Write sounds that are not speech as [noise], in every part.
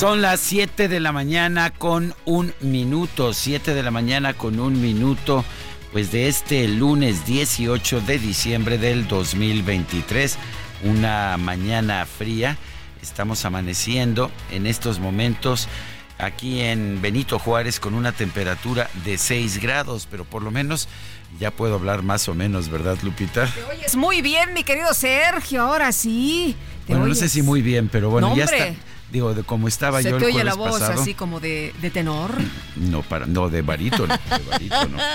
Son las 7 de la mañana con un minuto, 7 de la mañana con un minuto, pues de este lunes 18 de diciembre del 2023, una mañana fría. Estamos amaneciendo en estos momentos aquí en Benito Juárez con una temperatura de 6 grados, pero por lo menos ya puedo hablar más o menos, ¿verdad, Lupita? Te oyes muy bien, mi querido Sergio, ahora sí. Bueno, no sé si muy bien, pero bueno, No, ya está. Digo, de cómo estaba Se yo el te oye la voz pasado. así como de, de tenor. No, para, no, de barítono, de barítono. [laughs]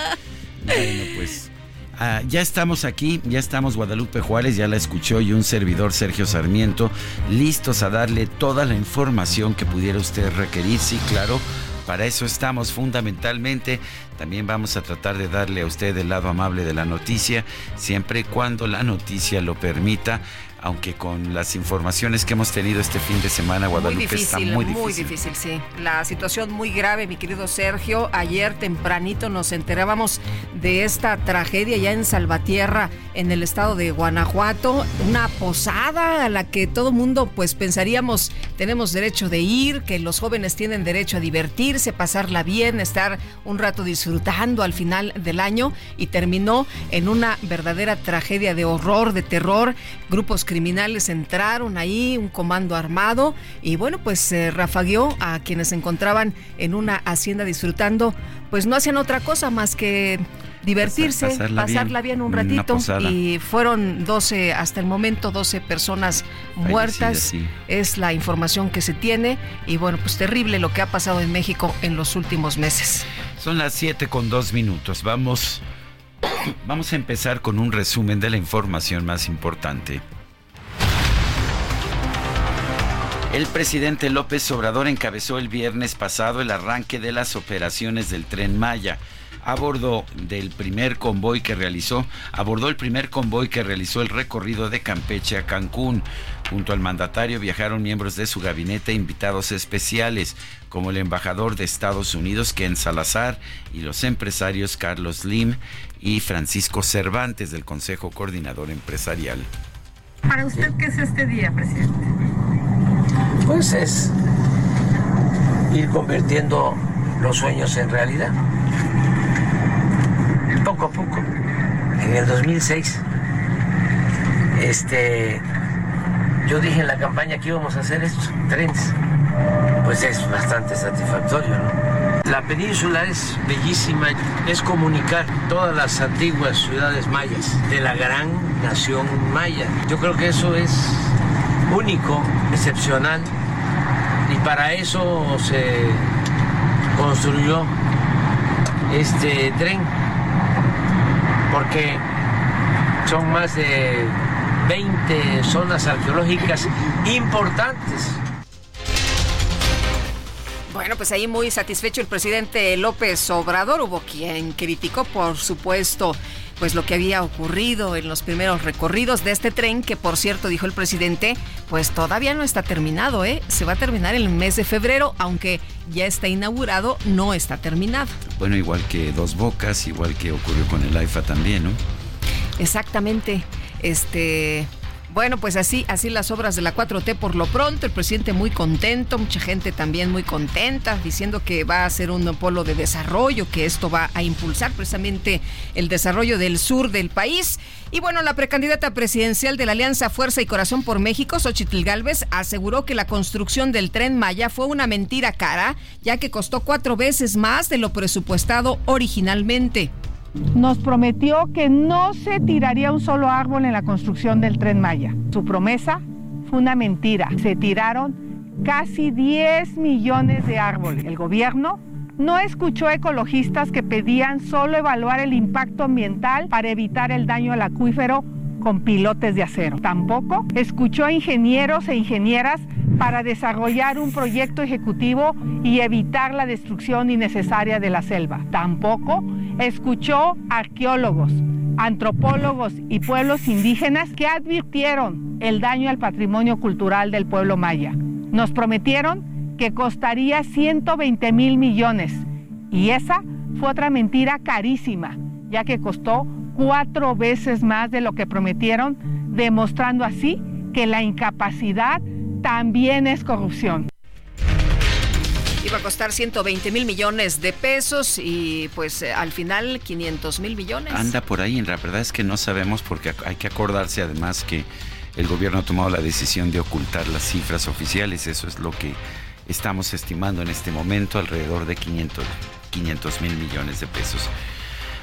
Bueno, pues ah, ya estamos aquí, ya estamos Guadalupe Juárez, ya la escuchó y un servidor Sergio Sarmiento, listos a darle toda la información que pudiera usted requerir, sí, claro. Para eso estamos fundamentalmente. También vamos a tratar de darle a usted el lado amable de la noticia, siempre y cuando la noticia lo permita. Aunque con las informaciones que hemos tenido este fin de semana, Guadalupe muy está difícil, muy difícil. difícil, sí. La situación muy grave, mi querido Sergio. Ayer tempranito nos enterábamos de esta tragedia ya en Salvatierra, en el estado de Guanajuato. Una posada a la que todo mundo, pues pensaríamos, tenemos derecho de ir, que los jóvenes tienen derecho a divertirse, pasarla bien, estar un rato disfrutando al final del año y terminó en una verdadera tragedia de horror, de terror. Grupos criminales entraron ahí, un comando armado y bueno, pues se rafagueó a quienes se encontraban en una hacienda disfrutando, pues no hacían otra cosa más que divertirse, Pasar- pasarla pasarla, bien, bien, un ratito y fueron 12 hasta el momento 12 personas muertas. sí. Es la información que se tiene y bueno, pues terrible lo que ha pasado en México en los últimos meses. Son las 7 con 2 minutos. Vamos, [coughs] vamos a empezar con un resumen de la información más importante. El presidente López Obrador encabezó el viernes pasado el arranque de las operaciones del tren Maya. Abordó del primer convoy que realizó, abordó el primer convoy que realizó el recorrido de Campeche a Cancún. Junto al mandatario viajaron miembros de su gabinete invitados especiales, como el embajador de Estados Unidos Ken Salazar y los empresarios Carlos Lim y Francisco Cervantes del Consejo Coordinador Empresarial. ¿Para usted qué es este día, presidente? Pues es ir convirtiendo los sueños en realidad. Poco a poco. En el 2006, este, yo dije en la campaña que íbamos a hacer estos trenes. Pues es bastante satisfactorio, ¿no? La península es bellísima, es comunicar todas las antiguas ciudades mayas de la gran nación maya. Yo creo que eso es único, excepcional, y para eso se construyó este tren, porque son más de 20 zonas arqueológicas importantes. Bueno, pues ahí muy satisfecho el presidente López Obrador. Hubo quien criticó, por supuesto, pues lo que había ocurrido en los primeros recorridos de este tren, que por cierto, dijo el presidente, pues todavía no está terminado, ¿eh? Se va a terminar el mes de febrero, aunque ya está inaugurado, no está terminado. Bueno, igual que Dos Bocas, igual que ocurrió con el AIFA también, ¿no? Exactamente. Este. Bueno, pues así, así las obras de la 4T por lo pronto, el presidente muy contento, mucha gente también muy contenta, diciendo que va a ser un polo de desarrollo, que esto va a impulsar precisamente el desarrollo del sur del país. Y bueno, la precandidata presidencial de la Alianza Fuerza y Corazón por México, Xochitl Gálvez, aseguró que la construcción del tren Maya fue una mentira cara, ya que costó cuatro veces más de lo presupuestado originalmente nos prometió que no se tiraría un solo árbol en la construcción del tren Maya. Su promesa fue una mentira. Se tiraron casi 10 millones de árboles. El gobierno no escuchó ecologistas que pedían solo evaluar el impacto ambiental para evitar el daño al acuífero con pilotes de acero. Tampoco escuchó a ingenieros e ingenieras para desarrollar un proyecto ejecutivo y evitar la destrucción innecesaria de la selva. Tampoco escuchó arqueólogos, antropólogos y pueblos indígenas que advirtieron el daño al patrimonio cultural del pueblo maya. Nos prometieron que costaría 120 mil millones y esa fue otra mentira carísima, ya que costó cuatro veces más de lo que prometieron, demostrando así que la incapacidad también es corrupción. Iba a costar 120 mil millones de pesos y pues eh, al final 500 mil millones. Anda por ahí, la verdad es que no sabemos porque hay que acordarse además que el gobierno ha tomado la decisión de ocultar las cifras oficiales, eso es lo que estamos estimando en este momento, alrededor de 500 mil millones de pesos.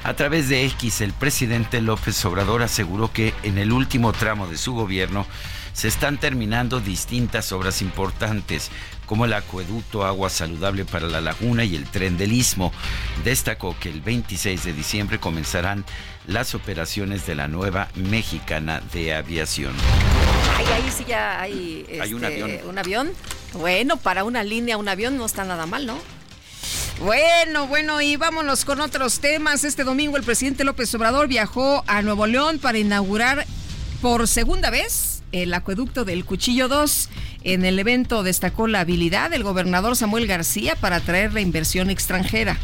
A través de X, el presidente López Obrador aseguró que en el último tramo de su gobierno se están terminando distintas obras importantes, como el acueducto Agua Saludable para la Laguna y el tren del Istmo. Destacó que el 26 de diciembre comenzarán las operaciones de la nueva mexicana de aviación. Ahí, ahí sí ya hay, hay un, este, avión. un avión. Bueno, para una línea, un avión no está nada mal, ¿no? Bueno, bueno, y vámonos con otros temas. Este domingo el presidente López Obrador viajó a Nuevo León para inaugurar por segunda vez el acueducto del Cuchillo 2. En el evento destacó la habilidad del gobernador Samuel García para atraer la inversión extranjera.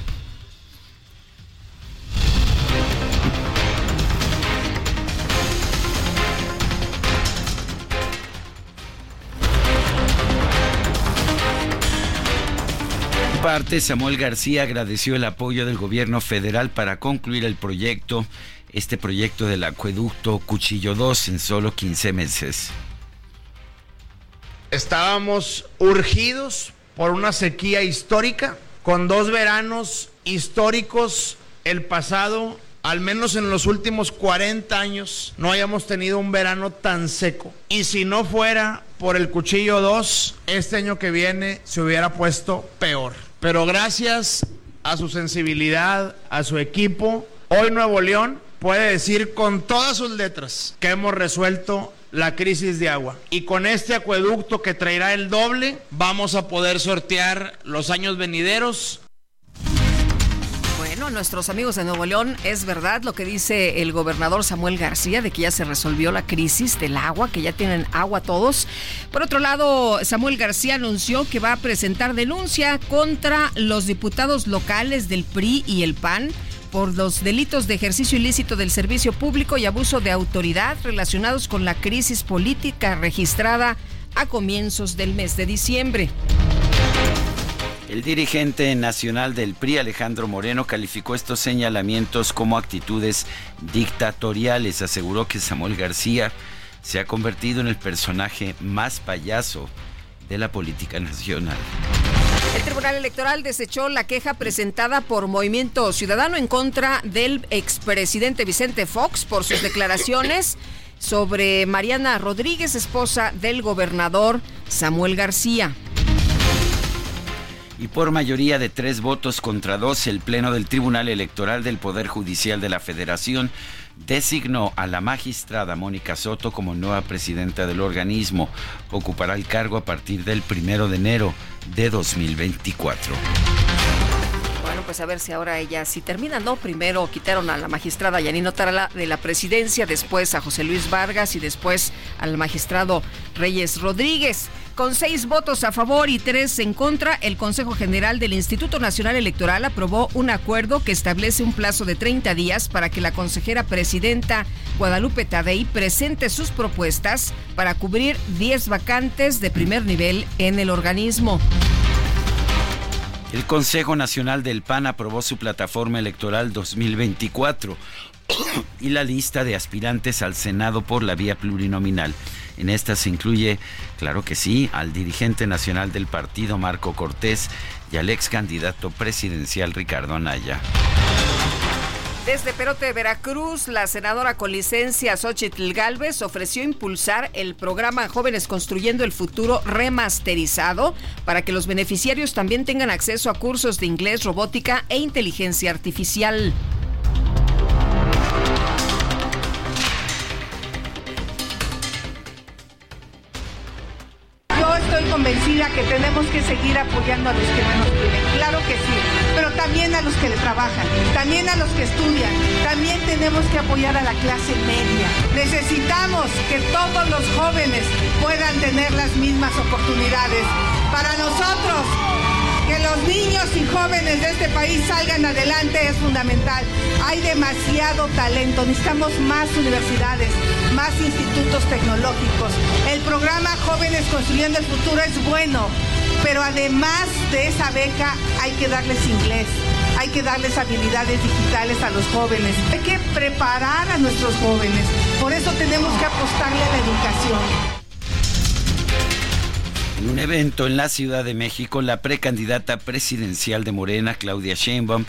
Parte, Samuel García agradeció el apoyo del gobierno federal para concluir el proyecto este proyecto del acueducto Cuchillo 2 en solo 15 meses. Estábamos urgidos por una sequía histórica, con dos veranos históricos el pasado, al menos en los últimos 40 años, no hayamos tenido un verano tan seco. Y si no fuera por el Cuchillo 2, este año que viene se hubiera puesto peor. Pero gracias a su sensibilidad, a su equipo, hoy Nuevo León puede decir con todas sus letras que hemos resuelto la crisis de agua. Y con este acueducto que traerá el doble, vamos a poder sortear los años venideros. Nuestros amigos de Nuevo León, es verdad lo que dice el gobernador Samuel García de que ya se resolvió la crisis del agua, que ya tienen agua todos. Por otro lado, Samuel García anunció que va a presentar denuncia contra los diputados locales del PRI y el PAN por los delitos de ejercicio ilícito del servicio público y abuso de autoridad relacionados con la crisis política registrada a comienzos del mes de diciembre. El dirigente nacional del PRI, Alejandro Moreno, calificó estos señalamientos como actitudes dictatoriales. Aseguró que Samuel García se ha convertido en el personaje más payaso de la política nacional. El Tribunal Electoral desechó la queja presentada por Movimiento Ciudadano en contra del expresidente Vicente Fox por sus declaraciones sobre Mariana Rodríguez, esposa del gobernador Samuel García. Y por mayoría de tres votos contra dos, el Pleno del Tribunal Electoral del Poder Judicial de la Federación designó a la magistrada Mónica Soto como nueva presidenta del organismo. Ocupará el cargo a partir del primero de enero de 2024. Bueno, pues a ver si ahora ella sí termina, ¿no? Primero quitaron a la magistrada Yanino Tarala de la presidencia, después a José Luis Vargas y después al magistrado Reyes Rodríguez. Con seis votos a favor y tres en contra, el Consejo General del Instituto Nacional Electoral aprobó un acuerdo que establece un plazo de 30 días para que la consejera presidenta Guadalupe Tadei presente sus propuestas para cubrir 10 vacantes de primer nivel en el organismo. El Consejo Nacional del PAN aprobó su plataforma electoral 2024 y la lista de aspirantes al Senado por la vía plurinominal. En esta se incluye, claro que sí, al dirigente nacional del partido Marco Cortés y al ex candidato presidencial Ricardo Anaya. Desde Perote, Veracruz, la senadora con licencia Xochitl Galvez ofreció impulsar el programa Jóvenes Construyendo el Futuro remasterizado para que los beneficiarios también tengan acceso a cursos de inglés, robótica e inteligencia artificial. Convencida que tenemos que seguir apoyando a los que menos tienen. Claro que sí, pero también a los que le trabajan, también a los que estudian, también tenemos que apoyar a la clase media. Necesitamos que todos los jóvenes puedan tener las mismas oportunidades. Para nosotros, los niños y jóvenes de este país salgan adelante es fundamental. Hay demasiado talento, necesitamos más universidades, más institutos tecnológicos. El programa Jóvenes Construyendo el Futuro es bueno, pero además de esa beca hay que darles inglés. Hay que darles habilidades digitales a los jóvenes. Hay que preparar a nuestros jóvenes. Por eso tenemos que apostarle a la educación. En un evento en la Ciudad de México, la precandidata presidencial de Morena, Claudia Sheinbaum,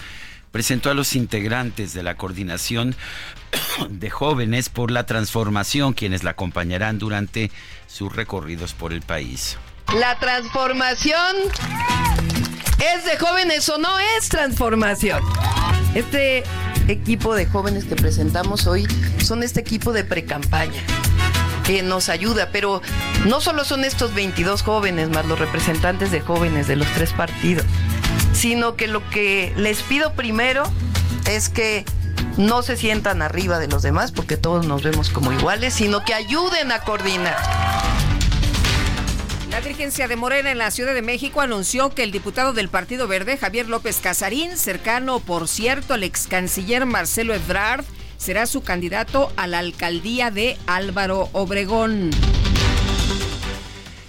presentó a los integrantes de la coordinación [coughs] de jóvenes por la transformación, quienes la acompañarán durante sus recorridos por el país. La transformación es de jóvenes o no es transformación. Este equipo de jóvenes que presentamos hoy son este equipo de precampaña que nos ayuda, pero no solo son estos 22 jóvenes más los representantes de jóvenes de los tres partidos, sino que lo que les pido primero es que no se sientan arriba de los demás, porque todos nos vemos como iguales, sino que ayuden a coordinar. La dirigencia de Morena en la Ciudad de México anunció que el diputado del Partido Verde, Javier López Casarín, cercano, por cierto, al ex canciller Marcelo Ebrard, será su candidato a la alcaldía de Álvaro Obregón.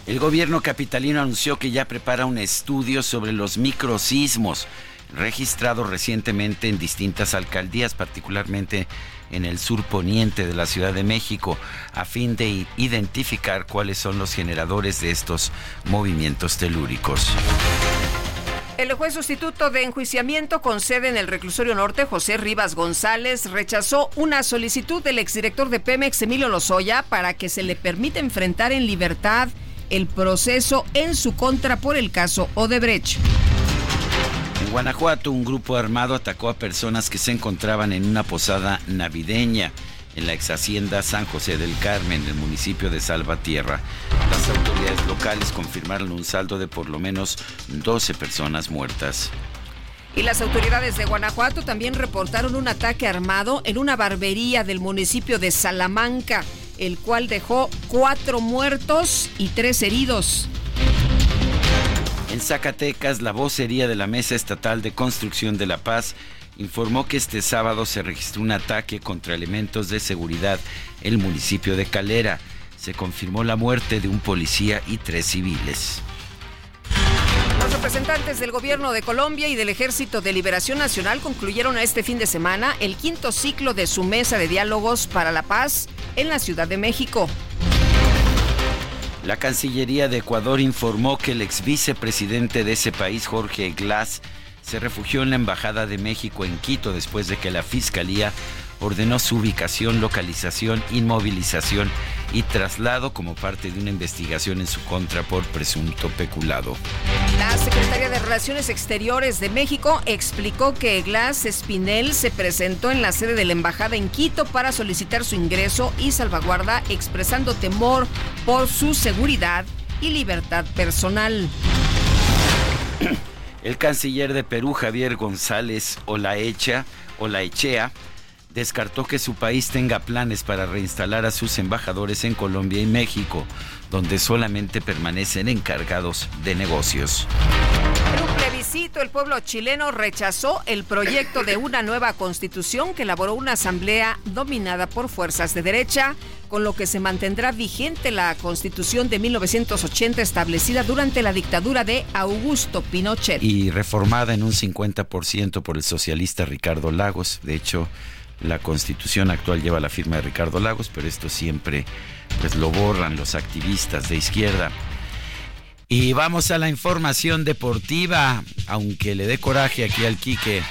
El gobierno capitalino anunció que ya prepara un estudio sobre los microsismos registrados recientemente en distintas alcaldías, particularmente en el sur poniente de la Ciudad de México, a fin de identificar cuáles son los generadores de estos movimientos telúricos. El juez sustituto de enjuiciamiento con sede en el reclusorio norte, José Rivas González, rechazó una solicitud del exdirector de Pemex, Emilio Lozoya, para que se le permita enfrentar en libertad el proceso en su contra por el caso Odebrecht. En Guanajuato, un grupo armado atacó a personas que se encontraban en una posada navideña en la ex hacienda San José del Carmen, en el municipio de Salvatierra. Las autoridades locales confirmaron un saldo de por lo menos 12 personas muertas. Y las autoridades de Guanajuato también reportaron un ataque armado en una barbería del municipio de Salamanca, el cual dejó cuatro muertos y tres heridos. En Zacatecas, la vocería de la Mesa Estatal de Construcción de la Paz informó que este sábado se registró un ataque contra elementos de seguridad en el municipio de Calera. Se confirmó la muerte de un policía y tres civiles. Los representantes del gobierno de Colombia y del Ejército de Liberación Nacional concluyeron este fin de semana el quinto ciclo de su mesa de diálogos para la paz en la Ciudad de México. La Cancillería de Ecuador informó que el ex vicepresidente de ese país, Jorge Glass, se refugió en la Embajada de México en Quito después de que la Fiscalía ordenó su ubicación, localización, inmovilización y traslado como parte de una investigación en su contra por presunto peculado. La Secretaría de Relaciones Exteriores de México explicó que Glass Espinel se presentó en la sede de la embajada en Quito para solicitar su ingreso y salvaguarda, expresando temor por su seguridad y libertad personal. [clears throat] El canciller de Perú, Javier González Olaecha, Olaechea, descartó que su país tenga planes para reinstalar a sus embajadores en Colombia y México, donde solamente permanecen encargados de negocios. El pueblo chileno rechazó el proyecto de una nueva constitución que elaboró una asamblea dominada por fuerzas de derecha, con lo que se mantendrá vigente la constitución de 1980 establecida durante la dictadura de Augusto Pinochet. Y reformada en un 50% por el socialista Ricardo Lagos. De hecho, la constitución actual lleva la firma de Ricardo Lagos, pero esto siempre pues lo borran los activistas de izquierda. Y vamos a la información deportiva, aunque le dé coraje aquí al Quique.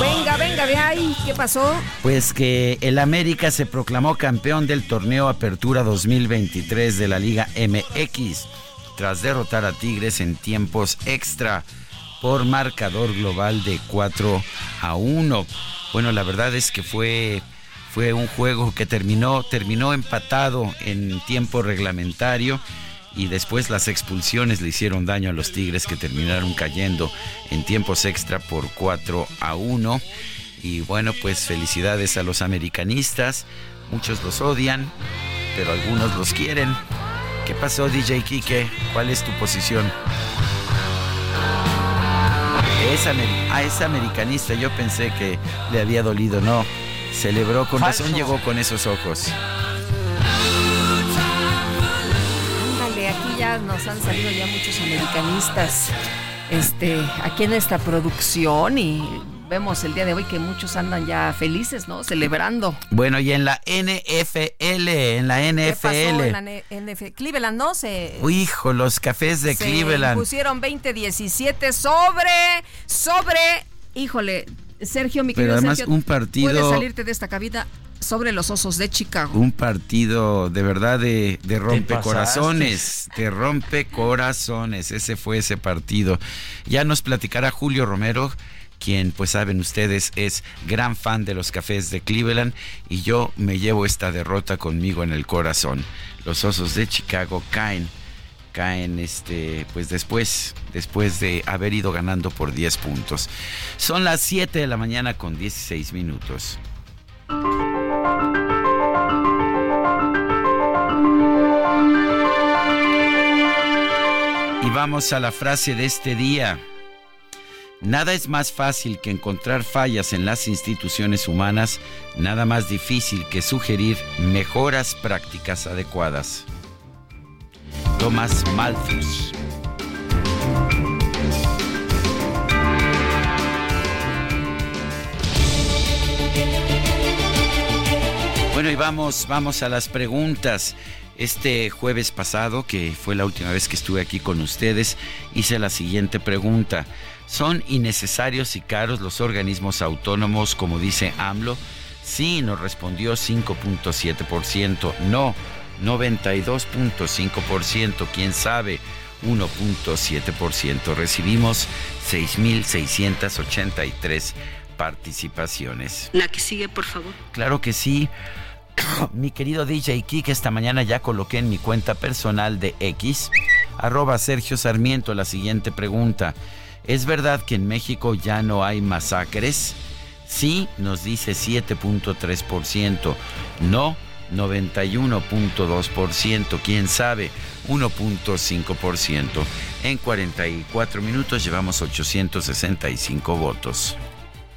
Venga, venga, de ahí, ¿qué pasó? Pues que el América se proclamó campeón del torneo Apertura 2023 de la Liga MX tras derrotar a Tigres en tiempos extra por marcador global de 4 a 1. Bueno, la verdad es que fue, fue un juego que terminó, terminó empatado en tiempo reglamentario y después las expulsiones le hicieron daño a los Tigres que terminaron cayendo en tiempos extra por 4 a 1. Y bueno, pues felicidades a los americanistas. Muchos los odian, pero algunos los quieren. ¿Qué pasó, DJ Kike? ¿Cuál es tu posición? Es a ese americanista yo pensé que le había dolido, no. Celebró con razón, llegó con esos ojos. Ándale, aquí ya nos han salido ya muchos americanistas este, aquí en esta producción y vemos el día de hoy que muchos andan ya felices, ¿no? Celebrando. Bueno, y en la NFL, en la NFL. ¿Qué pasó en la NFL? Cleveland, ¿no? Se, Hijo, los cafés de se Cleveland. pusieron 20-17 sobre, sobre, híjole, Sergio, mi Pero querido además Sergio, un partido- Puedes salirte de esta cabida sobre los osos de Chicago. Un partido de verdad de, de rompecorazones, de rompecorazones. Ese fue ese partido. Ya nos platicará Julio Romero, quien, pues saben ustedes, es gran fan de los cafés de Cleveland y yo me llevo esta derrota conmigo en el corazón. Los osos de Chicago caen, caen este, pues después, después de haber ido ganando por 10 puntos. Son las 7 de la mañana con 16 minutos. Y vamos a la frase de este día. Nada es más fácil que encontrar fallas en las instituciones humanas, nada más difícil que sugerir mejoras prácticas adecuadas. Thomas Malthus. Bueno, y vamos, vamos a las preguntas. Este jueves pasado, que fue la última vez que estuve aquí con ustedes, hice la siguiente pregunta. ¿Son innecesarios y caros los organismos autónomos, como dice AMLO? Sí, nos respondió 5.7%. No, 92.5%. ¿Quién sabe? 1.7%. Recibimos 6.683 participaciones. La que sigue, por favor. Claro que sí. [coughs] Mi querido DJ Kike, esta mañana ya coloqué en mi cuenta personal de X, arroba Sergio Sarmiento, la siguiente pregunta. ¿Es verdad que en México ya no hay masacres? Sí, nos dice 7.3%. No, 91.2%. ¿Quién sabe? 1.5%. En 44 minutos llevamos 865 votos.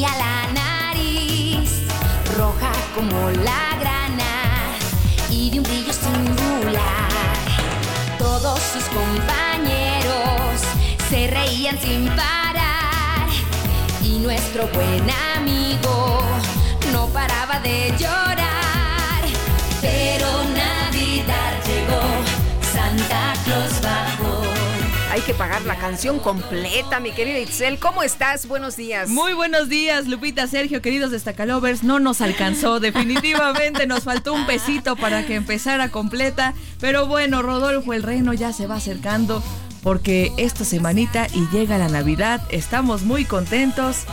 Tenía la nariz roja como la grana y de un brillo singular. Todos sus compañeros se reían sin parar y nuestro buen amigo no paraba de llorar. Pero que pagar la canción completa, mi querida Itzel. ¿Cómo estás? Buenos días. Muy buenos días, Lupita, Sergio, queridos destacalovers. No nos alcanzó, [laughs] definitivamente nos faltó un pesito para que empezara completa. Pero bueno, Rodolfo el Reno ya se va acercando porque esta semanita y llega la Navidad. Estamos muy contentos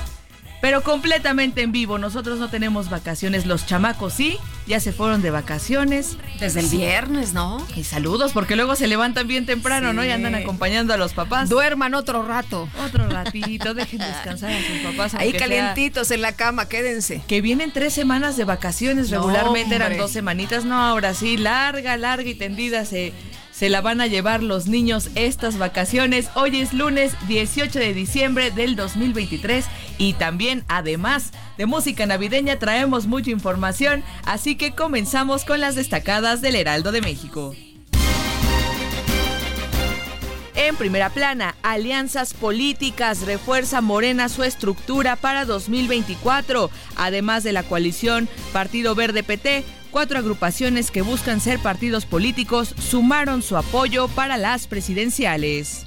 pero completamente en vivo. Nosotros no tenemos vacaciones, los chamacos sí, ya se fueron de vacaciones. Desde el viernes, ¿no? Y saludos, porque luego se levantan bien temprano, ¿no? Y andan acompañando a los papás. Duerman otro rato. Otro ratito, dejen descansar a sus papás. Ahí calientitos en la cama, quédense. Que vienen tres semanas de vacaciones, regularmente eran dos semanitas, no, ahora sí, larga, larga y tendida se se la van a llevar los niños estas vacaciones. Hoy es lunes 18 de diciembre del 2023 y también además de música navideña traemos mucha información, así que comenzamos con las destacadas del Heraldo de México. En primera plana, alianzas políticas refuerza Morena su estructura para 2024. Además de la coalición Partido Verde PT, cuatro agrupaciones que buscan ser partidos políticos sumaron su apoyo para las presidenciales.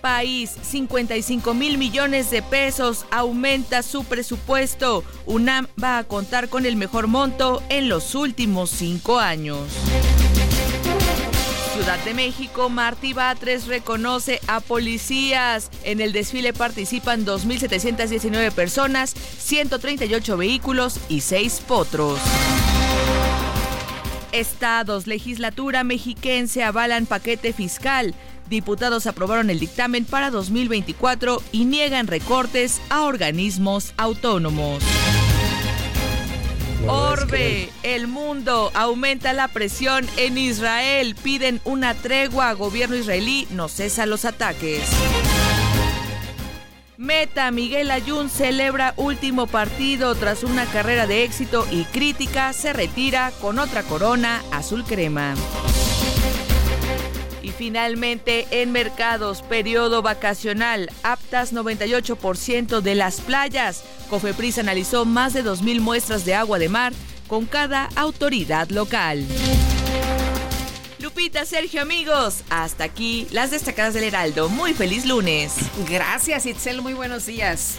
País, 55 mil millones de pesos, aumenta su presupuesto. UNAM va a contar con el mejor monto en los últimos cinco años. Ciudad de México, Martí Batres reconoce a policías. En el desfile participan 2.719 personas, 138 vehículos y 6 potros. Estados, legislatura mexiquense avalan paquete fiscal. Diputados aprobaron el dictamen para 2024 y niegan recortes a organismos autónomos. Orbe, el mundo aumenta la presión en Israel. Piden una tregua. Gobierno israelí no cesa los ataques. Meta, Miguel Ayun celebra último partido tras una carrera de éxito y crítica. Se retira con otra corona azul crema. Y finalmente, en mercados, periodo vacacional, aptas 98% de las playas. Cofepris analizó más de 2.000 muestras de agua de mar con cada autoridad local. Lupita, Sergio, amigos, hasta aquí las destacadas del Heraldo. Muy feliz lunes. Gracias, Itzel, muy buenos días.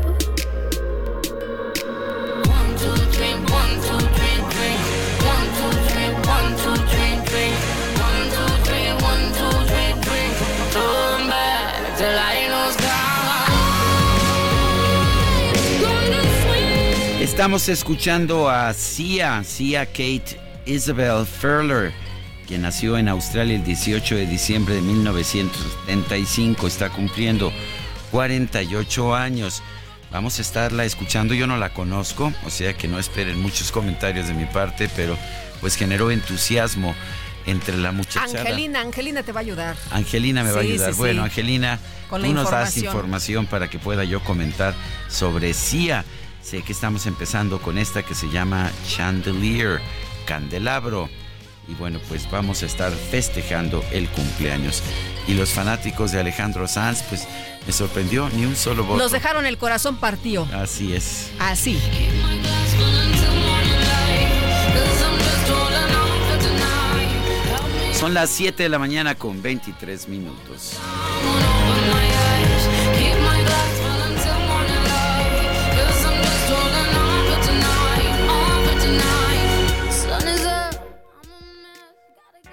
Estamos escuchando a Sia, Sia Kate Isabel Furler, quien nació en Australia el 18 de diciembre de 1975. Está cumpliendo 48 años. Vamos a estarla escuchando. Yo no la conozco, o sea que no esperen muchos comentarios de mi parte, pero pues generó entusiasmo entre la muchachada. Angelina, Angelina te va a ayudar. Angelina me va a ayudar. sí, bueno, sí. Angelina, Con tú nos das información. información para que pueda yo comentar sobre CIA. Sé que estamos empezando con esta que se llama Chandelier, Candelabro. Y bueno, pues vamos a estar festejando el cumpleaños. Y los fanáticos de Alejandro Sanz, pues me sorprendió ni un solo voto. Nos dejaron el corazón partido. Así es. Así. Son las 7 de la mañana con 23 minutos.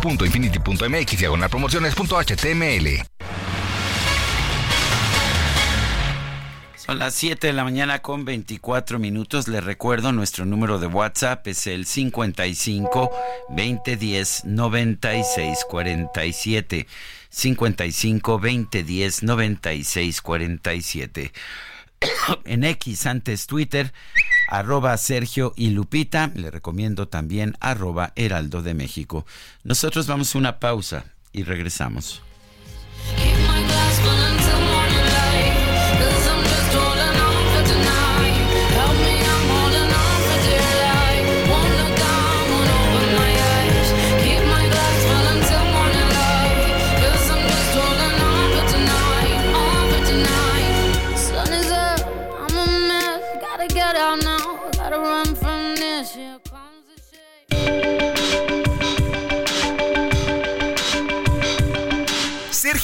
www.infinity.mx diagonal promociones.html. Son las 7 de la mañana con 24 minutos. Les recuerdo, nuestro número de WhatsApp es el 55 2010 96 47. 55 2010 96 47. En X, antes Twitter, arroba Sergio y Lupita. Le recomiendo también arroba Heraldo de México. Nosotros vamos a una pausa y regresamos.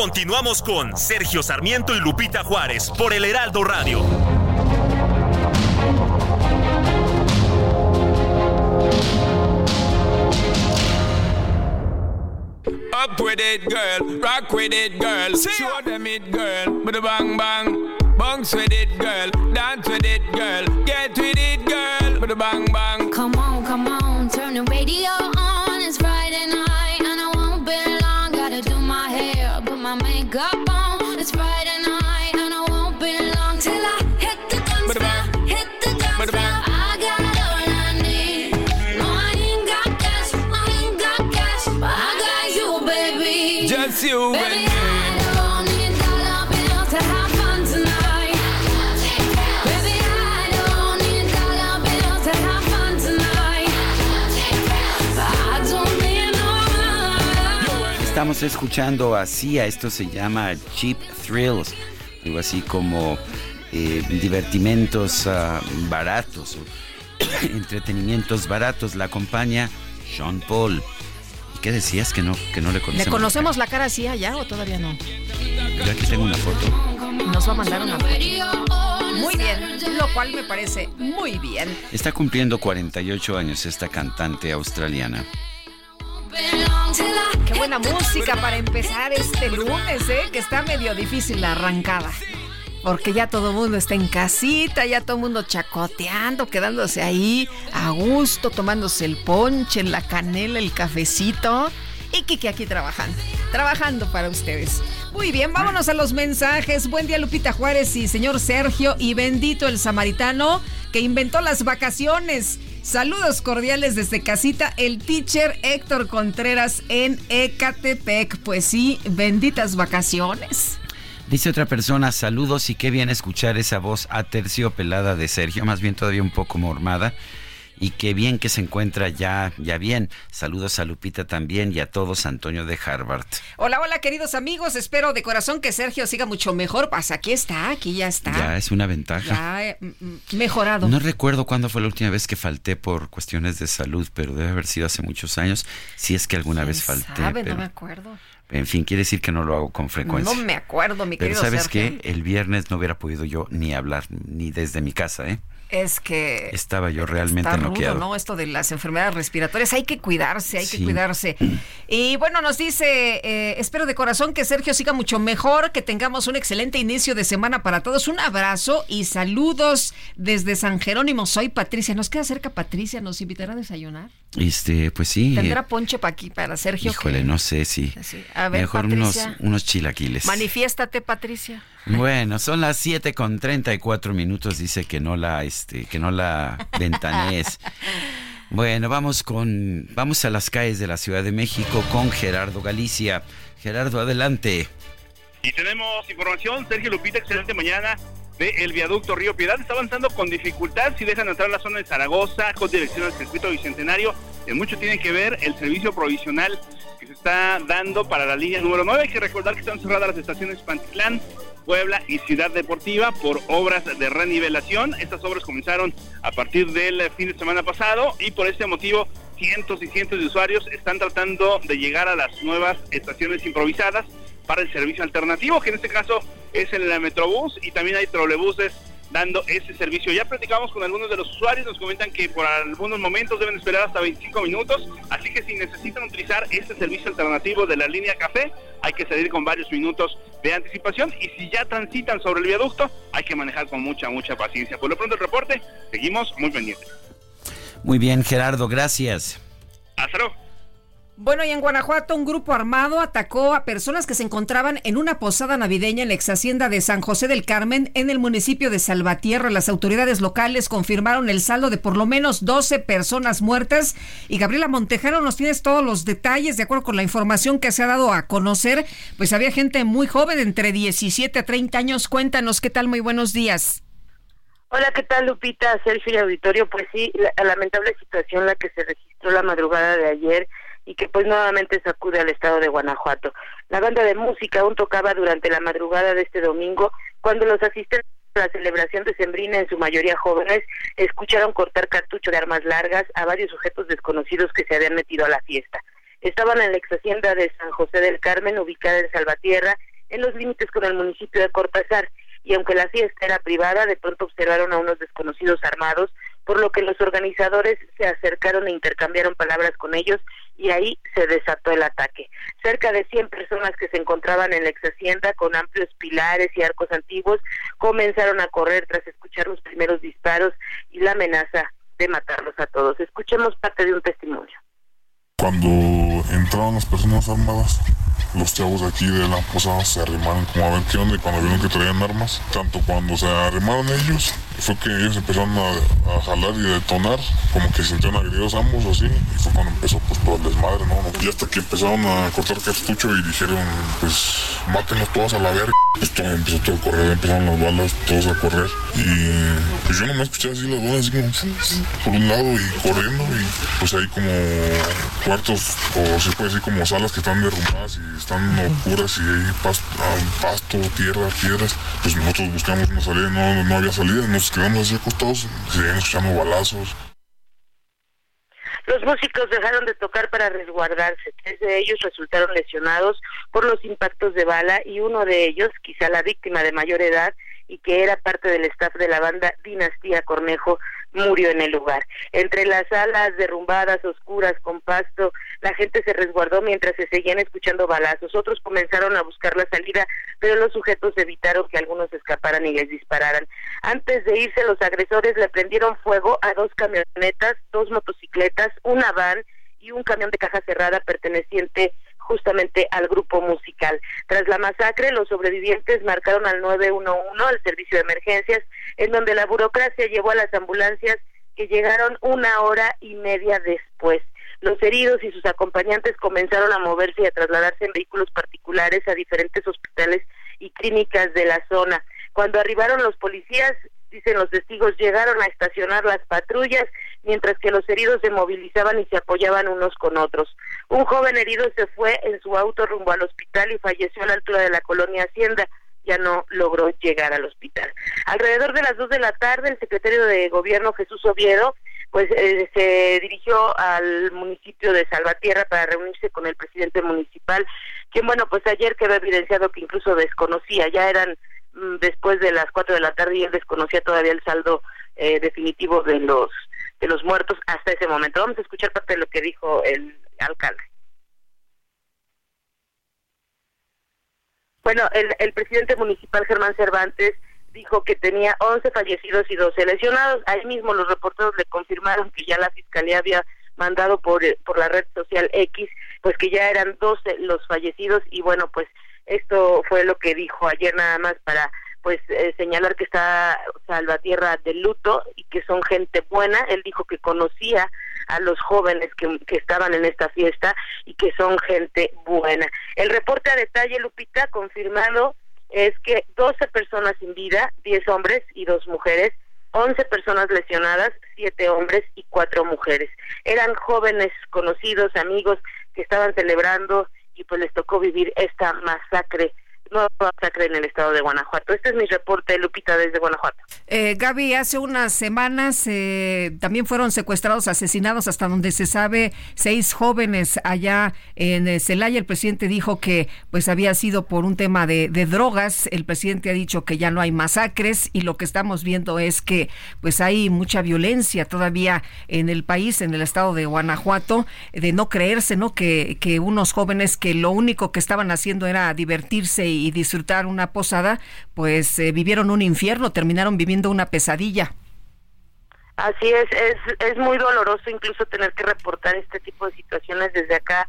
Continuamos con Sergio Sarmiento y Lupita Juárez por el Heraldo Radio. Up with it, girl. Rock with it, girl. Show them it, girl. With a bang bang. Bounce with it, girl. Dance with it, girl. Get with it, girl. With a bang bang. Come on, come on, turn the radio Estamos escuchando así, a esto se llama Cheap Thrills, algo así como eh, divertimentos ah, baratos, [coughs] entretenimientos baratos. La acompaña Sean Paul. ¿Y qué decías que no, que no le ¿Le conocemos? conocemos la cara así allá o todavía no? Yo aquí tengo una foto. Nos va a mandar una foto. Muy bien, lo cual me parece muy bien. Está cumpliendo 48 años esta cantante australiana. Qué buena música para empezar este lunes, ¿eh? Que está medio difícil la arrancada. Porque ya todo el mundo está en casita, ya todo el mundo chacoteando, quedándose ahí a gusto, tomándose el ponche, la canela, el cafecito. Y Kiki aquí trabajando, trabajando para ustedes. Muy bien, vámonos a los mensajes. Buen día Lupita Juárez y señor Sergio y bendito el samaritano que inventó las vacaciones. Saludos cordiales desde casita, el teacher Héctor Contreras en Ecatepec. Pues sí, benditas vacaciones. Dice otra persona, saludos y qué bien escuchar esa voz aterciopelada de Sergio, más bien todavía un poco mormada. Y qué bien que se encuentra ya, ya bien. Saludos a Lupita también y a todos, Antonio de Harvard. Hola, hola queridos amigos, espero de corazón que Sergio siga mucho mejor. Pues aquí está, aquí ya está. Ya es una ventaja. Ya, eh, mm, mm, mejorado. No recuerdo cuándo fue la última vez que falté por cuestiones de salud, pero debe haber sido hace muchos años, si es que alguna vez falté. ¿Sabe? pero- No me acuerdo. En fin, quiere decir que no lo hago con frecuencia. No me acuerdo, mi Pero querido sabes Sergio. qué, el viernes no hubiera podido yo ni hablar, ni desde mi casa, ¿eh? Es que Estaba yo realmente está rudo. ¿no? Esto de las enfermedades respiratorias, hay que cuidarse, hay que cuidarse. [clears throat] Y bueno, nos dice, eh, espero de corazón que Sergio siga mucho mejor, que tengamos un excelente inicio de semana para todos. Un abrazo y saludos desde San Jerónimo. Soy Patricia. ¿Nos queda cerca Patricia? ¿Nos invitará a desayunar? Este, pues sí. ¿Tendrá ponche para aquí, para Sergio? híjole, que- no sé si. Sí. A ver, mejor unos, unos chilaquiles. Manifiéstate, Patricia. Bueno, son las 7 con 34 minutos, dice que no la, este, que no la ventanees. [laughs] Bueno, vamos con, vamos a las calles de la Ciudad de México con Gerardo Galicia. Gerardo, adelante. Y tenemos información, Sergio Lupita, excelente mañana de el viaducto Río Piedad. Está avanzando con dificultad si dejan entrar la zona de Zaragoza con dirección al circuito bicentenario. En mucho tiene que ver el servicio provisional que se está dando para la línea número 9. Hay que recordar que están cerradas las estaciones Pantitlán, Puebla y Ciudad Deportiva por obras de renivelación. Estas obras comenzaron a partir del fin de semana pasado y por este motivo cientos y cientos de usuarios están tratando de llegar a las nuevas estaciones improvisadas para el servicio alternativo, que en este caso es el Metrobús y también hay trolebuses dando ese servicio. Ya platicamos con algunos de los usuarios, nos comentan que por algunos momentos deben esperar hasta 25 minutos, así que si necesitan utilizar este servicio alternativo de la línea café, hay que salir con varios minutos de anticipación y si ya transitan sobre el viaducto, hay que manejar con mucha, mucha paciencia. Por lo pronto el reporte, seguimos muy pendientes. Muy bien, Gerardo, gracias. Hasta luego. Bueno, y en Guanajuato un grupo armado atacó a personas que se encontraban en una posada navideña en la ex hacienda de San José del Carmen, en el municipio de Salvatierra. Las autoridades locales confirmaron el saldo de por lo menos 12 personas muertas. Y Gabriela Montejano, nos tienes todos los detalles, de acuerdo con la información que se ha dado a conocer. Pues había gente muy joven, entre 17 a 30 años. Cuéntanos, ¿qué tal? Muy buenos días. Hola, ¿qué tal Lupita, Sergio y Auditorio? Pues sí, la lamentable situación la que se registró la madrugada de ayer y que pues nuevamente sacude al estado de Guanajuato. La banda de música aún tocaba durante la madrugada de este domingo cuando los asistentes a la celebración de Sembrina, en su mayoría jóvenes, escucharon cortar cartucho de armas largas a varios sujetos desconocidos que se habían metido a la fiesta. Estaban en la ex hacienda de San José del Carmen, ubicada en Salvatierra, en los límites con el municipio de Cortázar, y aunque la fiesta era privada, de pronto observaron a unos desconocidos armados, por lo que los organizadores se acercaron e intercambiaron palabras con ellos y ahí se desató el ataque. Cerca de 100 personas que se encontraban en la ex hacienda con amplios pilares y arcos antiguos comenzaron a correr tras escuchar los primeros disparos y la amenaza de matarlos a todos. Escuchemos parte de un testimonio. Cuando entraron las personas armadas, los chavos de aquí de la posada se arrimaron como a ver qué y cuando vieron que traían armas, tanto cuando se arrimaron ellos, fue que ellos empezaron a, jalar y a detonar, como que sintieron agredidos ambos así, y fue cuando empezó pues todo el desmadre, ¿no? Y hasta que empezaron a cortar cartucho y dijeron, pues mátenlos todos a la verga. Pues todo empezó todo a correr, empezaron las balas, todos a correr. Y pues yo nomás escuché así las balas así como por un lado y corriendo y pues hay como cuartos o se puede decir como salas que están derrumbadas y están oscuras y hay pasto, tierra, piedras. Pues nosotros buscamos una salida, no, no había salida, acostados, balazos. Los músicos dejaron de tocar para resguardarse. Tres de ellos resultaron lesionados por los impactos de bala y uno de ellos, quizá la víctima de mayor edad y que era parte del staff de la banda Dinastía Cornejo, murió en el lugar. Entre las salas derrumbadas, oscuras, con pasto, la gente se resguardó mientras se seguían escuchando balazos. Otros comenzaron a buscar la salida, pero los sujetos evitaron que algunos escaparan y les dispararan. Antes de irse, los agresores le prendieron fuego a dos camionetas, dos motocicletas, una van y un camión de caja cerrada perteneciente justamente al grupo musical. Tras la masacre, los sobrevivientes marcaron al 911, al servicio de emergencias, en donde la burocracia llevó a las ambulancias que llegaron una hora y media después. Los heridos y sus acompañantes comenzaron a moverse y a trasladarse en vehículos particulares a diferentes hospitales y clínicas de la zona. Cuando arribaron los policías, dicen los testigos, llegaron a estacionar las patrullas, mientras que los heridos se movilizaban y se apoyaban unos con otros. Un joven herido se fue en su auto rumbo al hospital y falleció a la altura de la colonia Hacienda. Ya no logró llegar al hospital. Alrededor de las dos de la tarde, el secretario de Gobierno Jesús Oviedo pues eh, se dirigió al municipio de Salvatierra para reunirse con el presidente municipal, quien bueno, pues ayer quedó evidenciado que incluso desconocía, ya eran mm, después de las cuatro de la tarde y él desconocía todavía el saldo eh, definitivo de los de los muertos hasta ese momento. Vamos a escuchar parte de lo que dijo el alcalde. Bueno, el, el presidente municipal Germán Cervantes dijo que tenía 11 fallecidos y 12 lesionados. Ahí mismo los reporteros le confirmaron que ya la fiscalía había mandado por, eh, por la red social X, pues que ya eran 12 los fallecidos y bueno, pues esto fue lo que dijo ayer nada más para pues eh, señalar que está Salvatierra de luto y que son gente buena. Él dijo que conocía a los jóvenes que, que estaban en esta fiesta y que son gente buena. El reporte a detalle, Lupita, confirmado es que 12 personas sin vida, 10 hombres y 2 mujeres, 11 personas lesionadas, 7 hombres y 4 mujeres. Eran jóvenes conocidos, amigos que estaban celebrando y pues les tocó vivir esta masacre masacre en el estado de Guanajuato. Este es mi reporte, Lupita, desde Guanajuato. Eh, Gaby, hace unas semanas eh, también fueron secuestrados, asesinados, hasta donde se sabe, seis jóvenes allá en eh, Celaya. El presidente dijo que pues había sido por un tema de, de, drogas. El presidente ha dicho que ya no hay masacres y lo que estamos viendo es que pues hay mucha violencia todavía en el país, en el estado de Guanajuato, de no creerse, ¿no? Que, que unos jóvenes que lo único que estaban haciendo era divertirse y disfrutar una posada, pues eh, vivieron un infierno, terminaron viviendo una pesadilla. Así es, es, es muy doloroso incluso tener que reportar este tipo de situaciones desde acá,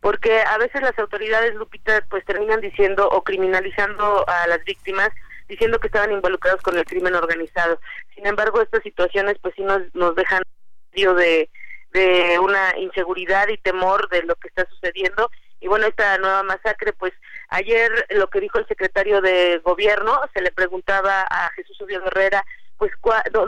porque a veces las autoridades, Lupita, pues terminan diciendo o criminalizando a las víctimas, diciendo que estaban involucrados con el crimen organizado. Sin embargo, estas situaciones pues sí nos, nos dejan de, de una inseguridad y temor de lo que está sucediendo. Y bueno, esta nueva masacre, pues ayer lo que dijo el secretario de gobierno, se le preguntaba a Jesús Oviedo Herrera, pues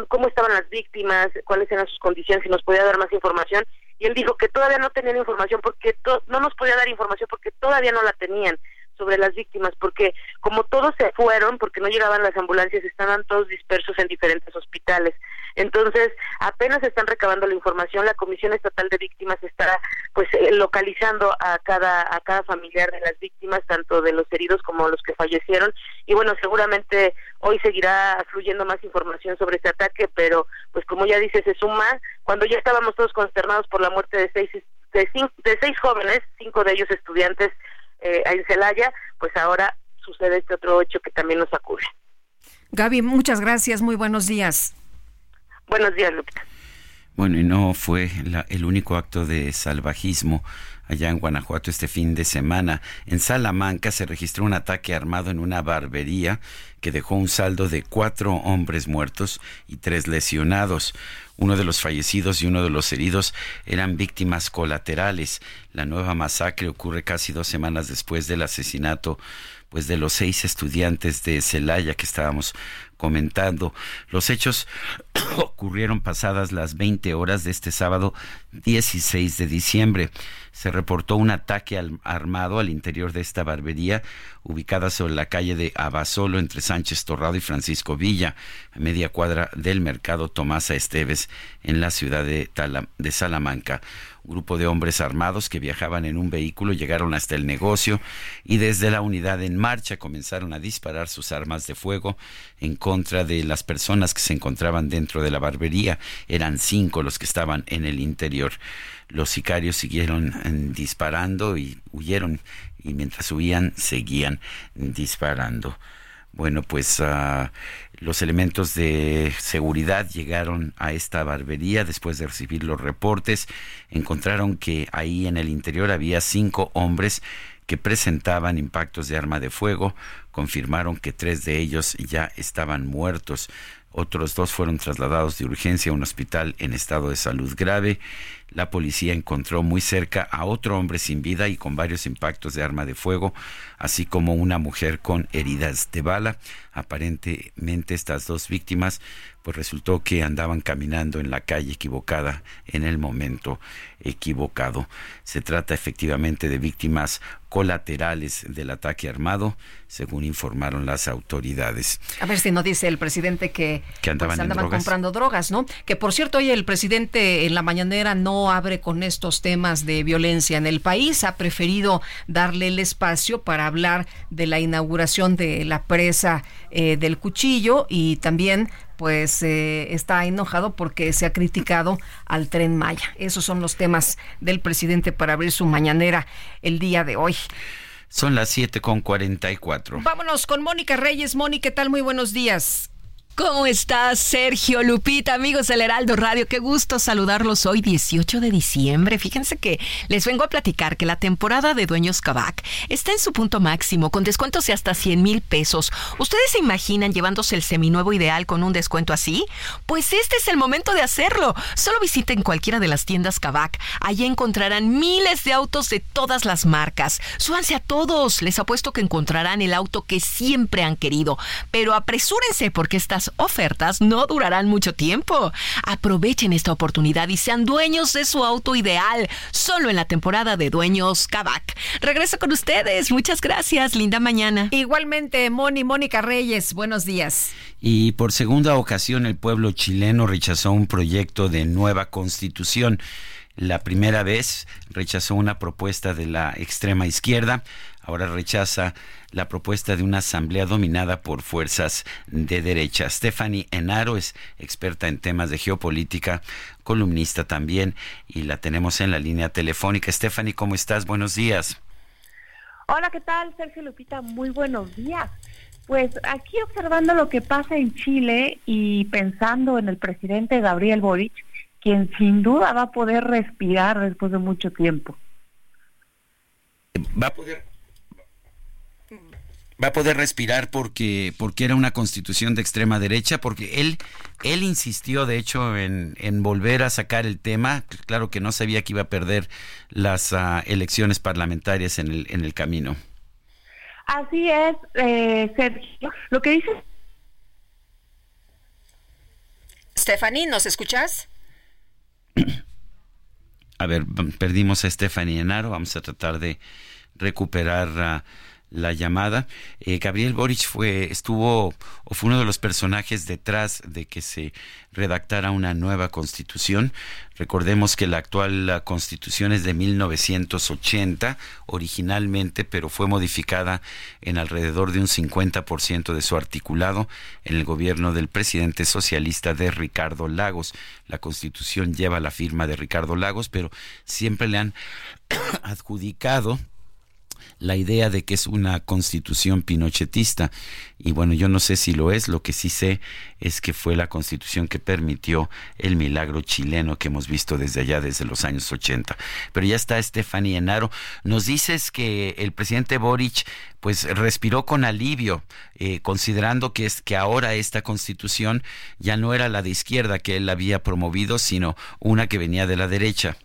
cómo estaban las víctimas, cuáles eran sus condiciones, si nos podía dar más información. Y él dijo que todavía no tenían información porque no nos podía dar información porque todavía no la tenían sobre las víctimas, porque como todos se fueron, porque no llegaban las ambulancias, estaban todos dispersos en diferentes hospitales. Entonces, apenas están recabando la información, la Comisión Estatal de Víctimas está pues eh, localizando a cada a cada familiar de las víctimas, tanto de los heridos como los que fallecieron y bueno, seguramente hoy seguirá fluyendo más información sobre este ataque, pero pues como ya dice, se suma cuando ya estábamos todos consternados por la muerte de seis de, cinco, de seis jóvenes, cinco de ellos estudiantes eh, en Celaya, pues ahora sucede este otro hecho que también nos acude. Gaby, muchas gracias, muy buenos días. Buenos días, Lupita. Bueno, y no fue el único acto de salvajismo allá en Guanajuato este fin de semana. En Salamanca se registró un ataque armado en una barbería que dejó un saldo de cuatro hombres muertos y tres lesionados. Uno de los fallecidos y uno de los heridos eran víctimas colaterales. La nueva masacre ocurre casi dos semanas después del asesinato pues de los seis estudiantes de Celaya que estábamos comentando. Los hechos [coughs] ocurrieron pasadas las 20 horas de este sábado 16 de diciembre. Se reportó un ataque armado al interior de esta barbería ubicada sobre la calle de Abasolo entre Sánchez Torrado y Francisco Villa, a media cuadra del mercado Tomasa Esteves en la ciudad de, de Salamanca grupo de hombres armados que viajaban en un vehículo llegaron hasta el negocio y desde la unidad en marcha comenzaron a disparar sus armas de fuego en contra de las personas que se encontraban dentro de la barbería. Eran cinco los que estaban en el interior. Los sicarios siguieron eh, disparando y huyeron y mientras huían seguían disparando. Bueno, pues uh, los elementos de seguridad llegaron a esta barbería después de recibir los reportes. Encontraron que ahí en el interior había cinco hombres que presentaban impactos de arma de fuego. Confirmaron que tres de ellos ya estaban muertos. Otros dos fueron trasladados de urgencia a un hospital en estado de salud grave. La policía encontró muy cerca a otro hombre sin vida y con varios impactos de arma de fuego, así como una mujer con heridas de bala. Aparentemente estas dos víctimas pues resultó que andaban caminando en la calle equivocada en el momento equivocado. Se trata efectivamente de víctimas colaterales del ataque armado, según informaron las autoridades. A ver si no dice el presidente que, que andaban, pues, comprando drogas, ¿no? Que por cierto, hoy el presidente en la mañanera no abre con estos temas de violencia en el país, ha preferido darle el espacio para hablar de la inauguración de la presa eh, del cuchillo y también pues eh, está enojado porque se ha criticado al tren Maya. Esos son los temas del presidente para abrir su mañanera el día de hoy. Son las 7 con 44. Vámonos con Mónica Reyes. Mónica, ¿qué tal? Muy buenos días. ¿Cómo estás, Sergio Lupita, amigos del Heraldo Radio? Qué gusto saludarlos hoy, 18 de diciembre. Fíjense que les vengo a platicar que la temporada de Dueños Cabac está en su punto máximo, con descuentos de hasta 100 mil pesos. ¿Ustedes se imaginan llevándose el seminuevo ideal con un descuento así? Pues este es el momento de hacerlo. Solo visiten cualquiera de las tiendas Cabac. Allí encontrarán miles de autos de todas las marcas. Súbanse a todos. Les apuesto que encontrarán el auto que siempre han querido. Pero apresúrense porque estas Estas ofertas no durarán mucho tiempo. Aprovechen esta oportunidad y sean dueños de su auto ideal, solo en la temporada de Dueños Kavak. Regreso con ustedes. Muchas gracias. Linda mañana. Igualmente, Moni, Mónica Reyes, buenos días. Y por segunda ocasión el pueblo chileno rechazó un proyecto de nueva constitución. La primera vez rechazó una propuesta de la extrema izquierda, ahora rechaza la propuesta de una asamblea dominada por fuerzas de derecha. Stephanie Enaro es experta en temas de geopolítica, columnista también, y la tenemos en la línea telefónica. Stephanie, ¿cómo estás? Buenos días. Hola, ¿qué tal? Sergio Lupita, muy buenos días. Pues aquí observando lo que pasa en Chile y pensando en el presidente Gabriel Boric, quien sin duda va a poder respirar después de mucho tiempo. Va a poder va a poder respirar porque porque era una constitución de extrema derecha porque él él insistió de hecho en, en volver a sacar el tema. Claro que no sabía que iba a perder las uh, elecciones parlamentarias en el en el camino. Así es eh, Sergio. Lo que dice Stephanie nos escuchas a ver perdimos a Stephanie Enaro. Vamos a tratar de recuperar uh, la llamada. Eh, Gabriel Boric fue, estuvo, o fue uno de los personajes detrás de que se redactara una nueva constitución. Recordemos que la actual constitución es de 1980 originalmente, pero fue modificada en alrededor de un 50% de su articulado en el gobierno del presidente socialista de Ricardo Lagos. La constitución lleva la firma de Ricardo Lagos, pero siempre le han [clears throat] adjudicado la idea de que es una constitución pinochetista. Y bueno, yo no sé si lo es, lo que sí sé es que fue la constitución que permitió el milagro chileno que hemos visto desde allá, desde los años 80. Pero ya está Stephanie Enaro. Nos dices que el presidente Boric pues respiró con alivio, eh, considerando que es que ahora esta constitución ya no era la de izquierda que él había promovido, sino una que venía de la derecha.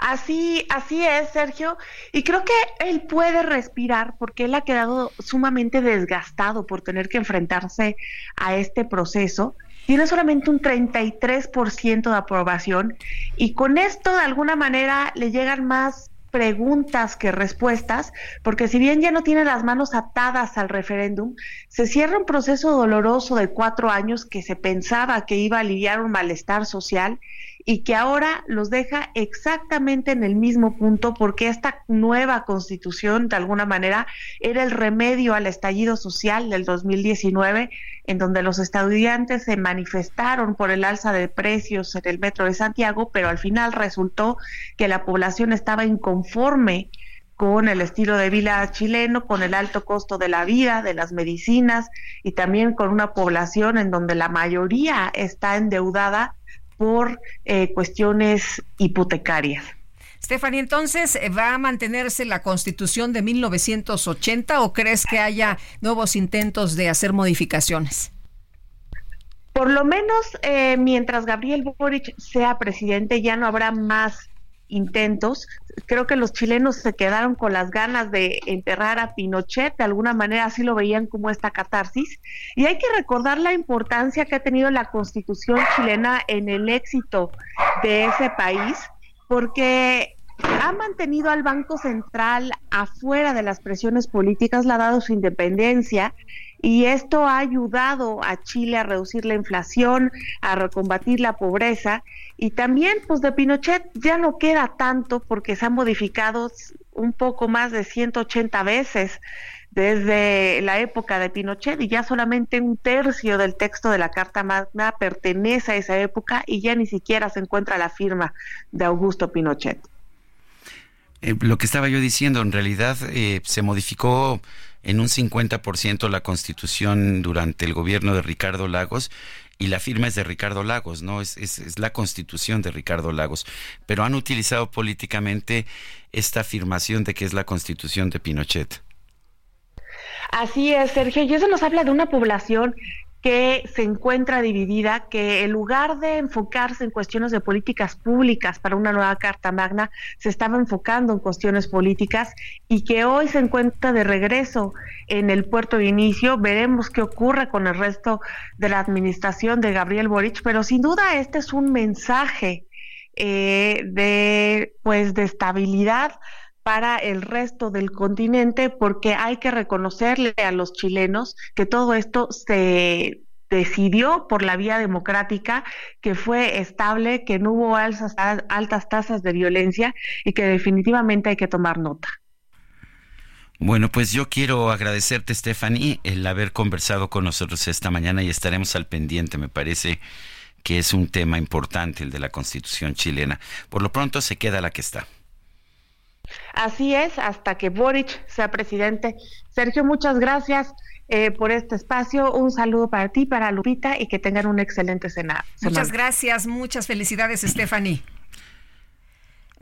Así, así es, Sergio. Y creo que él puede respirar porque él ha quedado sumamente desgastado por tener que enfrentarse a este proceso. Tiene solamente un 33% de aprobación y con esto de alguna manera le llegan más preguntas que respuestas, porque si bien ya no tiene las manos atadas al referéndum, se cierra un proceso doloroso de cuatro años que se pensaba que iba a aliviar un malestar social y que ahora los deja exactamente en el mismo punto porque esta nueva constitución de alguna manera era el remedio al estallido social del 2019 en donde los estudiantes se manifestaron por el alza de precios en el metro de Santiago, pero al final resultó que la población estaba inconforme con el estilo de vida chileno, con el alto costo de la vida, de las medicinas y también con una población en donde la mayoría está endeudada por eh, cuestiones hipotecarias. Stephanie, entonces, ¿va a mantenerse la constitución de 1980 o crees que haya nuevos intentos de hacer modificaciones? Por lo menos eh, mientras Gabriel Boric sea presidente ya no habrá más intentos. Creo que los chilenos se quedaron con las ganas de enterrar a Pinochet, de alguna manera así lo veían como esta catarsis. Y hay que recordar la importancia que ha tenido la constitución chilena en el éxito de ese país, porque ha mantenido al Banco Central afuera de las presiones políticas, le ha dado su independencia y esto ha ayudado a Chile a reducir la inflación, a recombatir la pobreza y también pues de Pinochet ya no queda tanto porque se ha modificado un poco más de 180 veces desde la época de Pinochet y ya solamente un tercio del texto de la Carta Magna pertenece a esa época y ya ni siquiera se encuentra la firma de Augusto Pinochet. Eh, lo que estaba yo diciendo, en realidad eh, se modificó en un 50% la constitución durante el gobierno de Ricardo Lagos y la firma es de Ricardo Lagos, ¿no? Es, es, es, la constitución de Ricardo Lagos. Pero han utilizado políticamente esta afirmación de que es la constitución de Pinochet. Así es, Sergio, y eso nos habla de una población que se encuentra dividida, que en lugar de enfocarse en cuestiones de políticas públicas para una nueva Carta Magna, se estaba enfocando en cuestiones políticas y que hoy se encuentra de regreso en el puerto de inicio. Veremos qué ocurre con el resto de la administración de Gabriel Boric, pero sin duda este es un mensaje eh, de pues de estabilidad para el resto del continente porque hay que reconocerle a los chilenos que todo esto se decidió por la vía democrática, que fue estable, que no hubo altas, tasas de violencia y que definitivamente hay que tomar nota. Bueno, pues yo quiero agradecerte, Stephanie, el haber conversado con nosotros esta mañana y estaremos al pendiente. Me parece que es un tema importante el de la Constitución chilena. Por lo pronto se queda la que está. Así es, hasta que Boric sea presidente. Sergio, muchas gracias eh, por este espacio. Un saludo para ti, para Lupita y que tengan un excelente semana. Muchas gracias, muchas felicidades, Stephanie.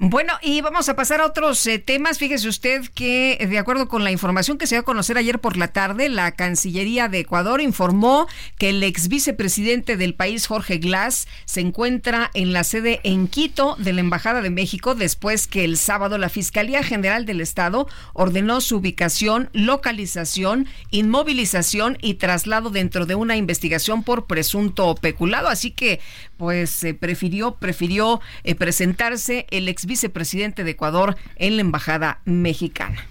Bueno, y vamos a pasar a otros eh, temas. Fíjese usted que, de acuerdo con la información que se dio a conocer ayer por la tarde, la Cancillería de Ecuador informó que el ex vicepresidente del país, Jorge Glass, se encuentra en la sede en Quito de la Embajada de México después que el sábado la Fiscalía General del Estado ordenó su ubicación, localización, inmovilización y traslado dentro de una investigación por presunto peculado. Así que, pues, eh, prefirió, prefirió eh, presentarse el ex vicepresidente de Ecuador en la Embajada Mexicana.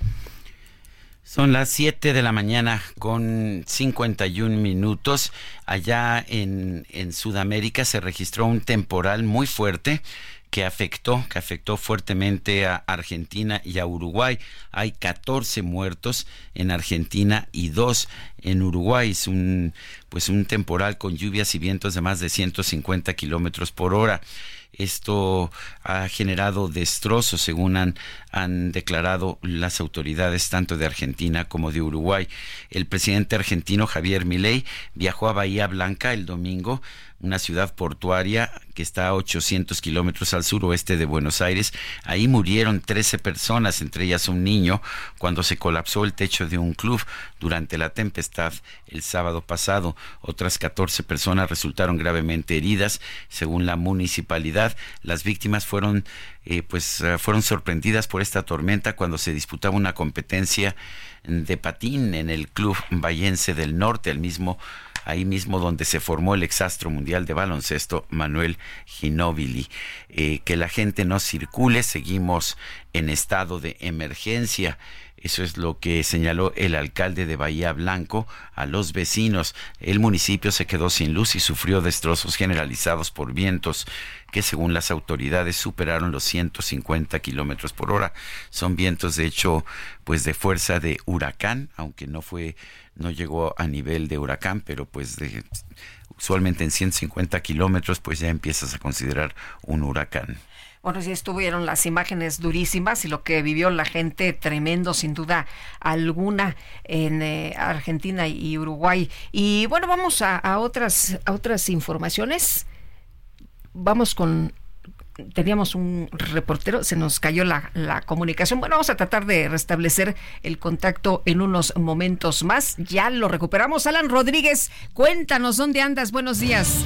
Son las 7 de la mañana con 51 minutos. Allá en, en Sudamérica se registró un temporal muy fuerte que afectó, que afectó fuertemente a Argentina y a Uruguay. Hay 14 muertos en Argentina y 2 en Uruguay. Es un, pues un temporal con lluvias y vientos de más de 150 kilómetros por hora. Esto ha generado destrozos, según han, han declarado las autoridades tanto de Argentina como de Uruguay. El presidente argentino Javier Milei viajó a Bahía Blanca el domingo una ciudad portuaria que está a 800 kilómetros al suroeste de Buenos Aires. Ahí murieron 13 personas, entre ellas un niño, cuando se colapsó el techo de un club durante la tempestad el sábado pasado. Otras 14 personas resultaron gravemente heridas, según la municipalidad. Las víctimas fueron, eh, pues, eh, fueron sorprendidas por esta tormenta cuando se disputaba una competencia de patín en el club Vallense del Norte, el mismo ahí mismo donde se formó el exastro mundial de baloncesto Manuel Ginóbili. Eh, que la gente no circule, seguimos en estado de emergencia. Eso es lo que señaló el alcalde de Bahía Blanco a los vecinos. El municipio se quedó sin luz y sufrió destrozos generalizados por vientos que según las autoridades superaron los 150 kilómetros por hora. Son vientos de hecho pues de fuerza de huracán, aunque no fue no llegó a nivel de huracán, pero pues de, usualmente en 150 kilómetros pues ya empiezas a considerar un huracán. Bueno, sí estuvieron las imágenes durísimas y lo que vivió la gente tremendo, sin duda alguna, en eh, Argentina y Uruguay. Y bueno, vamos a, a, otras, a otras informaciones. Vamos con teníamos un reportero, se nos cayó la, la, comunicación. Bueno, vamos a tratar de restablecer el contacto en unos momentos más. Ya lo recuperamos. Alan Rodríguez, cuéntanos dónde andas. Buenos días.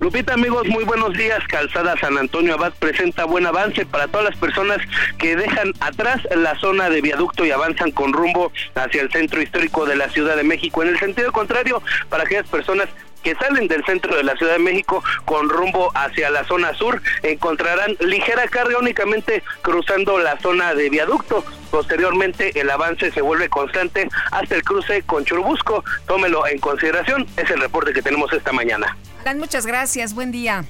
Lupita, amigos, muy buenos días. Calzada San Antonio Abad presenta buen avance para todas las personas que dejan atrás la zona de viaducto y avanzan con rumbo hacia el centro histórico de la Ciudad de México. En el sentido contrario, para aquellas personas que salen del centro de la Ciudad de México con rumbo hacia la zona sur encontrarán ligera carga únicamente cruzando la zona de viaducto. Posteriormente el avance se vuelve constante hasta el cruce con Churubusco. Tómelo en consideración, es el reporte que tenemos esta mañana. Dan, muchas gracias, buen día.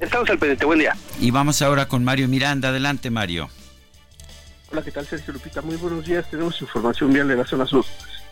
Estamos al pendiente, buen día. Y vamos ahora con Mario Miranda. Adelante, Mario. Hola, ¿qué tal, Sergio Lupita? Muy buenos días. Tenemos información vial de la zona sur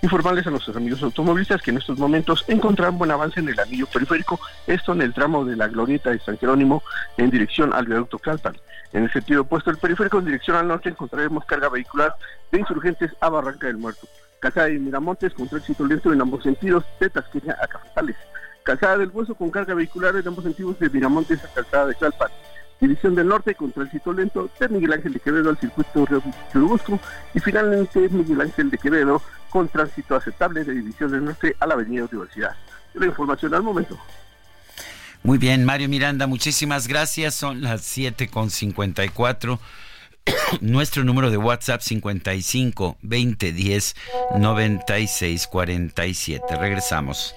informarles a nuestros amigos automovilistas que en estos momentos encontrarán buen avance en el anillo periférico, esto en el tramo de la glorieta de San Jerónimo en dirección al viaducto Calpan. En el sentido opuesto del periférico, en dirección al norte, encontraremos carga vehicular de insurgentes a Barranca del Muerto. Calzada de Miramontes con tránsito lento en ambos sentidos, de Tasqueña a Cafetales. Calzada del Hueso con carga vehicular en ambos sentidos de Miramontes a Calzada de Calpan. División del Norte con tránsito lento de Miguel Ángel de Quevedo al circuito Río Churubusco y finalmente Miguel Ángel de Quevedo con tránsito aceptable de División del Norte a la Avenida Universidad. La información al momento. Muy bien, Mario Miranda, muchísimas gracias. Son las 7.54. [coughs] Nuestro número de WhatsApp 55 20 10 96 47. Regresamos.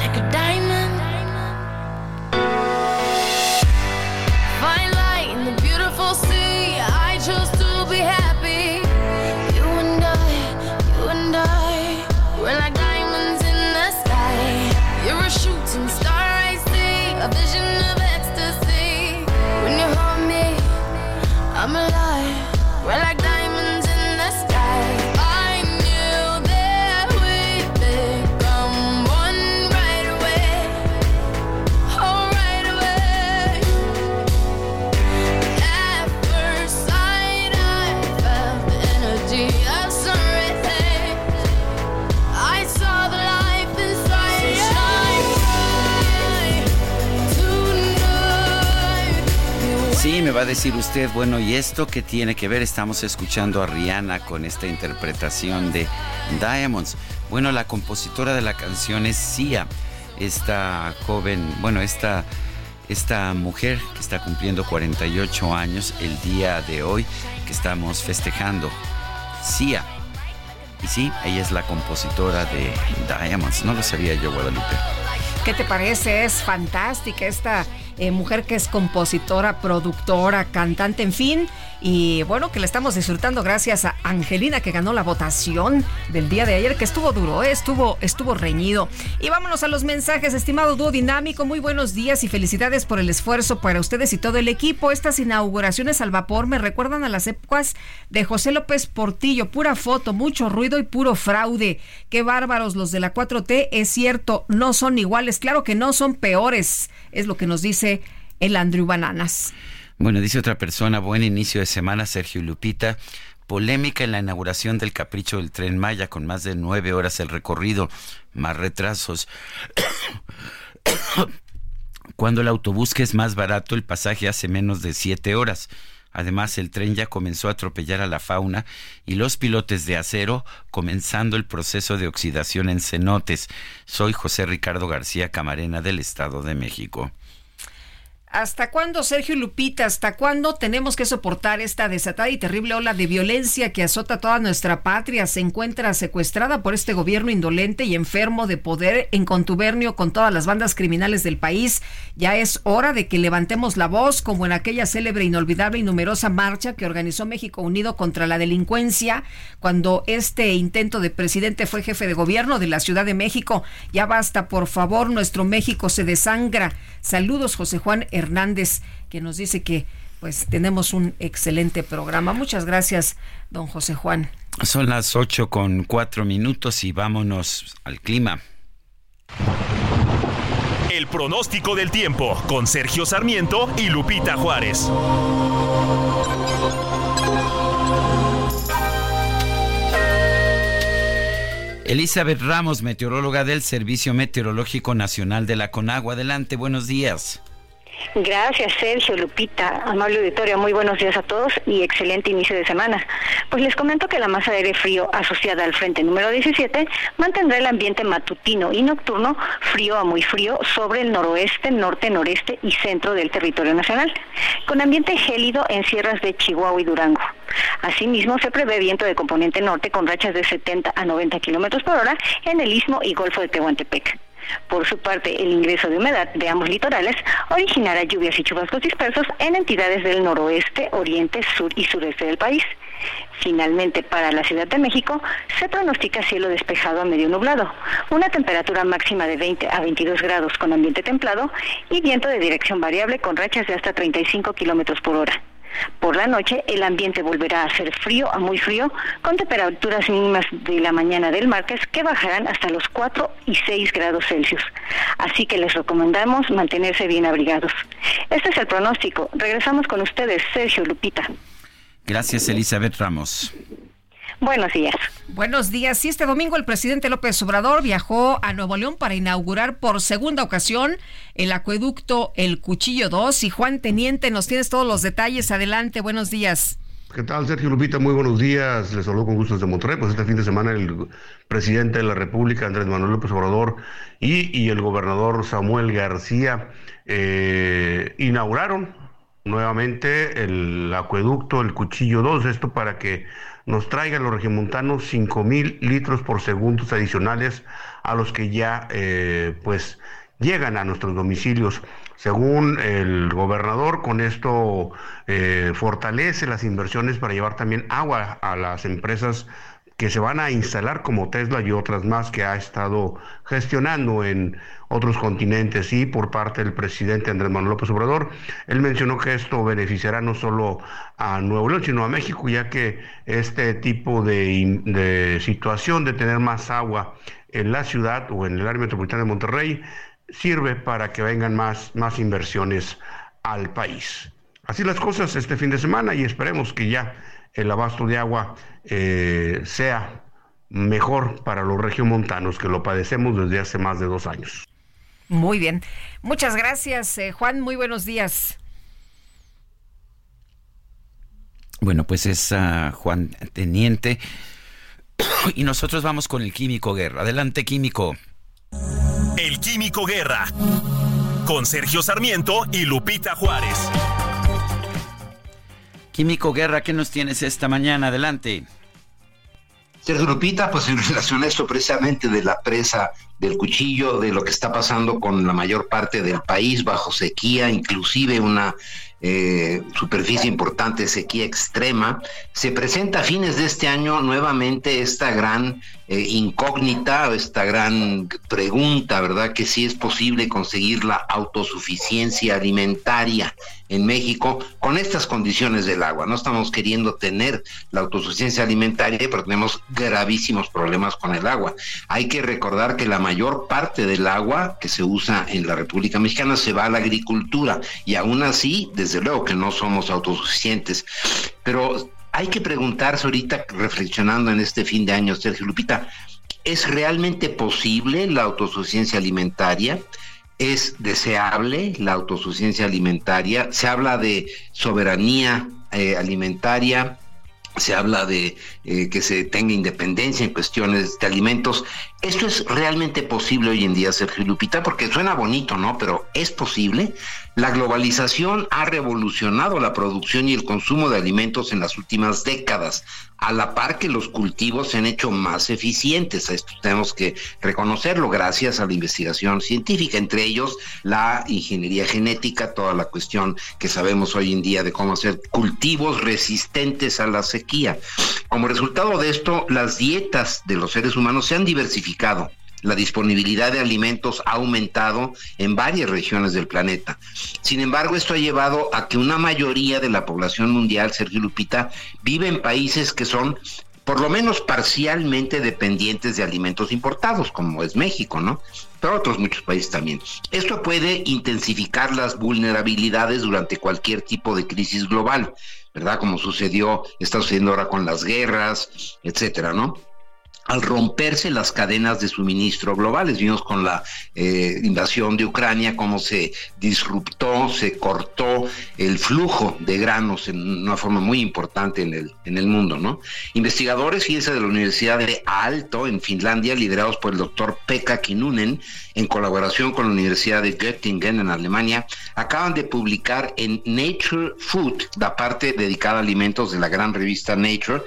va a decir usted, bueno, ¿y esto qué tiene que ver? Estamos escuchando a Rihanna con esta interpretación de Diamonds. Bueno, la compositora de la canción es Sia, esta joven, bueno, esta, esta mujer que está cumpliendo 48 años el día de hoy que estamos festejando. Sia. Y sí, ella es la compositora de Diamonds. No lo sabía yo, Guadalupe. ¿Qué te parece? Es fantástica esta eh, mujer que es compositora, productora, cantante, en fin. Y bueno, que la estamos disfrutando gracias a Angelina que ganó la votación del día de ayer, que estuvo duro, eh, estuvo, estuvo reñido. Y vámonos a los mensajes, estimado dúo dinámico. Muy buenos días y felicidades por el esfuerzo para ustedes y todo el equipo. Estas inauguraciones al vapor me recuerdan a las épocas de José López Portillo. Pura foto, mucho ruido y puro fraude. Qué bárbaros los de la 4T. Es cierto, no son iguales. Claro que no son peores. Es lo que nos dice el Andrew Bananas. Bueno, dice otra persona, buen inicio de semana, Sergio Lupita. Polémica en la inauguración del capricho del tren Maya, con más de nueve horas el recorrido, más retrasos. [coughs] Cuando el autobús que es más barato, el pasaje hace menos de siete horas. Además, el tren ya comenzó a atropellar a la fauna y los pilotes de acero comenzando el proceso de oxidación en cenotes. Soy José Ricardo García Camarena del Estado de México. ¿Hasta cuándo, Sergio Lupita? ¿Hasta cuándo tenemos que soportar esta desatada y terrible ola de violencia que azota toda nuestra patria? Se encuentra secuestrada por este gobierno indolente y enfermo de poder en contubernio con todas las bandas criminales del país. Ya es hora de que levantemos la voz, como en aquella célebre, inolvidable y numerosa marcha que organizó México Unido contra la delincuencia, cuando este intento de presidente fue jefe de gobierno de la Ciudad de México. Ya basta, por favor, nuestro México se desangra. Saludos, José Juan que nos dice que pues tenemos un excelente programa. Muchas gracias, don José Juan. Son las 8 con 4 minutos y vámonos al clima. El pronóstico del tiempo con Sergio Sarmiento y Lupita Juárez. Elizabeth Ramos, meteoróloga del Servicio Meteorológico Nacional de la Conagua. Adelante, buenos días. Gracias, Sergio, Lupita, amable auditorio, muy buenos días a todos y excelente inicio de semana. Pues les comento que la masa de aire frío asociada al frente número 17 mantendrá el ambiente matutino y nocturno frío a muy frío sobre el noroeste, norte, noreste y centro del territorio nacional, con ambiente gélido en sierras de Chihuahua y Durango. Asimismo, se prevé viento de componente norte con rachas de 70 a 90 kilómetros por hora en el istmo y golfo de Tehuantepec. Por su parte, el ingreso de humedad de ambos litorales originará lluvias y chubascos dispersos en entidades del noroeste, oriente, sur y sureste del país. Finalmente, para la Ciudad de México, se pronostica cielo despejado a medio nublado, una temperatura máxima de 20 a 22 grados con ambiente templado y viento de dirección variable con rachas de hasta 35 kilómetros por hora. Por la noche el ambiente volverá a ser frío a muy frío, con temperaturas mínimas de la mañana del martes que bajarán hasta los 4 y 6 grados Celsius. Así que les recomendamos mantenerse bien abrigados. Este es el pronóstico. Regresamos con ustedes, Sergio Lupita. Gracias, Elizabeth Ramos. Buenos días. Buenos días. Y este domingo el presidente López Obrador viajó a Nuevo León para inaugurar por segunda ocasión el acueducto El Cuchillo 2. Y Juan Teniente, nos tienes todos los detalles. Adelante, buenos días. ¿Qué tal, Sergio Lupita? Muy buenos días. Les saludo con gusto desde Monterrey. Pues este fin de semana el presidente de la República, Andrés Manuel López Obrador, y, y el gobernador Samuel García eh, inauguraron nuevamente el acueducto El Cuchillo 2. Esto para que nos traigan los regiomontanos 5 mil litros por segundo adicionales a los que ya eh, pues llegan a nuestros domicilios. Según el gobernador, con esto eh, fortalece las inversiones para llevar también agua a las empresas que se van a instalar como Tesla y otras más que ha estado gestionando en otros continentes y por parte del presidente Andrés Manuel López Obrador. Él mencionó que esto beneficiará no solo a Nuevo León, sino a México, ya que este tipo de, situación de tener más agua en la ciudad o en el área metropolitana de Monterrey sirve para que vengan más, más inversiones al país. Así las cosas este fin de semana y esperemos que ya el abasto de agua eh, sea mejor para los regiomontanos que lo padecemos desde hace más de dos años. Muy bien. Muchas gracias, eh, Juan. Muy buenos días. Bueno, pues es uh, Juan Teniente. [coughs] Y nosotros vamos con el Químico Guerra. Adelante, Químico. El Químico Guerra. Con Sergio Sarmiento y Lupita Juárez. Químico Guerra, ¿qué nos tienes esta mañana? Adelante. Sergio Lupita, pues en relación a esto precisamente de la presa del cuchillo, de lo que está pasando con la mayor parte del país bajo sequía, inclusive una eh, superficie importante, sequía extrema, se presenta a fines de este año nuevamente esta gran eh, incógnita, esta gran pregunta, ¿verdad? Que si es posible conseguir la autosuficiencia alimentaria en México con estas condiciones del agua. No estamos queriendo tener la autosuficiencia alimentaria, pero tenemos gravísimos problemas con el agua. Hay que recordar que la mayor parte del agua que se usa en la República Mexicana se va a la agricultura y aún así, desde luego que no somos autosuficientes. Pero hay que preguntarse ahorita, reflexionando en este fin de año, Sergio Lupita, ¿es realmente posible la autosuficiencia alimentaria? ¿Es deseable la autosuficiencia alimentaria? Se habla de soberanía eh, alimentaria, se habla de eh, que se tenga independencia en cuestiones de alimentos. ¿Esto es realmente posible hoy en día, Sergio Lupita? Porque suena bonito, ¿no? Pero ¿es posible? La globalización ha revolucionado la producción y el consumo de alimentos en las últimas décadas, a la par que los cultivos se han hecho más eficientes. Esto tenemos que reconocerlo gracias a la investigación científica, entre ellos la ingeniería genética, toda la cuestión que sabemos hoy en día de cómo hacer cultivos resistentes a la sequía. Como resultado de esto, las dietas de los seres humanos se han diversificado la disponibilidad de alimentos ha aumentado en varias regiones del planeta. Sin embargo, esto ha llevado a que una mayoría de la población mundial, Sergio Lupita, vive en países que son por lo menos parcialmente dependientes de alimentos importados, como es México, ¿no? Pero otros muchos países también. Esto puede intensificar las vulnerabilidades durante cualquier tipo de crisis global, ¿verdad? Como sucedió, está sucediendo ahora con las guerras, etcétera, ¿no? Al romperse las cadenas de suministro globales. Vimos con la eh, invasión de Ucrania cómo se disruptó, se cortó el flujo de granos en una forma muy importante en el, en el mundo, ¿no? Investigadores, fíjense, de la Universidad de Aalto, en Finlandia, liderados por el doctor Pekka Kinnunen, en colaboración con la Universidad de Göttingen, en Alemania, acaban de publicar en Nature Food, la parte dedicada a alimentos de la gran revista Nature,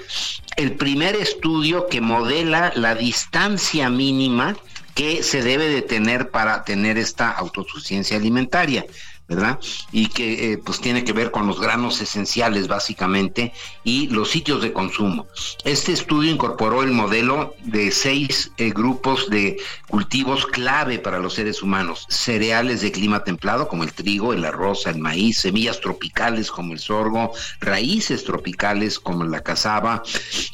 el primer estudio que modela la distancia mínima que se debe de tener para tener esta autosuficiencia alimentaria. ¿Verdad? Y que eh, pues tiene que ver con los granos esenciales básicamente y los sitios de consumo. Este estudio incorporó el modelo de seis eh, grupos de cultivos clave para los seres humanos, cereales de clima templado como el trigo, el arroz, el maíz, semillas tropicales como el sorgo, raíces tropicales como la cazaba,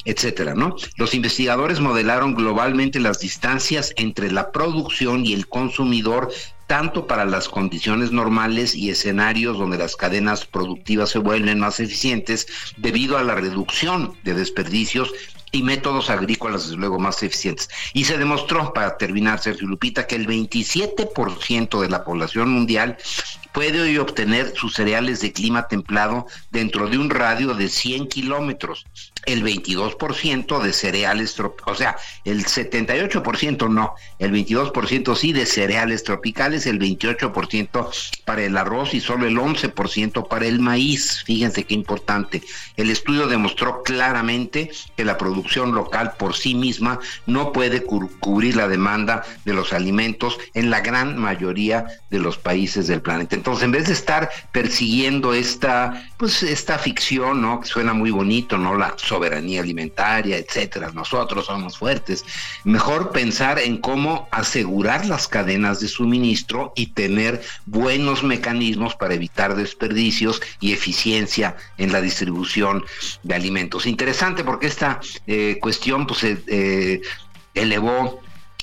etcétera, ¿no? Los investigadores modelaron globalmente las distancias entre la producción y el consumidor tanto para las condiciones normales y escenarios donde las cadenas productivas se vuelven más eficientes debido a la reducción de desperdicios y métodos agrícolas, desde luego, más eficientes. Y se demostró, para terminar, Sergio Lupita, que el 27% de la población mundial puede hoy obtener sus cereales de clima templado dentro de un radio de 100 kilómetros. El 22% de cereales, o sea, el 78% no, el 22% sí de cereales tropicales, el 28% para el arroz y solo el 11% para el maíz. Fíjense qué importante. El estudio demostró claramente que la producción local por sí misma no puede cubrir la demanda de los alimentos en la gran mayoría de los países del planeta. Entonces, en vez de estar persiguiendo esta, pues, esta ficción, ¿no? Que suena muy bonito, ¿no? La soberanía alimentaria, etcétera. Nosotros somos fuertes. Mejor pensar en cómo asegurar las cadenas de suministro y tener buenos mecanismos para evitar desperdicios y eficiencia en la distribución de alimentos. Interesante porque esta eh, cuestión, pues, eh, elevó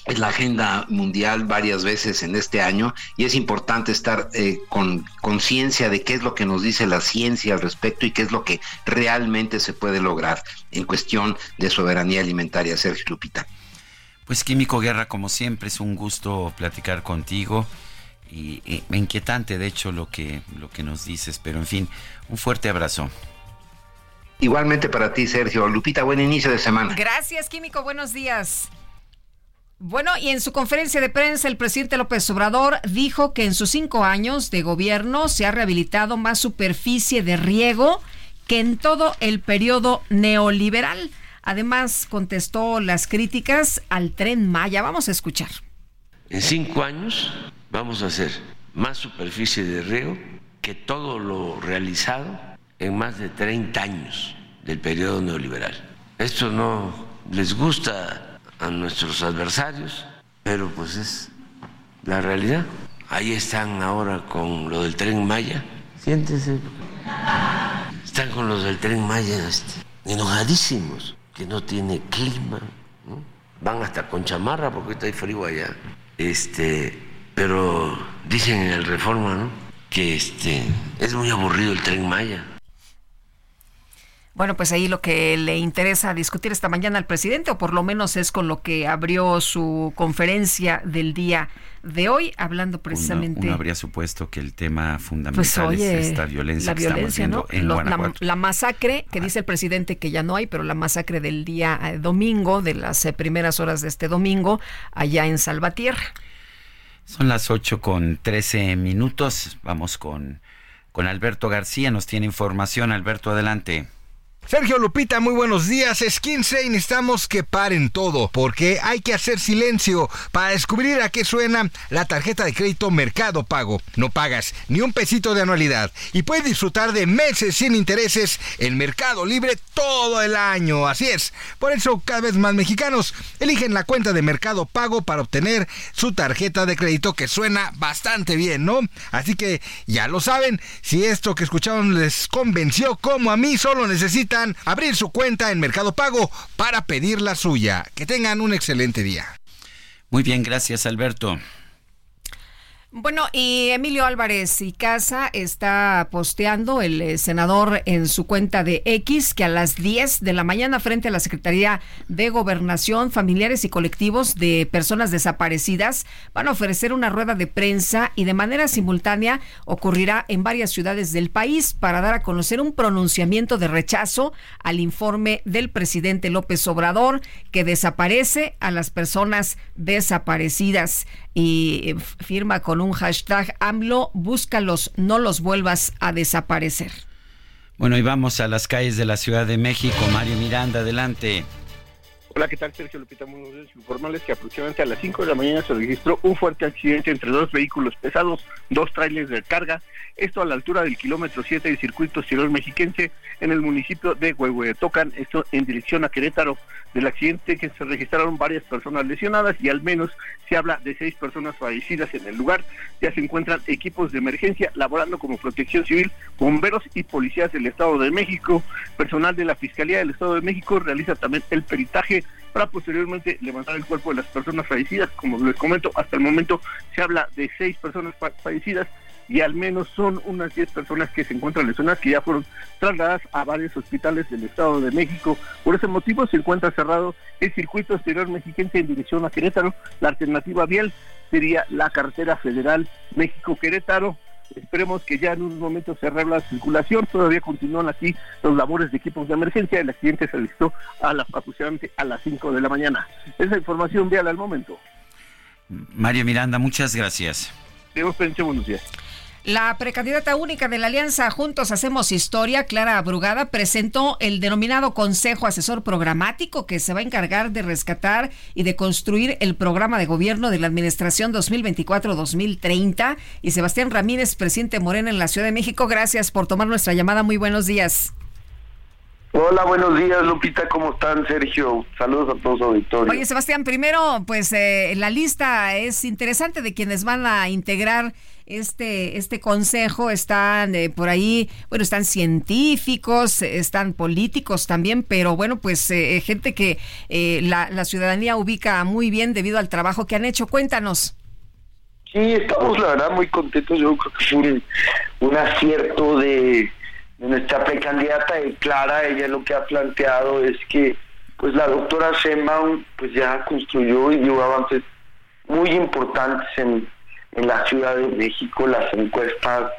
en la agenda mundial varias veces en este año y es importante estar eh, con conciencia de qué es lo que nos dice la ciencia al respecto y qué es lo que realmente se puede lograr en cuestión de soberanía alimentaria. Sergio Lupita. Pues Químico Guerra, como siempre, es un gusto platicar contigo y, y inquietante, de hecho, lo que, lo que nos dices, pero en fin, un fuerte abrazo. Igualmente para ti, Sergio. Lupita, buen inicio de semana. Gracias, Químico. Buenos días. Bueno, y en su conferencia de prensa, el presidente López Obrador dijo que en sus cinco años de gobierno se ha rehabilitado más superficie de riego que en todo el periodo neoliberal. Además, contestó las críticas al tren Maya. Vamos a escuchar. En cinco años vamos a hacer más superficie de riego que todo lo realizado en más de 30 años del periodo neoliberal. Esto no les gusta a nuestros adversarios, pero pues es la realidad. Ahí están ahora con lo del tren Maya. Siéntese. Están con los del tren Maya este, enojadísimos, que no tiene clima. ¿no? Van hasta con chamarra porque está hay frío allá. Este, pero dicen en el Reforma, ¿no? Que este, es muy aburrido el tren Maya. Bueno, pues ahí lo que le interesa discutir esta mañana al presidente, o por lo menos es con lo que abrió su conferencia del día de hoy, hablando precisamente. Uno, uno habría supuesto que el tema fundamental Pues oye, es esta violencia la que violencia, ¿no? en Lo- la, Guanajuato. la masacre que dice el presidente que ya no hay, pero la masacre del día eh, domingo, de las eh, primeras horas de este domingo, allá en Salvatierra. Son las 8 con 13 minutos. Vamos con, con Alberto García. Nos tiene información. Alberto, adelante. Sergio Lupita, muy buenos días. Es 15 y necesitamos que paren todo, porque hay que hacer silencio para descubrir a qué suena la tarjeta de crédito Mercado Pago. No pagas ni un pesito de anualidad y puedes disfrutar de meses sin intereses en Mercado Libre todo el año. Así es. Por eso cada vez más mexicanos eligen la cuenta de Mercado Pago para obtener su tarjeta de crédito que suena bastante bien, ¿no? Así que ya lo saben, si esto que escucharon les convenció como a mí, solo necesitan abrir su cuenta en Mercado Pago para pedir la suya. Que tengan un excelente día. Muy bien, gracias, Alberto. Bueno, y Emilio Álvarez y Casa está posteando el eh, senador en su cuenta de X que a las 10 de la mañana frente a la Secretaría de Gobernación, Familiares y Colectivos de Personas Desaparecidas van a ofrecer una rueda de prensa y de manera simultánea ocurrirá en varias ciudades del país para dar a conocer un pronunciamiento de rechazo al informe del presidente López Obrador que desaparece a las personas desaparecidas y firma con un hashtag AMLO, búscalos, no los vuelvas a desaparecer. Bueno, y vamos a las calles de la Ciudad de México. Mario Miranda, adelante. Hola, ¿qué tal? Sergio Lupita, muy buenos días. Informarles que aproximadamente a las 5 de la mañana se registró un fuerte accidente entre dos vehículos pesados, dos trailers de carga, esto a la altura del kilómetro 7 del circuito exterior mexiquense en el municipio de Huehuetocan, esto en dirección a Querétaro. Del accidente que se registraron varias personas lesionadas y al menos se habla de seis personas fallecidas en el lugar. Ya se encuentran equipos de emergencia laborando como protección civil, bomberos y policías del Estado de México. Personal de la Fiscalía del Estado de México realiza también el peritaje para posteriormente levantar el cuerpo de las personas fallecidas. Como les comento, hasta el momento se habla de seis personas fa- fallecidas y al menos son unas 10 personas que se encuentran lesionadas que ya fueron trasladadas a varios hospitales del Estado de México. Por ese motivo se encuentra cerrado el circuito exterior mexiquense en dirección a Querétaro. La alternativa vial sería la carretera federal México-Querétaro. Esperemos que ya en un momento se arregle la circulación. Todavía continúan aquí los labores de equipos de emergencia. El accidente se registró a la, aproximadamente a las 5 de la mañana. Esa información vial al momento. Mario Miranda, muchas gracias. Tenemos buenos días. La precandidata única de la Alianza Juntos Hacemos Historia, Clara Brugada, presentó el denominado Consejo Asesor Programático que se va a encargar de rescatar y de construir el programa de gobierno de la Administración 2024-2030. Y Sebastián Ramírez, presidente Morena en la Ciudad de México, gracias por tomar nuestra llamada. Muy buenos días. Hola, buenos días, Lupita, ¿cómo están, Sergio? Saludos a todos su auditorio. Oye, Sebastián, primero, pues eh, la lista es interesante de quienes van a integrar este, este consejo. Están eh, por ahí, bueno, están científicos, están políticos también, pero bueno, pues eh, gente que eh, la, ciudadanía ubica muy bien debido al trabajo que han hecho. Cuéntanos. Sí, estamos la verdad muy contentos. Yo creo que fue un, un acierto de, nuestra precandidata Clara. Ella lo que ha planteado es que pues la doctora Sheinbaum pues ya construyó y dio avances muy importantes en, en la Ciudad de México. Las encuestas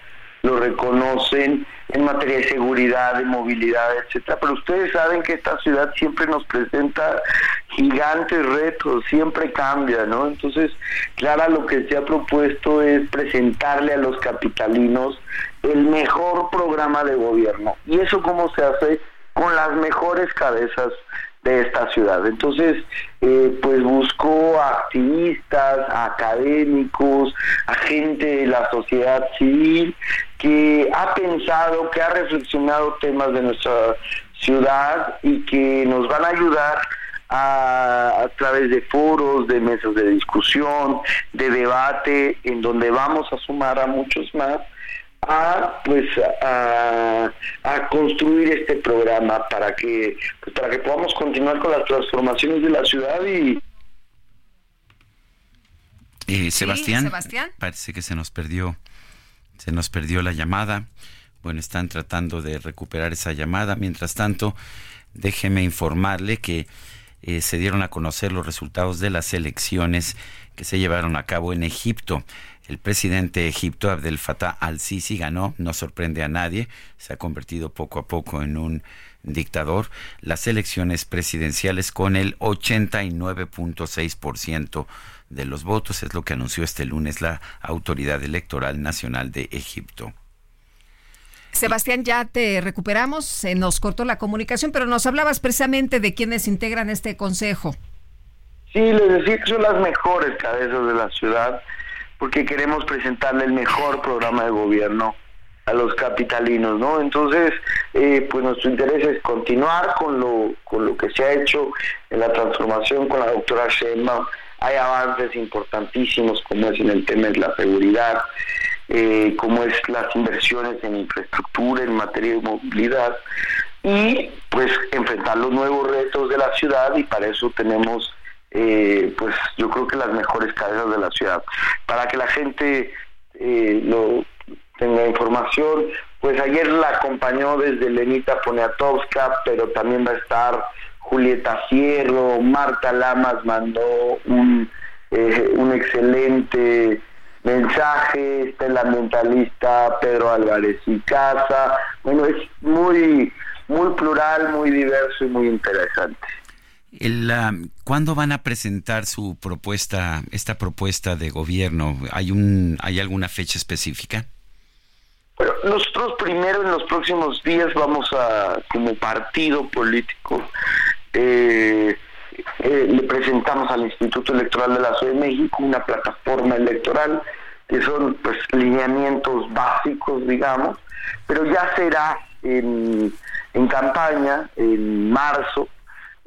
lo reconocen en materia de seguridad, de movilidad, etcétera. Pero ustedes saben que esta ciudad siempre nos presenta gigantes retos, siempre cambia, ¿no? Entonces, Clara lo que se ha propuesto es presentarle a los capitalinos el mejor programa de gobierno. ¿Y eso cómo se hace? Con las mejores cabezas de esta ciudad. Entonces, eh, pues buscó a activistas, a académicos, a gente de la sociedad civil que ha pensado, que ha reflexionado temas de nuestra ciudad y que nos van a ayudar a, a través de foros, de mesas de discusión, de debate, en donde vamos a sumar a muchos más a pues a, a construir este programa para que pues, para que podamos continuar con las transformaciones de la ciudad y Eh, Sebastián, Sebastián. parece que se nos perdió, se nos perdió la llamada. Bueno, están tratando de recuperar esa llamada. Mientras tanto, déjeme informarle que eh, se dieron a conocer los resultados de las elecciones que se llevaron a cabo en Egipto. El presidente de Egipto, Abdel Fattah al-Sisi, ganó, no sorprende a nadie, se ha convertido poco a poco en un dictador, las elecciones presidenciales con el 89.6% de los votos, es lo que anunció este lunes la Autoridad Electoral Nacional de Egipto. Sebastián, ya te recuperamos, se nos cortó la comunicación, pero nos hablabas precisamente de quienes integran este consejo. Sí, les decía que son las mejores cabezas de la ciudad, porque queremos presentarle el mejor programa de gobierno a los capitalinos, ¿no? Entonces, eh, pues nuestro interés es continuar con lo, con lo que se ha hecho en la transformación con la doctora Sheinbaum. Hay avances importantísimos, como es en el tema de la seguridad, eh, como es las inversiones en infraestructura, en materia de movilidad, y pues enfrentar los nuevos retos de la ciudad y para eso tenemos eh, pues yo creo que las mejores cabezas de la ciudad para que la gente eh, lo tenga información. Pues ayer la acompañó desde Lenita Poniatowska, pero también va a estar Julieta Fierro, Marta Lamas mandó un, eh, un excelente mensaje, está el ambientalista Pedro Álvarez y Casa. Bueno, es muy, muy plural, muy diverso y muy interesante. El, ¿Cuándo van a presentar su propuesta, esta propuesta de gobierno? ¿Hay, un, ¿Hay alguna fecha específica? Bueno, nosotros primero en los próximos días vamos a, como partido político, eh, eh, le presentamos al Instituto Electoral de la Ciudad de México una plataforma electoral que son pues lineamientos básicos, digamos, pero ya será en campaña en marzo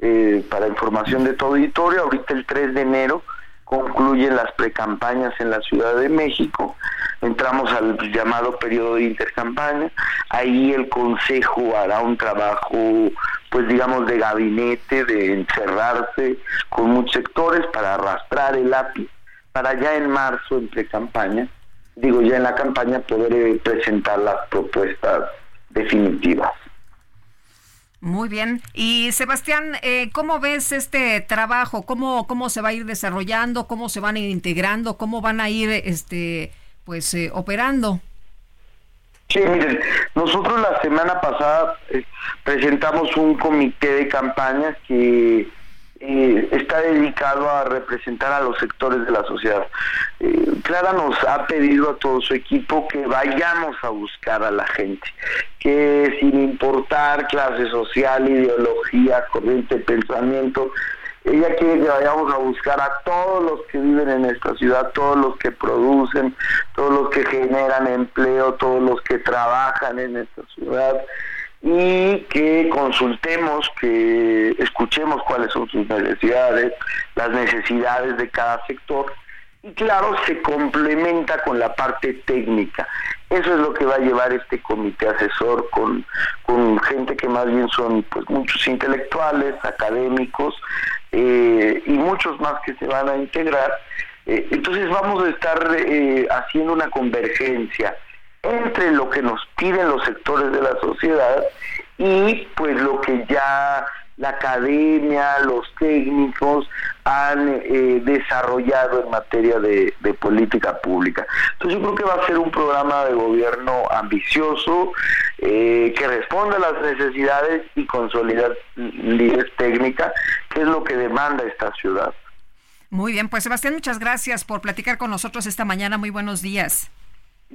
eh, para información de todo auditorio. Ahorita el 3 de enero concluyen las precampañas en la Ciudad de México. Entramos al llamado periodo de intercampaña. Ahí el Consejo hará un trabajo, pues digamos, de gabinete, de encerrarse con muchos sectores para arrastrar el lápiz, para ya en marzo, en precampaña, digo ya en la campaña, poder eh, presentar las propuestas definitivas. Muy bien. Y Sebastián, eh, ¿cómo ves este trabajo? ¿Cómo, ¿Cómo se va a ir desarrollando? ¿Cómo se van a ir integrando? ¿Cómo van a ir este, pues, eh, operando? Sí, miren, nosotros la semana pasada eh, presentamos un comité de campaña que eh, está dedicado a representar a los sectores de la sociedad. Eh, Clara nos ha pedido a todo su equipo que vayamos a buscar a la gente, que sin importar clase social, ideología, corriente de pensamiento, ella quiere que vayamos a buscar a todos los que viven en esta ciudad, todos los que producen, todos los que generan empleo, todos los que trabajan en esta ciudad y que consultemos, que escuchemos cuáles son sus necesidades, las necesidades de cada sector y claro, se complementa con la parte técnica. Eso es lo que va a llevar este comité asesor con, con gente que más bien son pues muchos intelectuales, académicos eh, y muchos más que se van a integrar. Eh, entonces vamos a estar eh, haciendo una convergencia entre lo que nos piden los sectores de la sociedad y pues lo que ya la academia, los técnicos han eh, desarrollado en materia de, política pública. Entonces yo creo que va a ser un programa de gobierno ambicioso, eh, que responda a las necesidades y consolidar líderes técnica, que es lo que demanda esta ciudad. Muy bien, pues Sebastián, muchas gracias por platicar con nosotros esta mañana. Muy buenos días.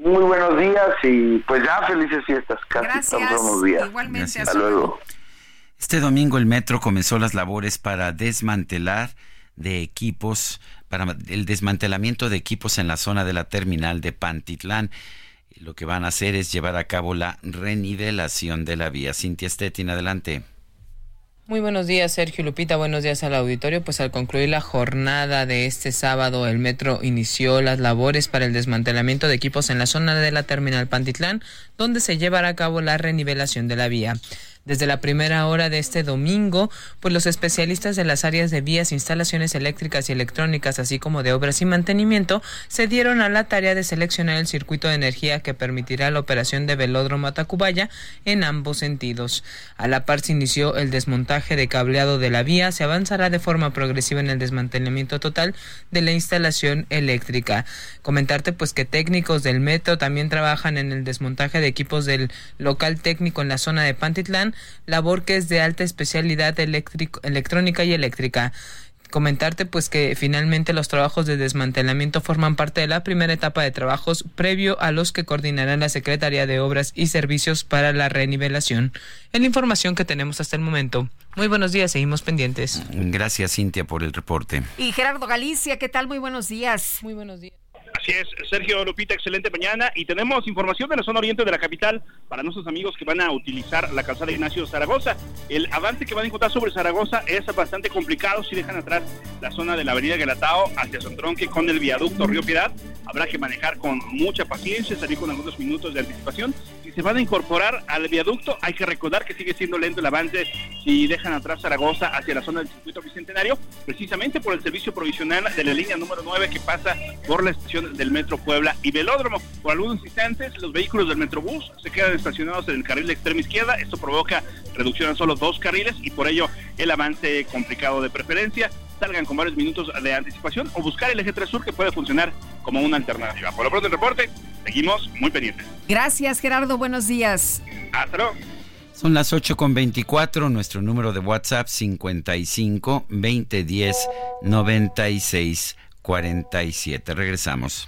Muy buenos días y pues ya felices fiestas. Casi Gracias. Buenos días. Igualmente. Hasta luego. Este domingo el metro comenzó las labores para desmantelar de equipos, para el desmantelamiento de equipos en la zona de la terminal de Pantitlán. Lo que van a hacer es llevar a cabo la renivelación de la vía. Cintia Stettin, adelante. Muy buenos días, Sergio Lupita. Buenos días al auditorio. Pues al concluir la jornada de este sábado, el metro inició las labores para el desmantelamiento de equipos en la zona de la terminal Pantitlán, donde se llevará a cabo la renivelación de la vía. Desde la primera hora de este domingo, pues los especialistas de las áreas de vías, instalaciones eléctricas y electrónicas, así como de obras y mantenimiento, se dieron a la tarea de seleccionar el circuito de energía que permitirá la operación de velódromo a Tacubaya en ambos sentidos. A la par se inició el desmontaje de cableado de la vía, se avanzará de forma progresiva en el desmantelamiento total de la instalación eléctrica. Comentarte pues que técnicos del metro también trabajan en el desmontaje de equipos del local técnico en la zona de Pantitlán, labor que es de alta especialidad electrónica y eléctrica. Comentarte pues que finalmente los trabajos de desmantelamiento forman parte de la primera etapa de trabajos previo a los que coordinarán la Secretaría de Obras y Servicios para la renivelación. Es la información que tenemos hasta el momento. Muy buenos días, seguimos pendientes. Gracias Cintia por el reporte. Y Gerardo Galicia, ¿qué tal? Muy buenos días. Muy buenos días. Es, Sergio Lupita, excelente mañana. Y tenemos información de la zona oriente de la capital para nuestros amigos que van a utilizar la calzada Ignacio Zaragoza. El avance que van a encontrar sobre Zaragoza es bastante complicado si dejan atrás la zona de la avenida Galatao hacia Sontronque con el viaducto Río Piedad. Habrá que manejar con mucha paciencia, salir con algunos minutos de anticipación. Si se van a incorporar al viaducto, hay que recordar que sigue siendo lento el avance si dejan atrás Zaragoza hacia la zona del circuito bicentenario, precisamente por el servicio provisional de la línea número 9 que pasa por la estación del Metro Puebla y Velódromo. Por algunos instantes, los vehículos del Metrobús se quedan estacionados en el carril de extrema izquierda. Esto provoca reducción a solo dos carriles y por ello el avance complicado de preferencia salgan con varios minutos de anticipación o buscar el eje 3 sur que puede funcionar como una alternativa. Por lo pronto el reporte, seguimos muy pendientes. Gracias Gerardo, buenos días. Hasta luego. Son las 8 con 24, nuestro número de WhatsApp 55 2010 96 47. Regresamos.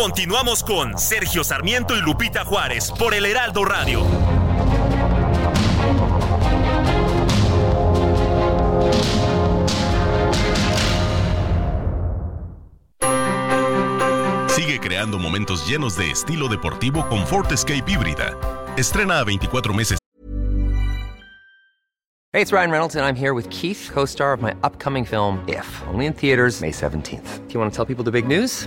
Continuamos con Sergio Sarmiento y Lupita Juárez por el Heraldo Radio. Sigue creando momentos llenos de estilo deportivo con Ford Escape híbrida. Estrena a 24 meses. Hey, it's Ryan Reynolds, and I'm here with Keith, co star of my upcoming film, If, only in theaters, May 17th. Do you want to tell people the big news?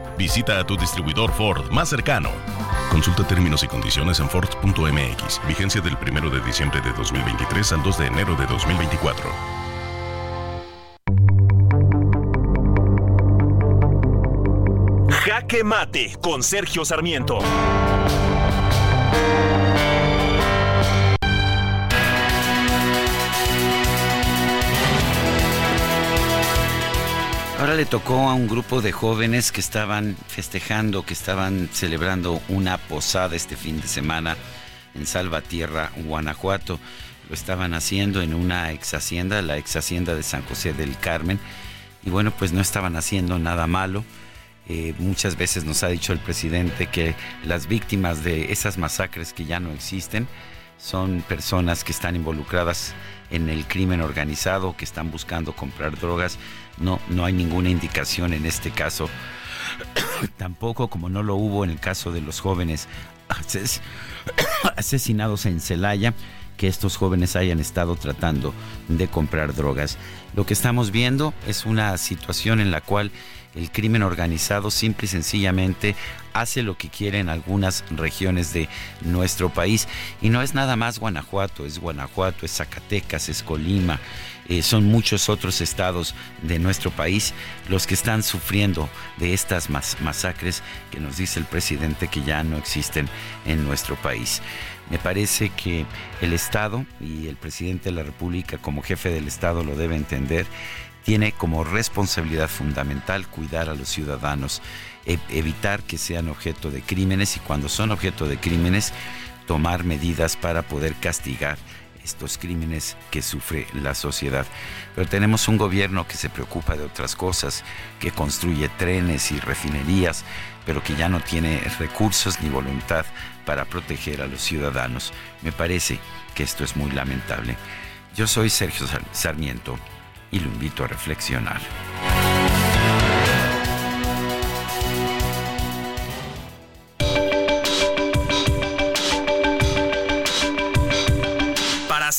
Visita a tu distribuidor Ford más cercano. Consulta términos y condiciones en Ford.mx. Vigencia del 1 de diciembre de 2023 al 2 de enero de 2024. Jaque Mate con Sergio Sarmiento. Ahora le tocó a un grupo de jóvenes que estaban festejando, que estaban celebrando una posada este fin de semana en Salvatierra, Guanajuato. Lo estaban haciendo en una ex hacienda, la ex hacienda de San José del Carmen. Y bueno, pues no estaban haciendo nada malo. Eh, muchas veces nos ha dicho el presidente que las víctimas de esas masacres que ya no existen son personas que están involucradas en el crimen organizado, que están buscando comprar drogas. No, no hay ninguna indicación en este caso. [coughs] Tampoco como no lo hubo en el caso de los jóvenes ases- [coughs] asesinados en Celaya, que estos jóvenes hayan estado tratando de comprar drogas. Lo que estamos viendo es una situación en la cual el crimen organizado simple y sencillamente hace lo que quiere en algunas regiones de nuestro país. Y no es nada más Guanajuato, es Guanajuato, es Zacatecas, es Colima, eh, son muchos otros estados de nuestro país los que están sufriendo de estas mas- masacres que nos dice el presidente que ya no existen en nuestro país. Me parece que el Estado y el presidente de la República como jefe del Estado lo debe entender tiene como responsabilidad fundamental cuidar a los ciudadanos, e- evitar que sean objeto de crímenes y cuando son objeto de crímenes, tomar medidas para poder castigar estos crímenes que sufre la sociedad. Pero tenemos un gobierno que se preocupa de otras cosas, que construye trenes y refinerías, pero que ya no tiene recursos ni voluntad para proteger a los ciudadanos. Me parece que esto es muy lamentable. Yo soy Sergio Sar- Sarmiento y lo invito a reflexionar.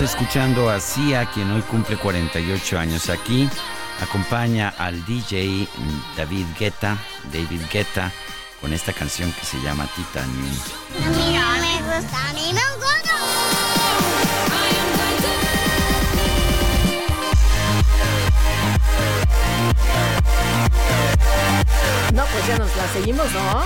Escuchando a Cia, quien hoy cumple 48 años aquí. Acompaña al DJ David Guetta, David Guetta, con esta canción que se llama Titanium. Me gusta, a mí me No, pues ya nos la seguimos, ¿no?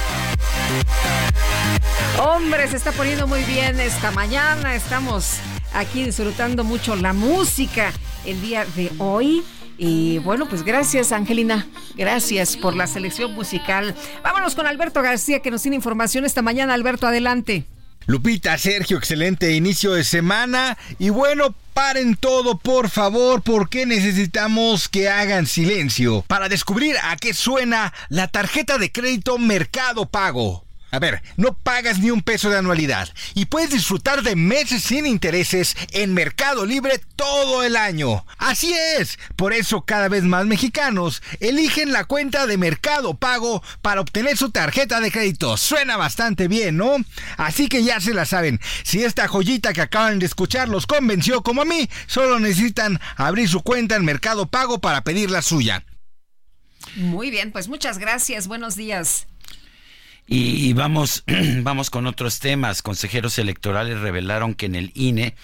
Hombre, se está poniendo muy bien esta mañana. Estamos aquí disfrutando mucho la música el día de hoy. Y bueno, pues gracias, Angelina. Gracias por la selección musical. Vámonos con Alberto García, que nos tiene información esta mañana. Alberto, adelante. Lupita, Sergio, excelente inicio de semana. Y bueno, paren todo, por favor, porque necesitamos que hagan silencio para descubrir a qué suena la tarjeta de crédito Mercado Pago. A ver, no pagas ni un peso de anualidad y puedes disfrutar de meses sin intereses en Mercado Libre todo el año. Así es, por eso cada vez más mexicanos eligen la cuenta de Mercado Pago para obtener su tarjeta de crédito. Suena bastante bien, ¿no? Así que ya se la saben. Si esta joyita que acaban de escuchar los convenció como a mí, solo necesitan abrir su cuenta en Mercado Pago para pedir la suya. Muy bien, pues muchas gracias. Buenos días. Y, vamos, [clears throat] vamos con otros temas. Consejeros electorales revelaron que en el INE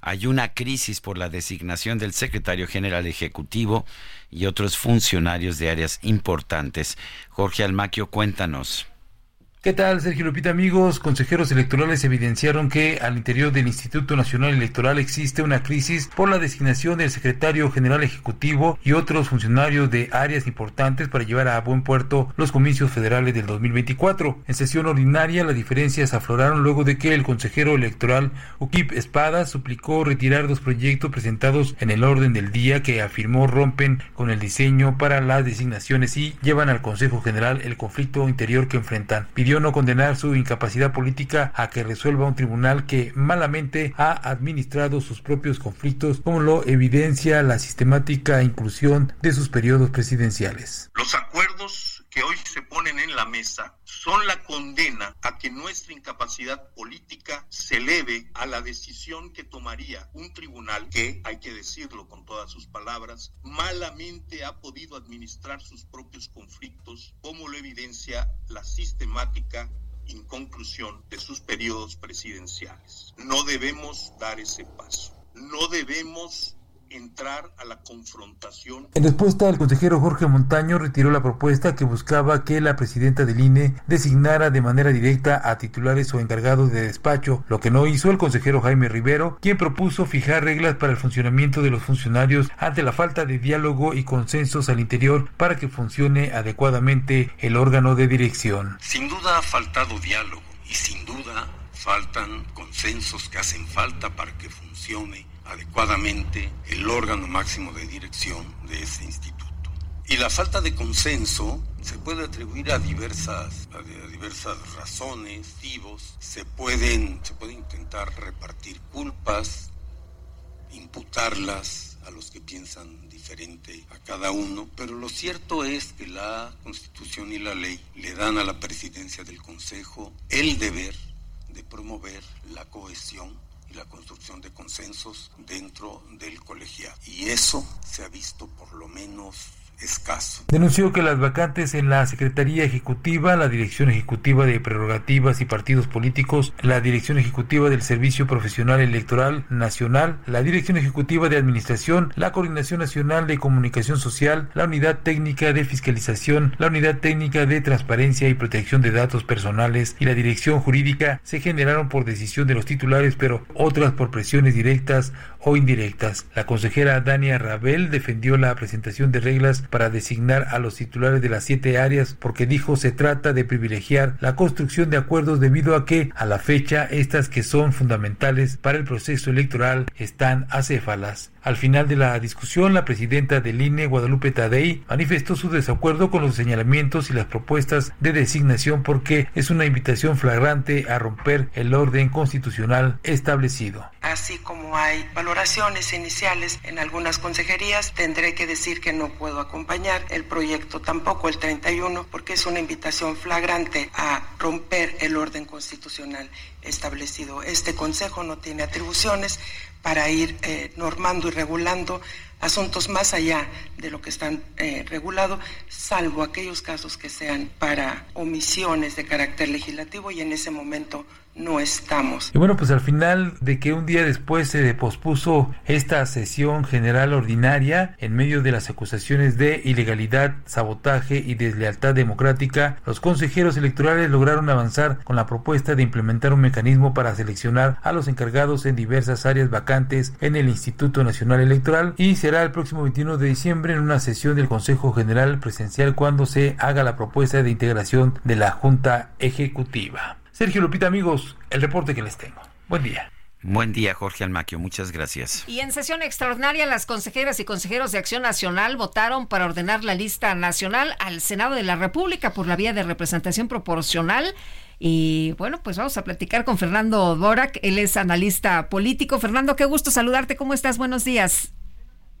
hay una crisis por la designación del secretario general ejecutivo y otros funcionarios de áreas importantes. Jorge Almaquio, cuéntanos. ¿Qué tal, Sergio Lupita, amigos? Consejeros electorales evidenciaron que al interior del Instituto Nacional Electoral existe una crisis por la designación del secretario general ejecutivo y otros funcionarios de áreas importantes para llevar a buen puerto los comicios federales del 2024. En sesión ordinaria, las diferencias afloraron luego de que el consejero electoral Ukip Espada suplicó retirar dos proyectos presentados en el orden del día que afirmó rompen con el diseño para las designaciones y llevan al Consejo General el conflicto interior que enfrentan no condenar su incapacidad política a que resuelva un tribunal que malamente ha administrado sus propios conflictos, como lo evidencia la sistemática inclusión de sus periodos presidenciales. Los acuerdos hoy se ponen en la mesa son la condena a que nuestra incapacidad política se eleve a la decisión que tomaría un tribunal que, hay que decirlo con todas sus palabras, malamente ha podido administrar sus propios conflictos, como lo evidencia la sistemática inconclusión de sus periodos presidenciales. No debemos dar ese paso. No debemos entrar a la confrontación. En respuesta, el consejero Jorge Montaño retiró la propuesta que buscaba que la presidenta del INE designara de manera directa a titulares o encargados de despacho, lo que no hizo el consejero Jaime Rivero, quien propuso fijar reglas para el funcionamiento de los funcionarios ante la falta de diálogo y consensos al interior para que funcione adecuadamente el órgano de dirección. Sin duda ha faltado diálogo y sin duda faltan consensos que hacen falta para que funcione adecuadamente el órgano máximo de dirección de ese instituto. Y la falta de consenso se puede atribuir a diversas, a diversas razones, motivos. Se pueden, se puede intentar repartir culpas, imputarlas a los que piensan diferente a cada uno, pero lo cierto es que la Constitución y la ley le dan a la presidencia del Consejo el deber de promover la cohesión y la construcción de consensos dentro del colegiado. Y eso se ha visto por lo menos escaso. Denunció que las vacantes en la Secretaría Ejecutiva, la Dirección Ejecutiva de Prerrogativas y Partidos Políticos, la Dirección Ejecutiva del Servicio Profesional Electoral Nacional, la Dirección Ejecutiva de Administración, la Coordinación Nacional de Comunicación Social, la Unidad Técnica de Fiscalización, la Unidad Técnica de Transparencia y Protección de Datos Personales y la Dirección Jurídica se generaron por decisión de los titulares, pero otras por presiones directas o indirectas. La consejera Dania Rabel defendió la presentación de reglas para designar a los titulares de las siete áreas porque dijo se trata de privilegiar la construcción de acuerdos debido a que a la fecha estas que son fundamentales para el proceso electoral están acéfalas. Al final de la discusión, la presidenta del INE, Guadalupe Tadei, manifestó su desacuerdo con los señalamientos y las propuestas de designación porque es una invitación flagrante a romper el orden constitucional establecido. Así como hay valoraciones iniciales en algunas consejerías, tendré que decir que no puedo acompañar el proyecto tampoco el 31 porque es una invitación flagrante a romper el orden constitucional establecido. Este Consejo no tiene atribuciones para ir eh, normando y regulando asuntos más allá de lo que están eh, regulados, salvo aquellos casos que sean para omisiones de carácter legislativo y en ese momento no estamos. Y bueno, pues al final de que un día después se pospuso esta sesión general ordinaria en medio de las acusaciones de ilegalidad, sabotaje y deslealtad democrática, los consejeros electorales lograron avanzar con la propuesta de implementar un mecanismo para seleccionar a los encargados en diversas áreas vacantes en el Instituto Nacional Electoral y será el próximo 21 de diciembre en una sesión del Consejo General presencial cuando se haga la propuesta de integración de la Junta Ejecutiva. Sergio Lupita, amigos, el reporte que les tengo. Buen día. Buen día, Jorge Almaquio. Muchas gracias. Y en sesión extraordinaria, las consejeras y consejeros de Acción Nacional votaron para ordenar la lista nacional al Senado de la República por la vía de representación proporcional. Y bueno, pues vamos a platicar con Fernando Borac. Él es analista político. Fernando, qué gusto saludarte. ¿Cómo estás? Buenos días.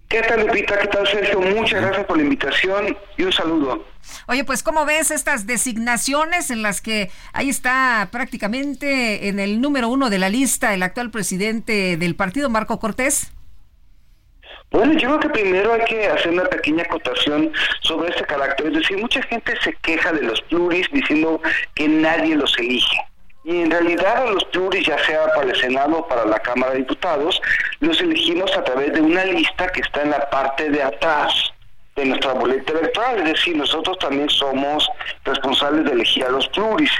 ¿Qué tal, Lupita? ¿Qué tal, Sergio? Muchas gracias por la invitación y un saludo. Oye, pues ¿cómo ves estas designaciones en las que ahí está prácticamente en el número uno de la lista el actual presidente del partido, Marco Cortés? Bueno, yo creo que primero hay que hacer una pequeña acotación sobre este carácter. Es decir, mucha gente se queja de los pluris diciendo que nadie los elige. Y en realidad a los pluris, ya sea para el Senado o para la Cámara de Diputados, los elegimos a través de una lista que está en la parte de atrás de nuestra boleta electoral, es decir, nosotros también somos responsables de elegir a los pluris.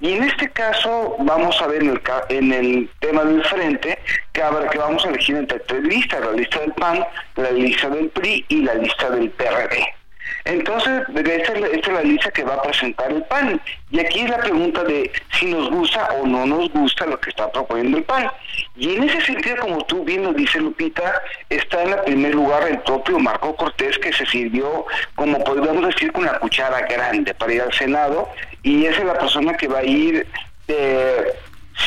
Y en este caso vamos a ver en el, tema del frente que, habrá, que vamos a elegir entre tres listas, la lista del PAN, la lista del PRI y la lista del PRD. Entonces, esta es, la, lista que va a presentar el PAN. Y aquí es la pregunta de si nos gusta o no nos gusta lo que está proponiendo el PAN. Y en ese sentido, como tú bien nos dice Lupita, está en el primer lugar el propio Marco Cortés, que se sirvió, como podríamos decir, con la cuchara grande para ir al Senado. Y esa es la persona que va a ir... Eh,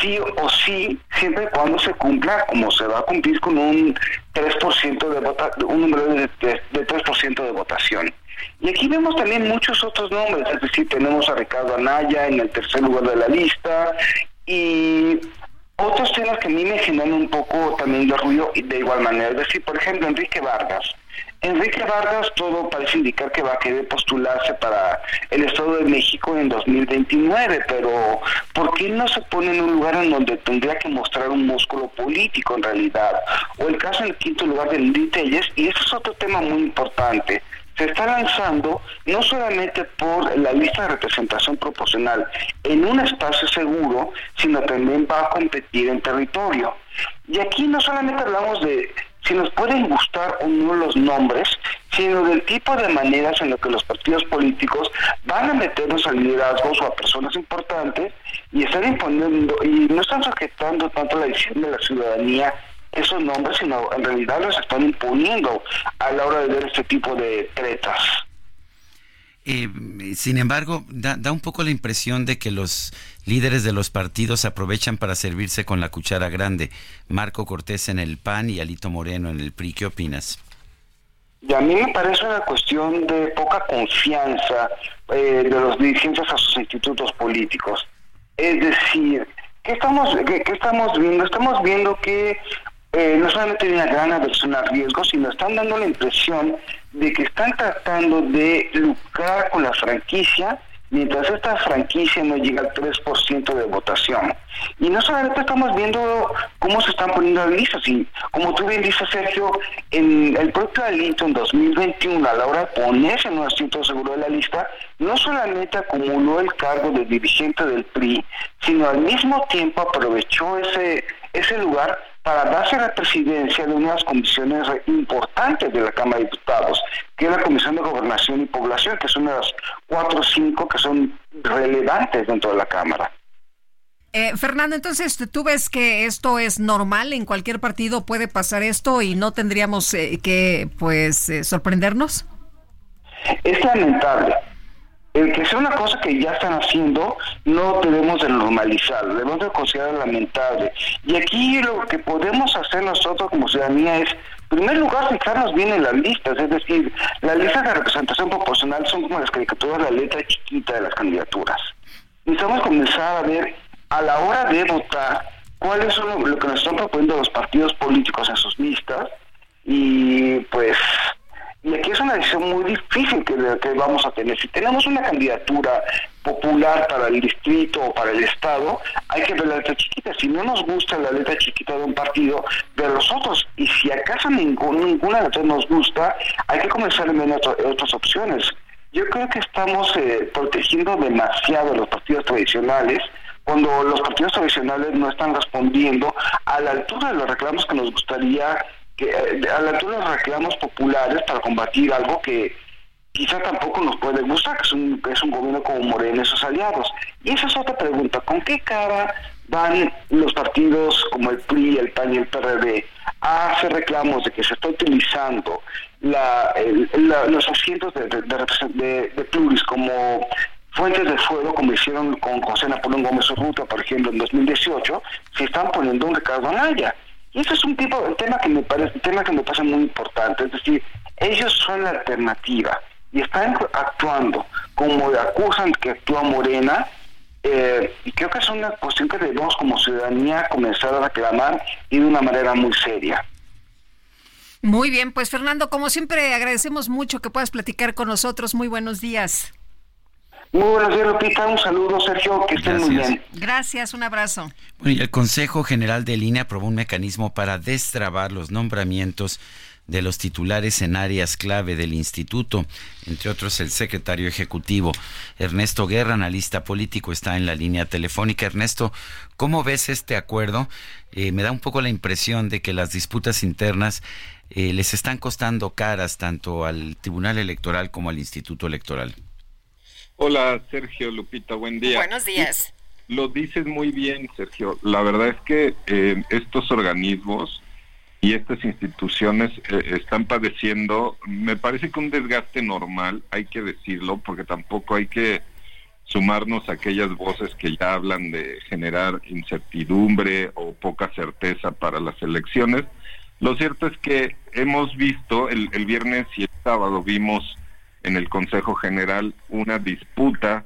sí o sí, siempre y cuando se cumpla, como se va a cumplir con un 3% de vota, un número de, de, de 3% de votación. Y aquí vemos también muchos otros nombres, es decir, tenemos a Ricardo Anaya en el tercer lugar de la lista y otros temas que a mí me generan un poco también de ruido de igual manera. Es decir, por ejemplo, Enrique Vargas. Enrique Vargas todo parece indicar que va a querer postularse para el Estado de México en 2029, pero ¿por qué no se pone en un lugar en donde tendría que mostrar un músculo político en realidad? O el caso en el quinto lugar de Lili Telles, y eso es otro tema muy importante se está lanzando no solamente por la lista de representación proporcional en un espacio seguro, sino también va a competir en territorio. Y aquí no solamente hablamos de si nos pueden gustar o no los nombres, sino del tipo de maneras en las que los partidos políticos van a meternos a liderazgos o a personas importantes y están imponiendo y no están sujetando tanto la decisión de la ciudadanía esos nombres, sino en realidad los están imponiendo a la hora de ver este tipo de tretas. Eh, sin embargo, da, da, un poco la impresión de que los líderes de los partidos aprovechan para servirse con la cuchara grande. Marco Cortés en el PAN y Alito Moreno en el PRI. ¿Qué opinas? Y a mí me parece una cuestión de poca confianza eh, de los dirigentes a sus institutos políticos. Es decir, ¿qué estamos, qué, qué estamos viendo? Estamos viendo que eh, no solamente hay una gran aversión a riesgo, sino están dando la impresión de que están tratando de lucrar con la franquicia mientras esta franquicia no llega al 3% de votación. Y no solamente estamos viendo cómo se están poniendo listas, y como tú bien dices, Sergio, en el propio Alito en 2021, a la hora de ponerse en un asiento seguro de la lista, no solamente acumuló el cargo de dirigente del PRI, sino al mismo tiempo aprovechó ese, ese lugar para darse la presidencia de unas comisiones importantes de la Cámara de Diputados, que es la Comisión de Gobernación y Población, que son las cuatro o cinco que son relevantes dentro de la Cámara. Eh, Fernando, entonces tú ves que esto es normal, en cualquier partido puede pasar esto y no tendríamos eh, que pues eh, sorprendernos. Es lamentable el que sea una cosa que ya están haciendo, no debemos de normalizar, debemos de considerar lamentable. Y aquí lo que podemos hacer nosotros como ciudadanía es, en primer lugar, fijarnos bien en las listas, es decir, las listas de representación proporcional son como las caricaturas, la letra chiquita de las candidaturas. Necesitamos comenzar a ver a la hora de votar cuáles son lo, que nos están proponiendo los partidos políticos en sus listas y pues y aquí es una decisión muy difícil que, que vamos a tener. Si tenemos una candidatura popular para el distrito o para el estado, hay que ver la letra chiquita. Si no nos gusta la letra chiquita de un partido, de los otros. Y si acaso ninguna de nos gusta, hay que comenzar a ver otras opciones. Yo creo que estamos eh, protegiendo demasiado los partidos tradicionales cuando los partidos tradicionales no están respondiendo a la altura de los reclamos que nos gustaría que eh, a la altura de los reclamos populares para combatir algo que quizá tampoco nos puede gustar, que es un, es un gobierno como Morena y sus aliados. Y esa es otra pregunta, ¿con qué cara van los partidos como el PRI, el PAN y el PRD a hacer reclamos de que se está utilizando la, los asientos de, de, de, pluris como fuentes de fuego, como hicieron con José Napoleón Gómez Urruta, por ejemplo, en 2018, se están poniendo un Ricardo Anaya. Y ese es un tipo de tema que me parece, tema que me parece muy importante. Es decir, ellos son la alternativa y están actuando como acusan que actúa Morena. Eh, y creo que es una cuestión que debemos como ciudadanía comenzar a reclamar y de una manera muy seria. Muy bien, pues Fernando, como siempre agradecemos mucho que puedas platicar con nosotros. Muy buenos días. Muy buenos días, Lupita. Un saludo, Sergio. Que estén muy bien. Gracias, un abrazo. Bueno, y el Consejo General de Línea aprobó un mecanismo para destrabar los nombramientos de los titulares en áreas clave del instituto, entre otros el secretario ejecutivo. Ernesto Guerra, analista político, está en la línea telefónica. Ernesto, ¿cómo ves este acuerdo? Eh, me da un poco la impresión de que las disputas internas eh, les están costando caras tanto al Tribunal Electoral como al Instituto Electoral. Hola, Sergio Lupita, buen día. Buenos días. Lo dices muy bien, Sergio. La verdad es que eh, estos organismos y estas instituciones eh, están padeciendo, me parece que un desgaste normal, hay que decirlo, porque tampoco hay que sumarnos a aquellas voces que ya hablan de generar incertidumbre o poca certeza para las elecciones. Lo cierto es que hemos visto, el, el viernes y el sábado vimos en el Consejo General una disputa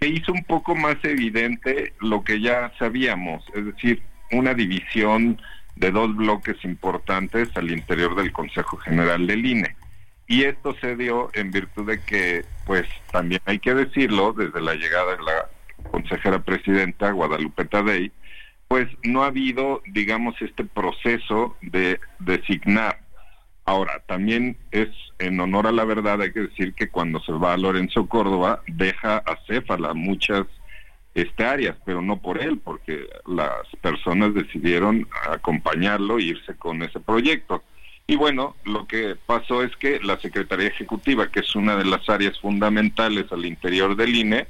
que hizo un poco más evidente lo que ya sabíamos, es decir, una división de dos bloques importantes al interior del Consejo General del INE. Y esto se dio en virtud de que, pues también hay que decirlo, desde la llegada de la consejera presidenta Guadalupe Tadei, pues no ha habido, digamos, este proceso de designar Ahora, también es en honor a la verdad, hay que decir que cuando se va a Lorenzo Córdoba, deja a Céfala muchas este, áreas, pero no por él, porque las personas decidieron acompañarlo e irse con ese proyecto. Y bueno, lo que pasó es que la Secretaría Ejecutiva, que es una de las áreas fundamentales al interior del INE,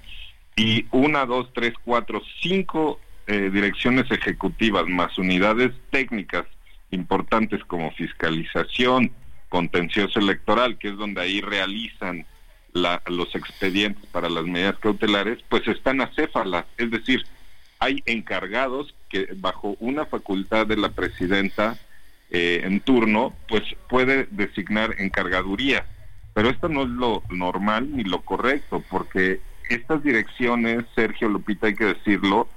y una, dos, tres, cuatro, cinco eh, direcciones ejecutivas más unidades técnicas importantes como fiscalización, contencioso electoral, que es donde ahí realizan los expedientes para las medidas cautelares, pues están acéfalas, es decir, hay encargados que bajo una facultad de la presidenta eh, en turno, pues puede designar encargaduría. Pero esto no es lo normal ni lo correcto, porque estas direcciones, Sergio Lupita, hay que decirlo,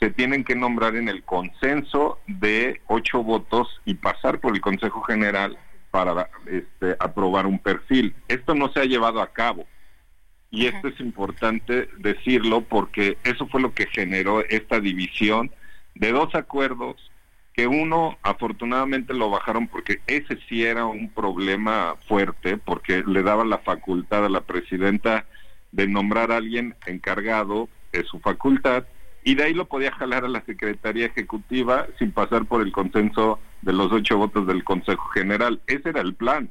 se tienen que nombrar en el consenso de ocho votos y pasar por el Consejo General para este, aprobar un perfil. Esto no se ha llevado a cabo. Y esto es importante decirlo porque eso fue lo que generó esta división de dos acuerdos que uno afortunadamente lo bajaron porque ese sí era un problema fuerte porque le daba la facultad a la presidenta de nombrar a alguien encargado de su facultad y de ahí lo podía jalar a la Secretaría Ejecutiva sin pasar por el consenso de los ocho votos del Consejo General. Ese era el plan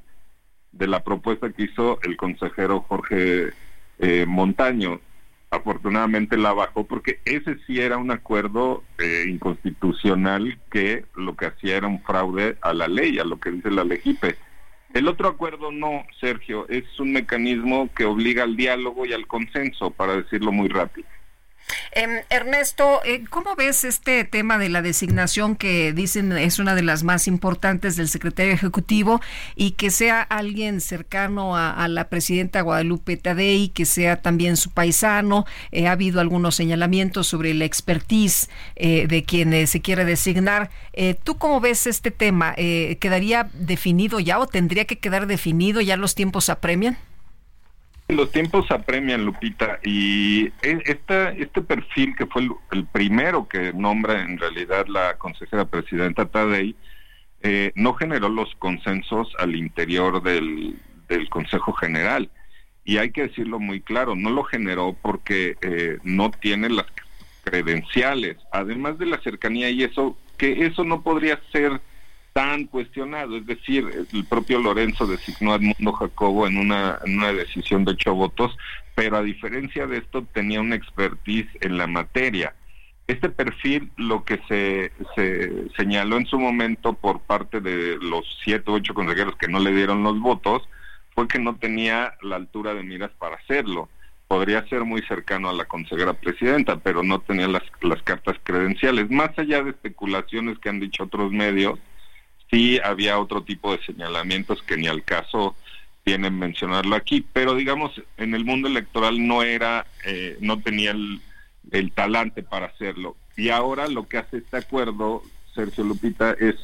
de la propuesta que hizo el consejero Jorge eh, Montaño. Afortunadamente la bajó porque ese sí era un acuerdo eh, inconstitucional que lo que hacía era un fraude a la ley, a lo que dice la Legipe. El otro acuerdo no, Sergio, es un mecanismo que obliga al diálogo y al consenso, para decirlo muy rápido. Em, Ernesto, eh, ¿cómo ves este tema de la designación que dicen es una de las más importantes del secretario ejecutivo y que sea alguien cercano a, la presidenta Guadalupe Tadei, que sea también su paisano? Eh, ha habido algunos señalamientos sobre la expertise eh, de quien se quiere designar. ¿Tú cómo ves este tema? ¿Quedaría definido ya o tendría que quedar definido? ¿Ya los tiempos apremian? Los tiempos apremian, Lupita, y e, esta, este perfil que fue el, primero que nombra en realidad la consejera presidenta Tadei, eh, no generó los consensos al interior del, Consejo General. Y hay que decirlo muy claro, no lo generó porque eh, no tiene las credenciales, además de la cercanía y eso, que eso no podría ser tan cuestionado, es decir, el propio Lorenzo designó a Edmundo Jacobo en una, en decisión de ocho votos, pero a diferencia de esto tenía una expertise en la materia. Este perfil, lo que se, se señaló en su momento por parte de los siete o ocho consejeros que no le dieron los votos, fue que no tenía la altura de miras para hacerlo. Podría ser muy cercano a la consejera presidenta, pero no tenía las cartas credenciales. Más allá de especulaciones que han dicho otros medios, sí había otro tipo de señalamientos que ni al caso tienen mencionarlo aquí, pero digamos en el mundo electoral no era, eh, no tenía el, talante para hacerlo. Y ahora lo que hace este acuerdo, Sergio Lupita, es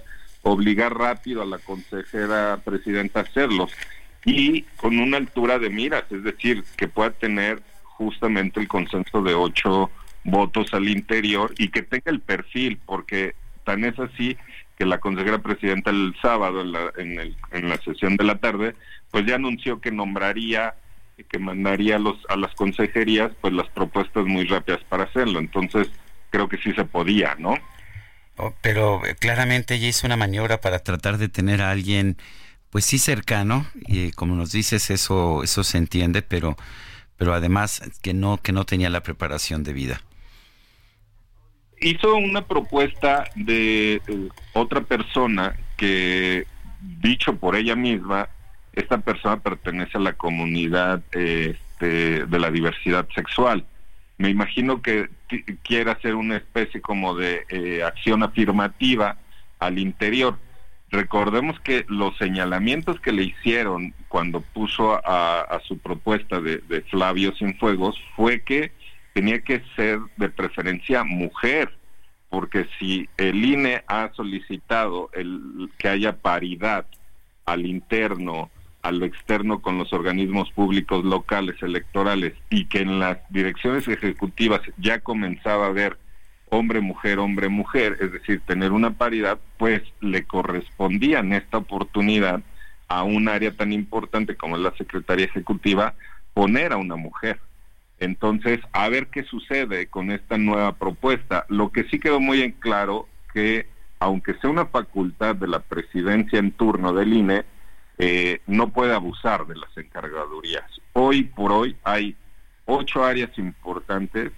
obligar rápido a la consejera presidenta a hacerlos y con una altura de miras, es decir, que pueda tener justamente el consenso de ocho votos al interior y que tenga el perfil, porque tan es así que la consejera presidenta el sábado en la, en, la sesión de la tarde, pues ya anunció que nombraría que mandaría a, los, a las consejerías pues las propuestas muy rápidas para hacerlo. Entonces, creo que sí se podía, ¿no? Oh, pero eh, claramente ella hizo una maniobra para tratar de tener a alguien, pues sí cercano, y como nos dices, eso, eso se entiende, pero, pero además que no, que no tenía la preparación de vida hizo una propuesta de eh, otra persona que, dicho por ella misma, esta persona pertenece a la comunidad este, de la diversidad sexual. Me imagino que quiere hacer una especie como de eh, acción afirmativa al interior. Recordemos que los señalamientos que le hicieron cuando puso a, su propuesta de, de Flavio Cienfuegos fue que tenía que ser de preferencia mujer, porque si el INE ha solicitado el, que haya paridad al interno, a lo externo con los organismos públicos locales electorales y que en las direcciones ejecutivas ya comenzaba a haber hombre, mujer, hombre, mujer, es decir, tener una paridad, pues le correspondía en esta oportunidad a un área tan importante como es la Secretaría Ejecutiva poner a una mujer. Entonces, a ver qué sucede con esta nueva propuesta. Lo que sí quedó muy en claro que, aunque sea una facultad de la presidencia en turno del INE, eh, no puede abusar de las encargadurías. Hoy por hoy hay ocho áreas importantes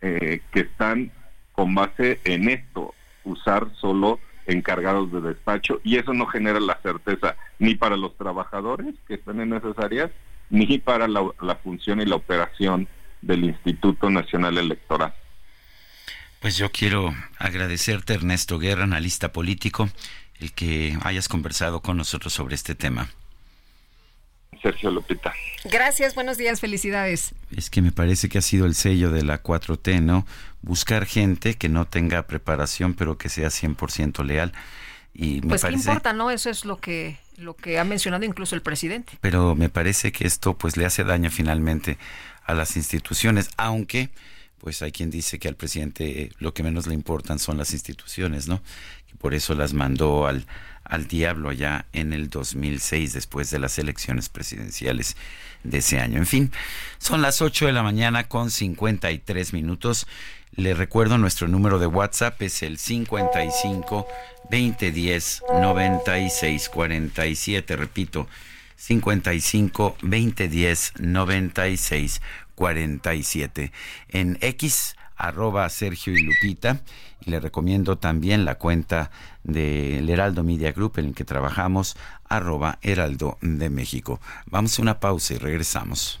eh, que están con base en esto, usar solo encargados de despacho y eso no genera la certeza ni para los trabajadores que están en esas áreas ni para la función y la operación del Instituto Nacional Electoral. Pues yo quiero agradecerte, Ernesto Guerra, analista político, el que hayas conversado con nosotros sobre este tema. Sergio Lupita. Gracias, buenos días, felicidades. Es que me parece que ha sido el sello de la 4T, ¿no? Buscar gente que no tenga preparación, pero que sea 100% leal. Y me pues parece... qué importa, ¿no? Eso es lo que lo que ha mencionado incluso el presidente. Pero me parece que esto pues le hace daño finalmente a las instituciones, aunque pues hay quien dice que al presidente lo que menos le importan son las instituciones, ¿no? Por eso las mandó al, al diablo allá en el 2006, después de las elecciones presidenciales de ese año. En fin, son las 8 de la mañana con 53 minutos. Le recuerdo nuestro número de WhatsApp es el 55 2010 96 47. Repito, 55 2010 96 47. En X, arroba Sergio y Lupita. Y le recomiendo también la cuenta del Heraldo Media Group en el que trabajamos, arroba Heraldo de México. Vamos a una pausa y regresamos.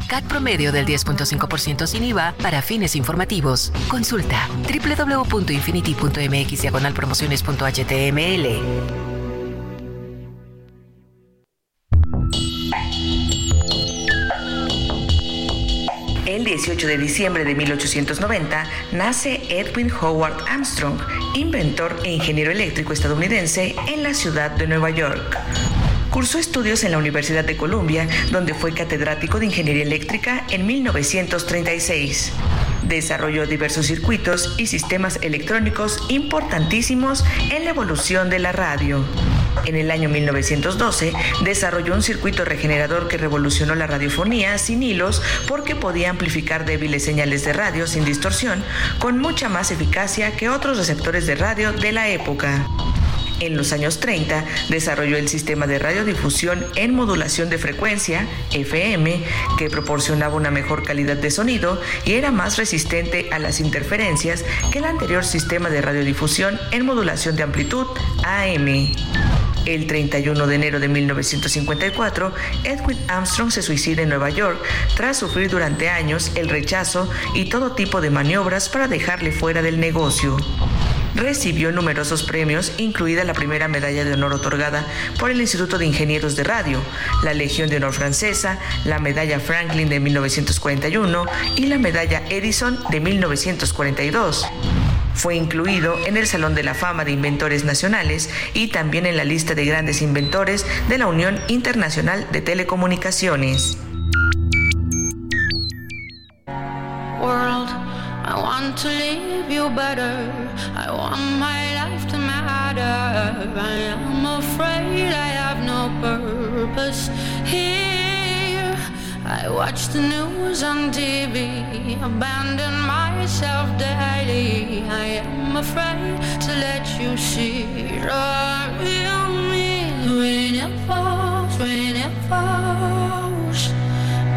CAT promedio del 10.5% sin IVA para fines informativos. Consulta www.infinity.mx promociones.html. El 18 de diciembre de 1890 nace Edwin Howard Armstrong, inventor e ingeniero eléctrico estadounidense en la ciudad de Nueva York. Cursó estudios en la Universidad de Columbia, donde fue catedrático de Ingeniería Eléctrica en 1936. Desarrolló diversos circuitos y sistemas electrónicos importantísimos en la evolución de la radio. En el año 1912 desarrolló un circuito regenerador que revolucionó la radiofonía sin hilos porque podía amplificar débiles señales de radio sin distorsión con mucha más eficacia que otros receptores de radio de la época. En los años 30 desarrolló el sistema de radiodifusión en modulación de frecuencia, FM, que proporcionaba una mejor calidad de sonido y era más resistente a las interferencias que el anterior sistema de radiodifusión en modulación de amplitud, AM. El 31 de enero de 1954, Edwin Armstrong se suicida en Nueva York tras sufrir durante años el rechazo y todo tipo de maniobras para dejarle fuera del negocio. Recibió numerosos premios, incluida la primera medalla de honor otorgada por el Instituto de Ingenieros de Radio, la Legión de Honor Francesa, la medalla Franklin de 1941 y la medalla Edison de 1942. Fue incluido en el Salón de la Fama de Inventores Nacionales y también en la lista de grandes inventores de la Unión Internacional de Telecomunicaciones. Want to leave you better. I want my life to matter. I am afraid I have no purpose here. I watch the news on TV, abandon myself daily. I am afraid to let you see the real me. When it falls, when it falls,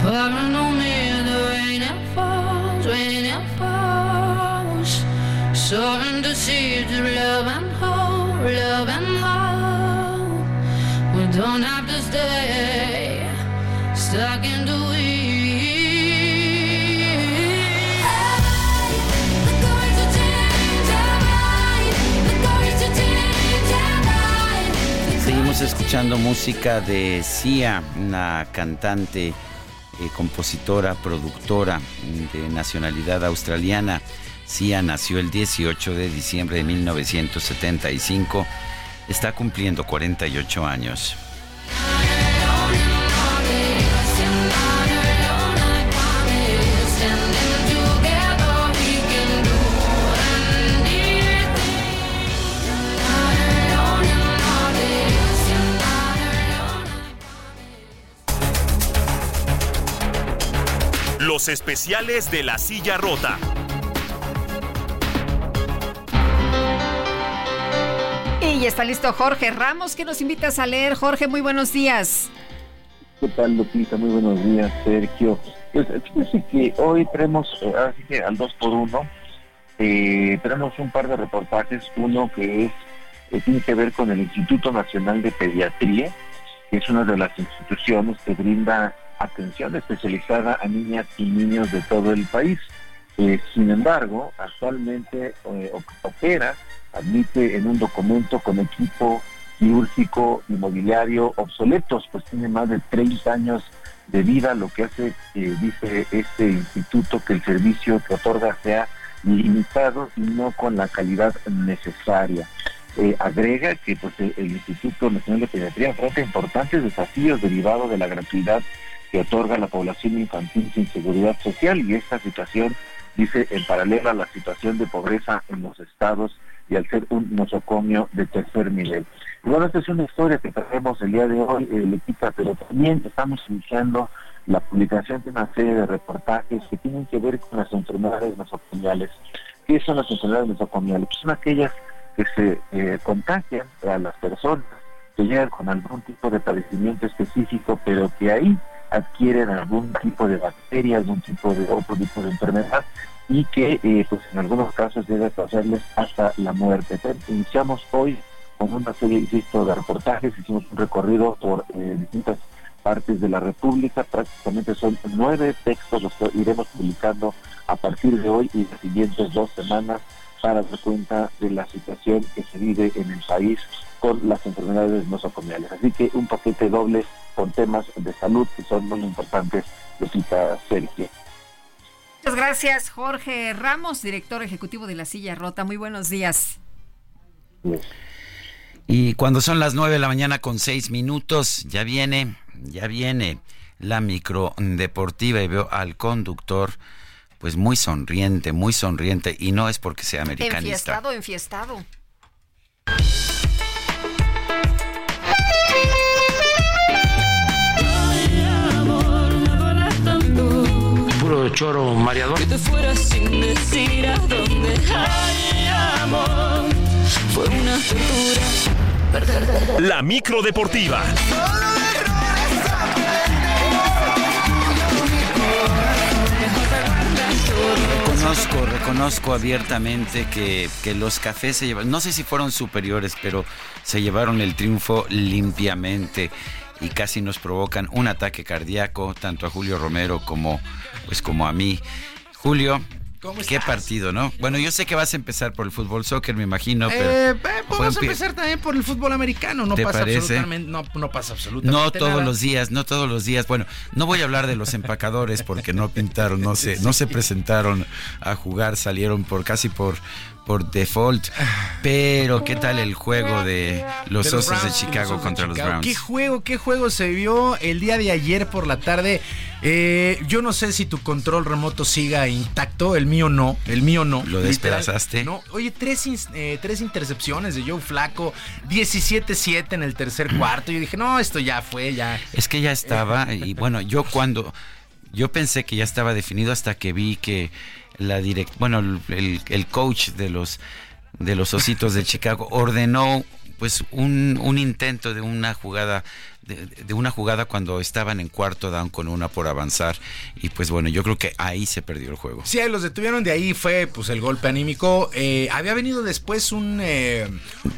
pouring on me the rain it falls, when it. Soaring to seeds of love and hope, love and hope. We don't have to stay stuck in the weeds. Seguimos escuchando música de Sia, una cantante, eh, compositora, productora de nacionalidad australiana. Sia nació el 18 de diciembre de 1975. Está cumpliendo 48 años. Los especiales de la silla rota. Ya está listo Jorge Ramos, que nos invitas a leer. Jorge, muy buenos días. ¿Qué tal, Lupita? Muy buenos días, Sergio. Pues, que hoy tenemos, eh, así que al 2 por 1 eh, tenemos un par de reportajes. Uno que es que tiene que ver con el Instituto Nacional de Pediatría, que es una de las instituciones que brinda atención especializada a niñas y niños de todo el país. Eh, sin embargo, actualmente eh, opera, admite en un documento con equipo quirúrgico inmobiliario obsoletos, pues tiene más de 30 años de vida, lo que hace, eh, dice este instituto, que el servicio que otorga sea limitado y no con la calidad necesaria. Eh, agrega que pues, el Instituto Nacional de Pediatría enfrenta importantes desafíos derivados de la gratuidad que otorga la población infantil sin seguridad social y esta situación dice en paralelo a la situación de pobreza en los estados y al ser un nosocomio de tercer nivel. Y bueno, esta es una historia que traemos el día de hoy, eh, pero también estamos iniciando la publicación de una serie de reportajes que tienen que ver con las enfermedades nosocomiales. ¿Qué son las enfermedades nosocomiales? Pues son aquellas que se eh, contagian a las personas que llegan con algún tipo de padecimiento específico, pero que ahí adquieren algún tipo de bacteria, algún tipo de otro tipo de enfermedad y que eh, pues en algunos casos debe pasarles hasta la muerte. Iniciamos hoy con una serie, insisto, de reportajes, hicimos un recorrido por eh, distintas partes de la República, prácticamente son nueve textos los que iremos publicando a partir de hoy y las siguientes dos semanas para dar cuenta de la situación que se vive en el país con las enfermedades nosocomiales. Así que un paquete doble con temas de salud que son muy importantes, cita Sergio. Muchas gracias, Jorge Ramos, director ejecutivo de La Silla Rota. Muy buenos días. Y cuando son las nueve de la mañana con seis minutos, ya viene, ya viene la micro deportiva y veo al conductor pues muy sonriente, muy sonriente, y no es porque sea americanista. Enfiestado, enfiestado. Puro choro mareador. Que te fueras sin decir a dónde. Ay, amor, fue una tortura. La micro deportiva. Reconozco, reconozco abiertamente que, que los cafés se llevaron, no sé si fueron superiores, pero se llevaron el triunfo limpiamente y casi nos provocan un ataque cardíaco, tanto a Julio Romero como, pues, como a mí. Julio, Qué partido, ¿no? Bueno, yo sé que vas a empezar por el fútbol soccer, me imagino, pero... Eh, eh, vamos a empezar también por el fútbol americano, no ¿Te pasa parece? absolutamente, no, no pasa absolutamente No todos nada. los días, no todos los días. Bueno, no voy a hablar de los empacadores porque no pintaron, no se, no se presentaron a jugar, salieron por casi por por default. Pero qué tal el juego de los De Osos de Browns, Chicago los Osos de contra los. Browns? ¿Qué juego, qué juego se vio el día de ayer por la tarde? Eh, yo no sé si tu control remoto siga intacto, el mío no, el mío no. ¿Lo Literal, despedazaste? No, oye, tres, eh, tres intercepciones de Joe Flaco, 17-7 en el tercer cuarto. Yo dije, no, esto ya fue, ya. Es que ya estaba, y bueno, yo cuando, yo pensé que ya estaba definido hasta que vi que la direct, bueno, el, el- coach de los, de los Ositos de Chicago ordenó pues un, un intento de una jugada de, de una jugada cuando estaban en cuarto down con una por avanzar y pues bueno yo creo que ahí se perdió el juego Sí, ahí los detuvieron, de ahí fue pues el golpe anímico. Eh, había venido después un, eh,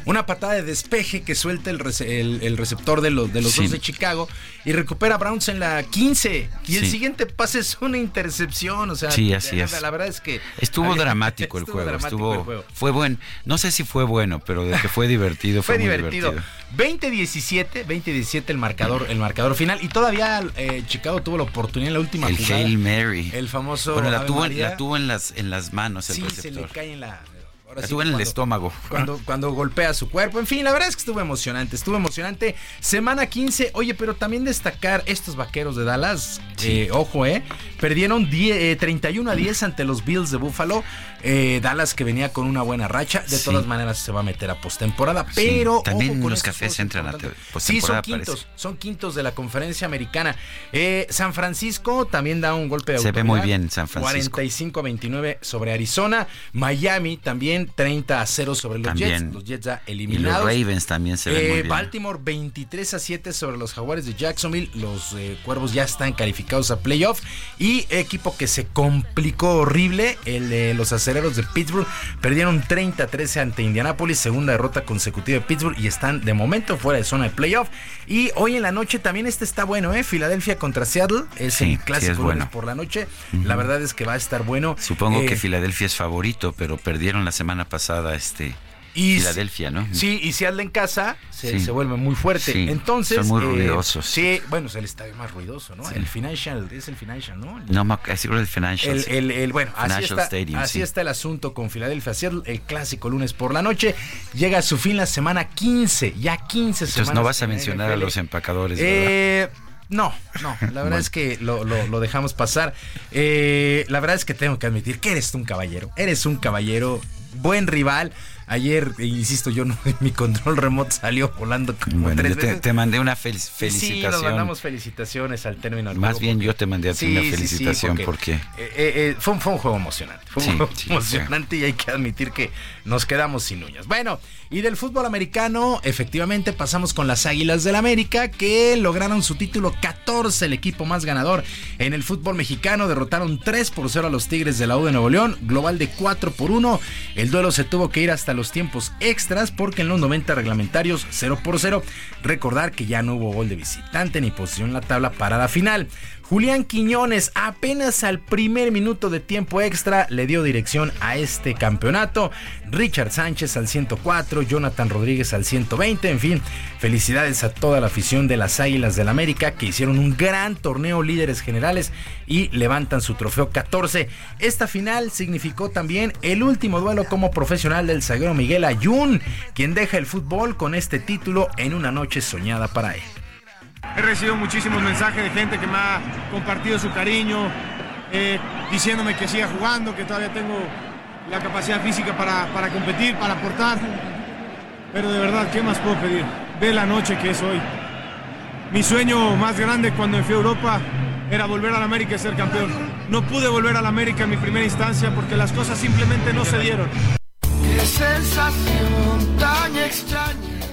una patada de despeje que suelta el, rece- el- el receptor de los, de los Sí. dos de Chicago y recupera a Browns en la 15. Y el siguiente pase es una intercepción, o sea, Sí, así la, es. la verdad es que... Estuvo había- dramático el [laughs] estuvo juego, dramático estuvo el juego. fue bueno, no sé si fue bueno, pero de que fue [laughs] divertido fue, Fue muy divertido. divertido. 20-17, 20-17 el marcador, el marcador final. Y todavía eh, Chicago tuvo la oportunidad en la última El jugada. Hail Mary. El famoso Bueno, la tuvo, en- María. la tuvo en las en las manos el Sí, se receptor. le cae en la. Ahora sí en el estómago. Cuando, cuando golpea su cuerpo. En fin, la verdad es que estuvo emocionante. Estuvo emocionante. Semana 15. Oye, pero también destacar estos vaqueros de Dallas. eh, ojo, ¿eh? Perdieron 10, eh, 31 a 10 ante los Bills de Buffalo. Eh, Dallas que venía con una buena racha. De Sí. todas maneras se va a meter a postemporada. Pero. también ojo con los cafés entran a te- Sí, son postemporada, quintos. parece. Son quintos de la conferencia americana. Eh, San Francisco también da un golpe de Se ve muy bien San Francisco. 45 a 29 sobre Arizona. Miami también también 30 a 0 sobre los También. Jets. Los Jets ya Y los eliminados. Ravens también se ven Eh, muy bien. Baltimore 23 a 7 sobre los Jaguares de Jacksonville. Los eh, Cuervos ya están calificados a playoff. Y equipo que se complicó horrible, el de los Acereros de Pittsburgh. Perdieron 30 a 13 ante Indianapolis, segunda derrota consecutiva de Pittsburgh y están de momento fuera de zona de playoff. Y hoy en la noche también este está bueno, ¿eh? Filadelfia contra Seattle. Es Sí, el clásico sí es bueno. por la noche. La verdad es que va a estar bueno. Supongo Eh, que Filadelfia es favorito, pero perdieron la semana pasada este Y Filadelfia, ¿no? Sí, y Seattle en casa se, Sí. se vuelve muy fuerte. Sí, Entonces. son muy eh, ruidosos. Sí, bueno, es el estadio más ruidoso, ¿no? Sí. El Financial, es el Financial, ¿no? No, me ac- seguro el Financial. El, el- el- bueno, así, Financial está, Stadium, así sí. está el asunto con Filadelfia. Seattle, el clásico lunes por la noche. Llega a su fin la semana 15, ya 15 Entonces semanas. no vas a mencionar a los empacadores, ¿verdad? Eh, no, no, la verdad Bueno. es que lo, lo- lo dejamos pasar. Eh, la verdad es que tengo que admitir que eres un caballero. Eres un caballero, buen rival. Ayer, eh, insisto, yo no, [laughs] mi control remoto salió volando como Bueno, tres yo te, veces. te mandé una fel- Sí, felicitación. nos mandamos felicitaciones al término del Más juego, bien porque- yo te mandé a ti Sí, una sí, sí, felicitación porque, eh, eh, eh, fue, un- fue un juego emocionante. Fue un juego emocionante y hay que admitir que nos quedamos sin uñas. Bueno, y del fútbol americano, efectivamente pasamos con las Águilas del América que lograron su título 14, el equipo más ganador en el fútbol mexicano. Derrotaron 3 por 0 a los Tigres de la U de Nuevo León, global de 4 por 1. El duelo se tuvo que ir hasta los tiempos extras porque en los 90 reglamentarios 0 por 0. Recordar que ya no hubo gol de visitante ni posición en la tabla para la final. Julián Quiñones apenas al primer minuto de tiempo extra le dio dirección a este campeonato. Richard Sánchez al 104, Jonathan Rodríguez al 120, en fin, felicidades a toda la afición de las Águilas del América que hicieron un gran torneo líderes generales y levantan su trofeo 14. Esta final significó también el último duelo como profesional del zaguero Miguel Ayun, quien deja el fútbol con este título en una noche soñada para él. He recibido muchísimos mensajes de gente que me ha compartido su cariño, eh, diciéndome que siga jugando, que todavía tengo la capacidad física para, para competir, para aportar. Pero de verdad, ¿qué más puedo pedir? Ve la noche que es hoy. Mi sueño más grande cuando me fui a Europa era volver a la América y ser campeón. No pude volver a la América en mi primera instancia porque las cosas simplemente no se dieron. Qué sensación tan extraña.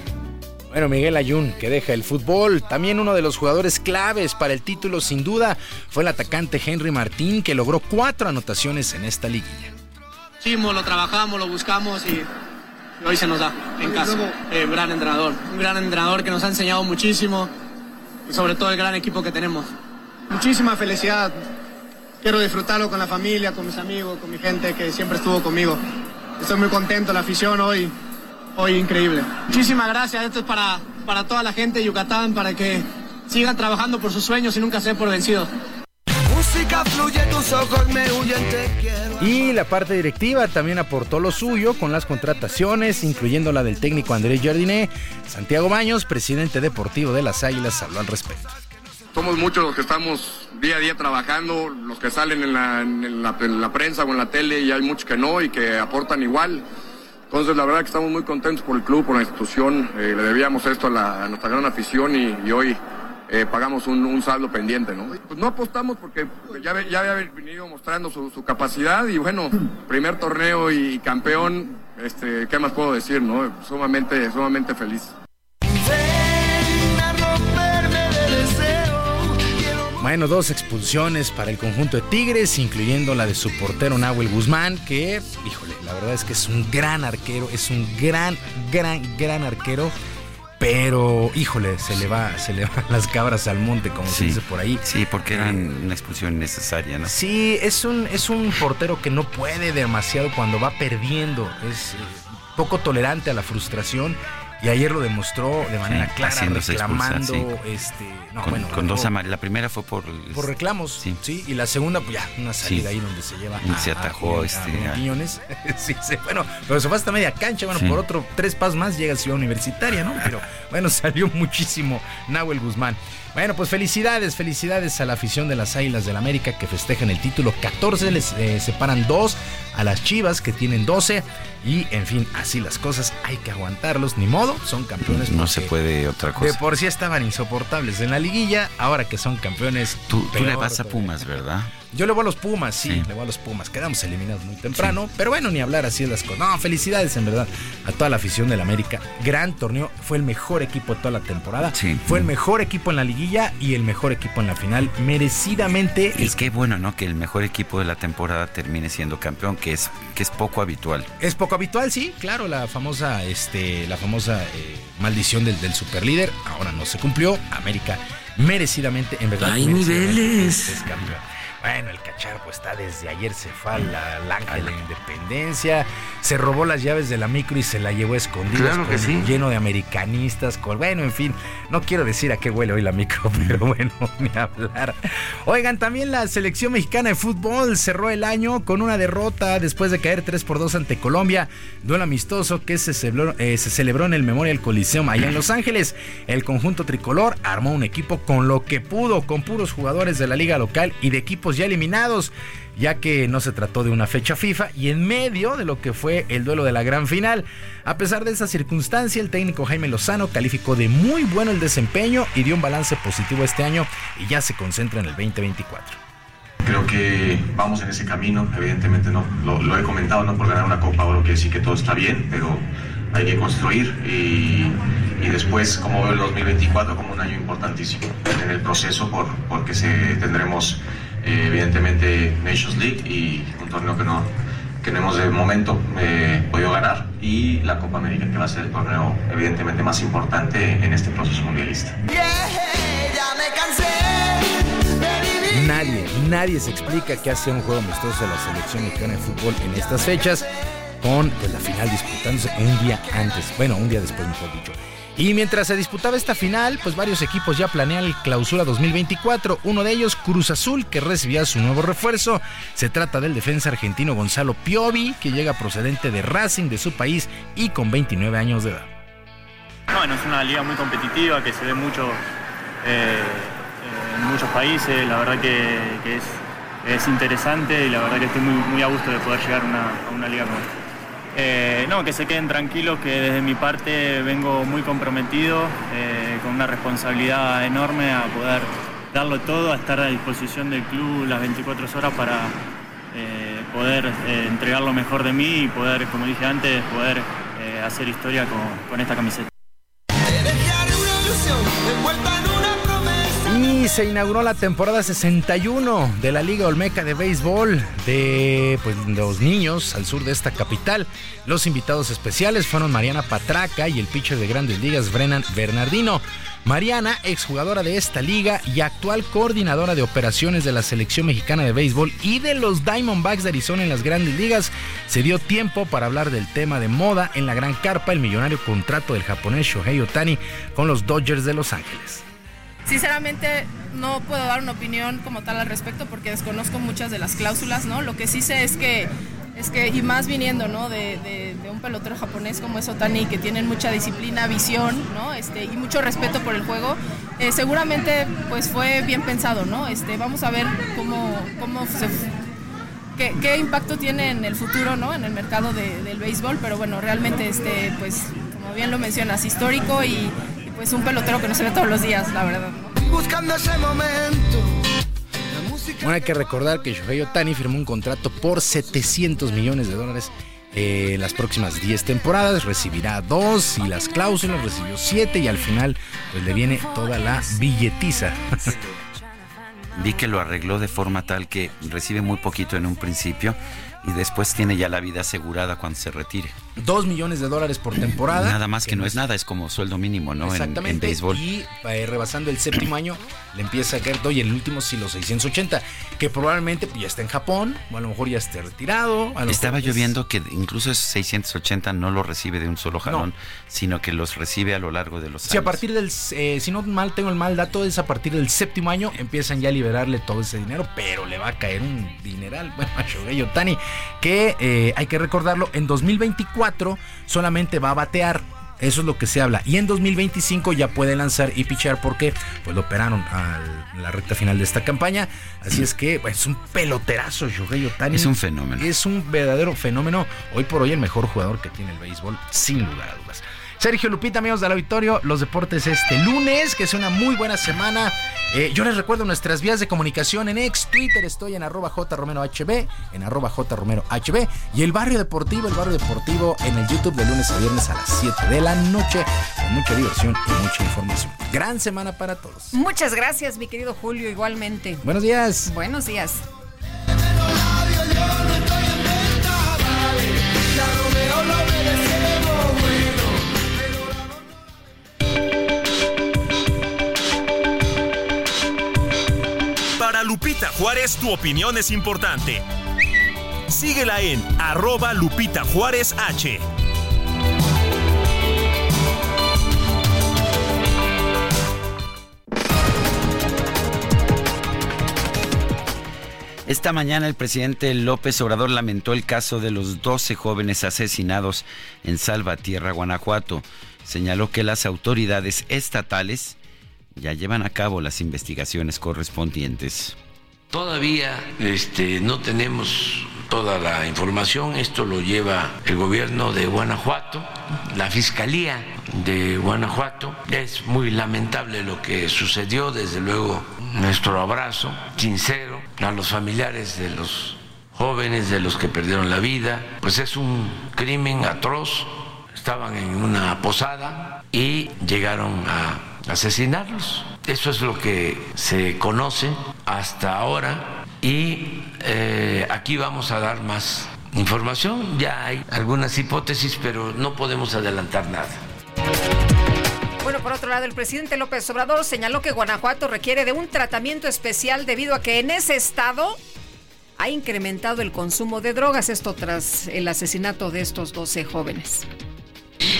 Bueno, Miguel Ayun, que deja el fútbol. También uno de los jugadores claves para el título, sin duda, fue el atacante Henry Martín, que logró cuatro anotaciones en esta liguilla. Hicimos, lo trabajamos, lo buscamos y, hoy se nos da en casa. Eh, gran entrenador, un gran entrenador que nos ha enseñado muchísimo y sobre todo el gran equipo que tenemos. Muchísima felicidad. Quiero disfrutarlo con la familia, con mis amigos, con mi gente que siempre estuvo conmigo. Estoy muy contento, la afición hoy, hoy increíble. Muchísimas gracias, esto es para, para toda la gente de Yucatán, para que sigan trabajando por sus sueños y nunca se den por vencidos. Y la parte directiva también aportó lo suyo con las contrataciones, incluyendo la del técnico Andrés Jardiné. Santiago Baños, presidente deportivo de las Águilas, habló al respecto. Somos muchos los que estamos día a día trabajando, los que salen en la, en la- en la prensa o en la tele y hay muchos que no y que aportan igual. Entonces la verdad que estamos muy contentos por el club, por la institución. Eh, le debíamos esto a, la- nuestra gran afición y, hoy eh, pagamos un, saldo pendiente. ¿no? Pues no apostamos porque ya había venido mostrando su, su capacidad y bueno, primer torneo y campeón, este, ¿qué más puedo decir? no? Sumamente, sumamente feliz. Bueno, dos expulsiones para el conjunto de Tigres, incluyendo la de su portero Nahuel Guzmán, que, híjole, la verdad es que es un gran arquero, es un gran, gran, gran arquero. Pero, híjole, se le va, se le van las cabras al monte, como se dice por ahí. sí, porque eran una expulsión necesaria, ¿no? Sí, es un, es un portero que no puede demasiado cuando va perdiendo. Es eh, poco tolerante a la frustración. Y ayer lo demostró de manera Sí, clara, expulsar, reclamando, sí. este, no, con, bueno, con dos amarillas. La primera fue por... por reclamos, sí. y la segunda, pues ya, una salida ahí donde se lleva Y se atajó, este, a- [laughs] sí, sí, bueno, pero se fue hasta media cancha, bueno, por otro tres pasos más llega a Ciudad Universitaria, ¿no? Pero [laughs] bueno, salió muchísimo Nahuel Guzmán. Bueno, pues felicidades, felicidades a la afición de las Águilas del América que festejan el título 14, les eh, separan dos a las Chivas que tienen 12 y en fin, así las cosas, hay que aguantarlos, ni modo, son campeones. No se puede otra De cosa. por sí estaban insoportables en la liguilla, ahora que son campeones. Tú, tú le vas a. Pumas, ¿verdad? [laughs] Yo le voy a los Pumas, sí, le voy a los Pumas. Quedamos eliminados muy temprano, pero bueno, ni hablar así de las cosas. No, felicidades en verdad a toda la afición del América. Gran torneo, fue el mejor equipo de toda la temporada. Fue el mejor equipo en la liguilla y el mejor equipo en la final. Merecidamente. Y qué bueno, ¿no? Que el mejor equipo de la temporada termine siendo campeón, que es, que es poco habitual. Es poco habitual, sí, claro, la famosa, este, la famosa eh, maldición del, del superlíder. Ahora no se cumplió. América merecidamente, en verdad. Hay niveles. es campeón. Bueno, el cacharro pues está desde ayer, se fue al ángel de la independencia, se robó las llaves de la micro y se la llevó escondida. Claro que sí. Lleno de americanistas, con, bueno, en fin, no quiero decir a qué huele hoy la micro, [laughs] pero bueno, [laughs] ni hablar. Oigan, también la selección mexicana de fútbol cerró el año con una derrota después de caer 3 por 2 ante Colombia. Duelo amistoso que se celebró, eh, se celebró en el Memorial Coliseum allá en Los Ángeles. El conjunto tricolor armó un equipo con lo que pudo, con puros jugadores de la liga local y de equipos ya eliminados, ya que no se trató de una fecha FIFA y en medio de lo que fue el duelo de la gran final. A pesar de esa circunstancia, el técnico Jaime Lozano calificó de muy bueno el desempeño y dio un balance positivo este año y ya se concentra en el 2024. Creo que vamos en ese camino, evidentemente no, lo, he comentado, no por ganar una Copa Oro quiere decir que todo está bien, pero hay que construir y, y después como veo el 2024 como un año importantísimo en el proceso por, porque se, tendremos eh, evidentemente Nations League y un torneo que no, que no hemos de momento eh, podido ganar y la Copa América que va a ser el torneo evidentemente más importante en este proceso mundialista. Nadie, nadie se explica qué hace un juego amistoso de la selección mexicana de fútbol en estas fechas, con pues, la final disputándose un día antes, bueno, un día después, mejor dicho. Y mientras se disputaba esta final, pues varios equipos ya planean el clausura 2024. Uno de ellos, Cruz Azul, que recibía su nuevo refuerzo. Se trata del defensa argentino Gonzalo Piovi, que llega procedente de Racing de su país y con 29 años de edad. Bueno, es una liga muy competitiva que se ve mucho eh, en muchos países. La verdad que, es, es interesante y la verdad que estoy muy, muy a gusto de poder llegar a una, liga como. Eh, no, que se queden tranquilos, que desde mi parte vengo muy comprometido, eh, con una responsabilidad enorme a poder darlo todo, a estar a disposición del club las 24 horas para eh, poder entregar lo mejor de mí y poder, como dije antes, poder hacer historia con esta camiseta. Y se inauguró la temporada 61 de la Liga Olmeca de Béisbol de pues, los niños al sur de esta capital. Los invitados especiales fueron Mariana Patraca y el pitcher de Grandes Ligas Brennan Bernardino. Mariana, exjugadora de esta liga y actual coordinadora de operaciones de la selección mexicana de béisbol y de los Diamondbacks de Arizona en las Grandes Ligas, se dio tiempo para hablar del tema de moda en la gran carpa, el millonario contrato del japonés Shohei Otani con los Dodgers de Los Ángeles. Sinceramente no puedo dar una opinión como tal al respecto porque desconozco muchas de las cláusulas, ¿no? Lo que sí sé es que, es que y más viniendo, ¿no? De, un pelotero japonés como es Otani, que tienen mucha disciplina, visión, ¿no? Este, y mucho respeto por el juego, eh, seguramente pues fue bien pensado, ¿no? Este, vamos a ver cómo, cómo se... Qué, qué impacto tiene en el futuro, ¿no? En el mercado de- del béisbol, pero bueno, realmente, este, pues, como bien lo mencionas, histórico y, pues un pelotero que no se ve todos los días, la verdad. ¿no? Buscando ese momento. Bueno, hay que recordar que Shohei Otani firmó un contrato por 700 millones de dólares eh, en las próximas 10 temporadas. Recibirá dos y las cláusulas recibió 7 y al final pues le viene toda la billetiza. [laughs] Vi que lo arregló de forma tal que recibe muy poquito en un principio y después tiene ya la vida asegurada cuando se retire. 2 millones de dólares por temporada. Nada más que no es nada, es como sueldo mínimo, ¿no? En- En, Exactamente. béisbol. Y eh, rebasando el séptimo año, le empieza a caer todo y el último sí los 680, que probablemente ya está en Japón, o a lo mejor ya esté retirado. a lo Estaba yo es- viendo que incluso esos 680 no lo recibe de un solo jalón, sino que los recibe a lo largo de los Si a años. partir del, eh, si no mal tengo el mal dato, es a partir del séptimo año empiezan ya a liberarle todo ese dinero, pero le va a caer un dineral, [laughs] bueno, a Shohei Otani, que eh, hay que recordarlo, en 2024 solamente va a batear. Eso es lo que se habla. Y en 2025 ya puede lanzar y pichar porque pues lo operaron a la recta final de esta campaña. Así es que pues, es un peloterazo Shohei Otani. Es un fenómeno. Es un verdadero fenómeno. Hoy por hoy el mejor jugador que tiene el béisbol, sin lugar a dudas. Sergio Lupita, amigos del auditorio, los deportes este lunes, que es una muy buena semana. Eh, yo les recuerdo nuestras vías de comunicación en ex Twitter, estoy en arroba jromerohb, en arroba jromerohb, y el barrio deportivo, el barrio deportivo en el YouTube de lunes a viernes a las 7 de la noche, con mucha diversión y mucha información. Gran semana para todos. Muchas gracias, mi querido Julio, igualmente. Buenos días. Buenos días. Para Lupita Juárez, tu opinión es importante. Síguela en arroba Lupita Juárez H. Esta mañana el presidente López Obrador lamentó el caso de los 12 jóvenes asesinados en Salvatierra, Guanajuato. Señaló que las autoridades estatales ya llevan a cabo las investigaciones correspondientes. Todavía este, no tenemos toda la información, esto lo lleva el gobierno de Guanajuato, la Fiscalía de Guanajuato. Es muy lamentable lo que sucedió, desde luego nuestro abrazo sincero a los familiares de los jóvenes, de los que perdieron la vida, pues es un crimen atroz, estaban en una posada y llegaron a asesinarlos. Eso es lo que se conoce hasta ahora y eh, aquí vamos a dar más información. Ya hay algunas hipótesis, pero no podemos adelantar nada. Bueno, por otro lado, el presidente López Obrador señaló que Guanajuato requiere de un tratamiento especial debido a que en ese estado ha incrementado el consumo de drogas, esto tras el asesinato de estos 12 jóvenes.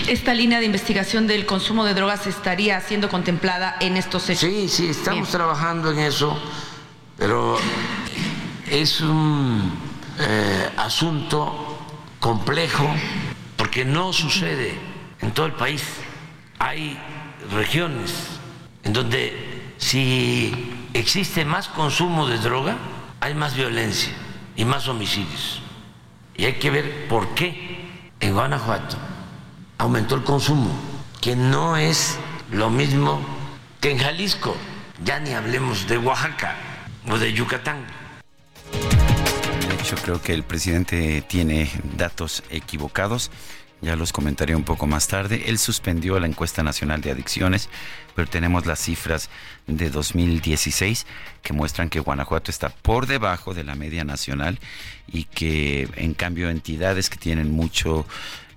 ¿Esta línea de investigación del consumo de drogas estaría siendo contemplada en estos hechos? Sí, sí, estamos trabajando en eso, pero es un eh, asunto complejo porque no sucede en todo el país. Hay regiones en donde si existe más consumo de droga, hay más violencia y más homicidios. Y hay que ver por qué en Guanajuato aumentó el consumo, que no es lo mismo que en Jalisco. Ya ni hablemos de Oaxaca o de Yucatán. De hecho, creo que el presidente tiene datos equivocados. Ya los comentaré un poco más tarde. Él suspendió la encuesta nacional de adicciones, pero tenemos las cifras de 2016 que muestran que Guanajuato está por debajo de la media nacional y que en cambio entidades que tienen mucho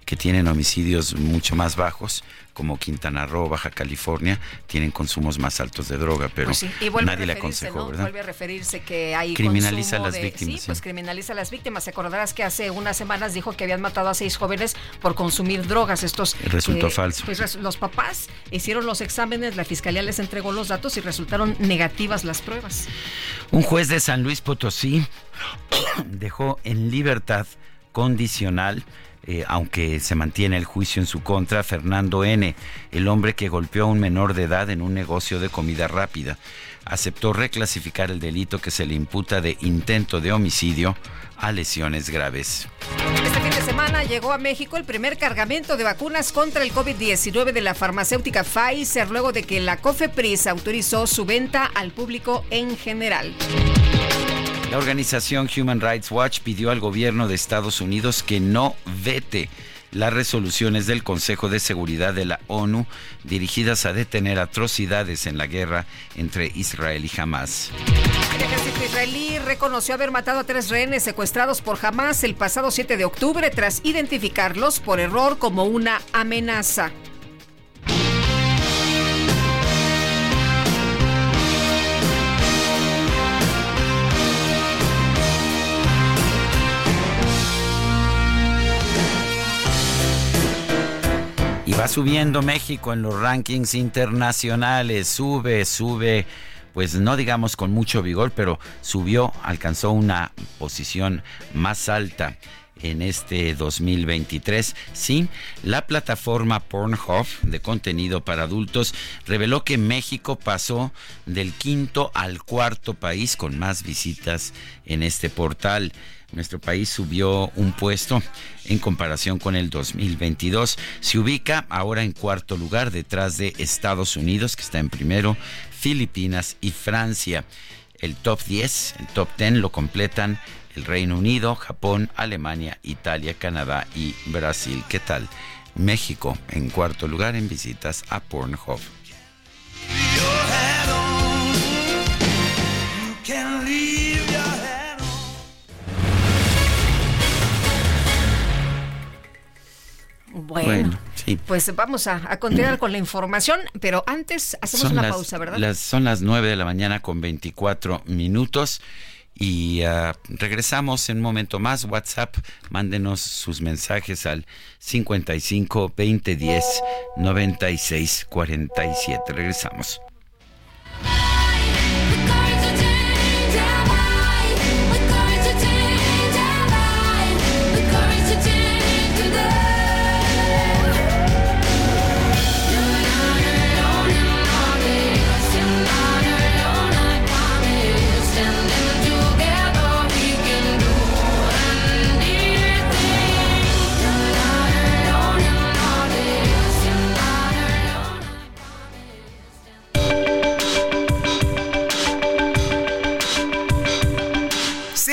que tienen homicidios mucho más bajos, como Quintana Roo, Baja California, tienen consumos más altos de droga, pero Pues sí, y vuelve nadie a le aconsejó, ¿no? ¿verdad? Vuelve a referirse que hay Criminaliza a consumo las de- víctimas, Sí, sí. pues criminaliza a las víctimas. ¿Se acordarás que hace unas semanas dijo que habían matado a seis jóvenes por consumir drogas? Estos Resultó falso. Pues los papás hicieron los exámenes, la fiscalía les entregó los datos y resultaron negativas las pruebas. Un juez de San Luis Potosí [coughs] dejó en libertad condicional, eh, aunque se mantiene el juicio en su contra, Fernando N., el hombre que golpeó a un menor de edad en un negocio de comida rápida. Aceptó reclasificar el delito que se le imputa de intento de homicidio a lesiones graves. Este fin de semana llegó a México el primer cargamento de vacunas contra el COVID-19 de la farmacéutica Pfizer, luego de que la COFEPRIS autorizó su venta al público en general. La organización Human Rights Watch pidió al gobierno de Estados Unidos que no vete las resoluciones del Consejo de Seguridad de la ONU dirigidas a detener atrocidades en la guerra entre Israel y Hamas. El ejército israelí reconoció haber matado a tres rehenes secuestrados por Hamas el pasado 7 de octubre tras identificarlos por error como una amenaza. Va subiendo México en los rankings internacionales, sube, sube, pues no digamos con mucho vigor, pero subió, alcanzó una posición más alta en este 2023. Sí, la plataforma Pornhub de contenido para adultos reveló que México pasó del quinto al cuarto país con más visitas en este portal. Nuestro país subió un puesto en comparación con el 2022. Se ubica ahora en cuarto lugar detrás de Estados Unidos, que está en primero, Filipinas y Francia. El top 10, el top 10 lo completan el Reino Unido, Japón, Alemania, Italia, Canadá y Brasil. ¿Qué tal? México en cuarto lugar en visitas a Pornhub. Bueno, pues vamos a, continuar con la información, pero antes hacemos una pausa, ¿verdad? son las 9 de la mañana con 24 minutos. Y ah, regresamos en un momento más. WhatsApp, mándenos sus mensajes al 55 20 10 96 47. Regresamos.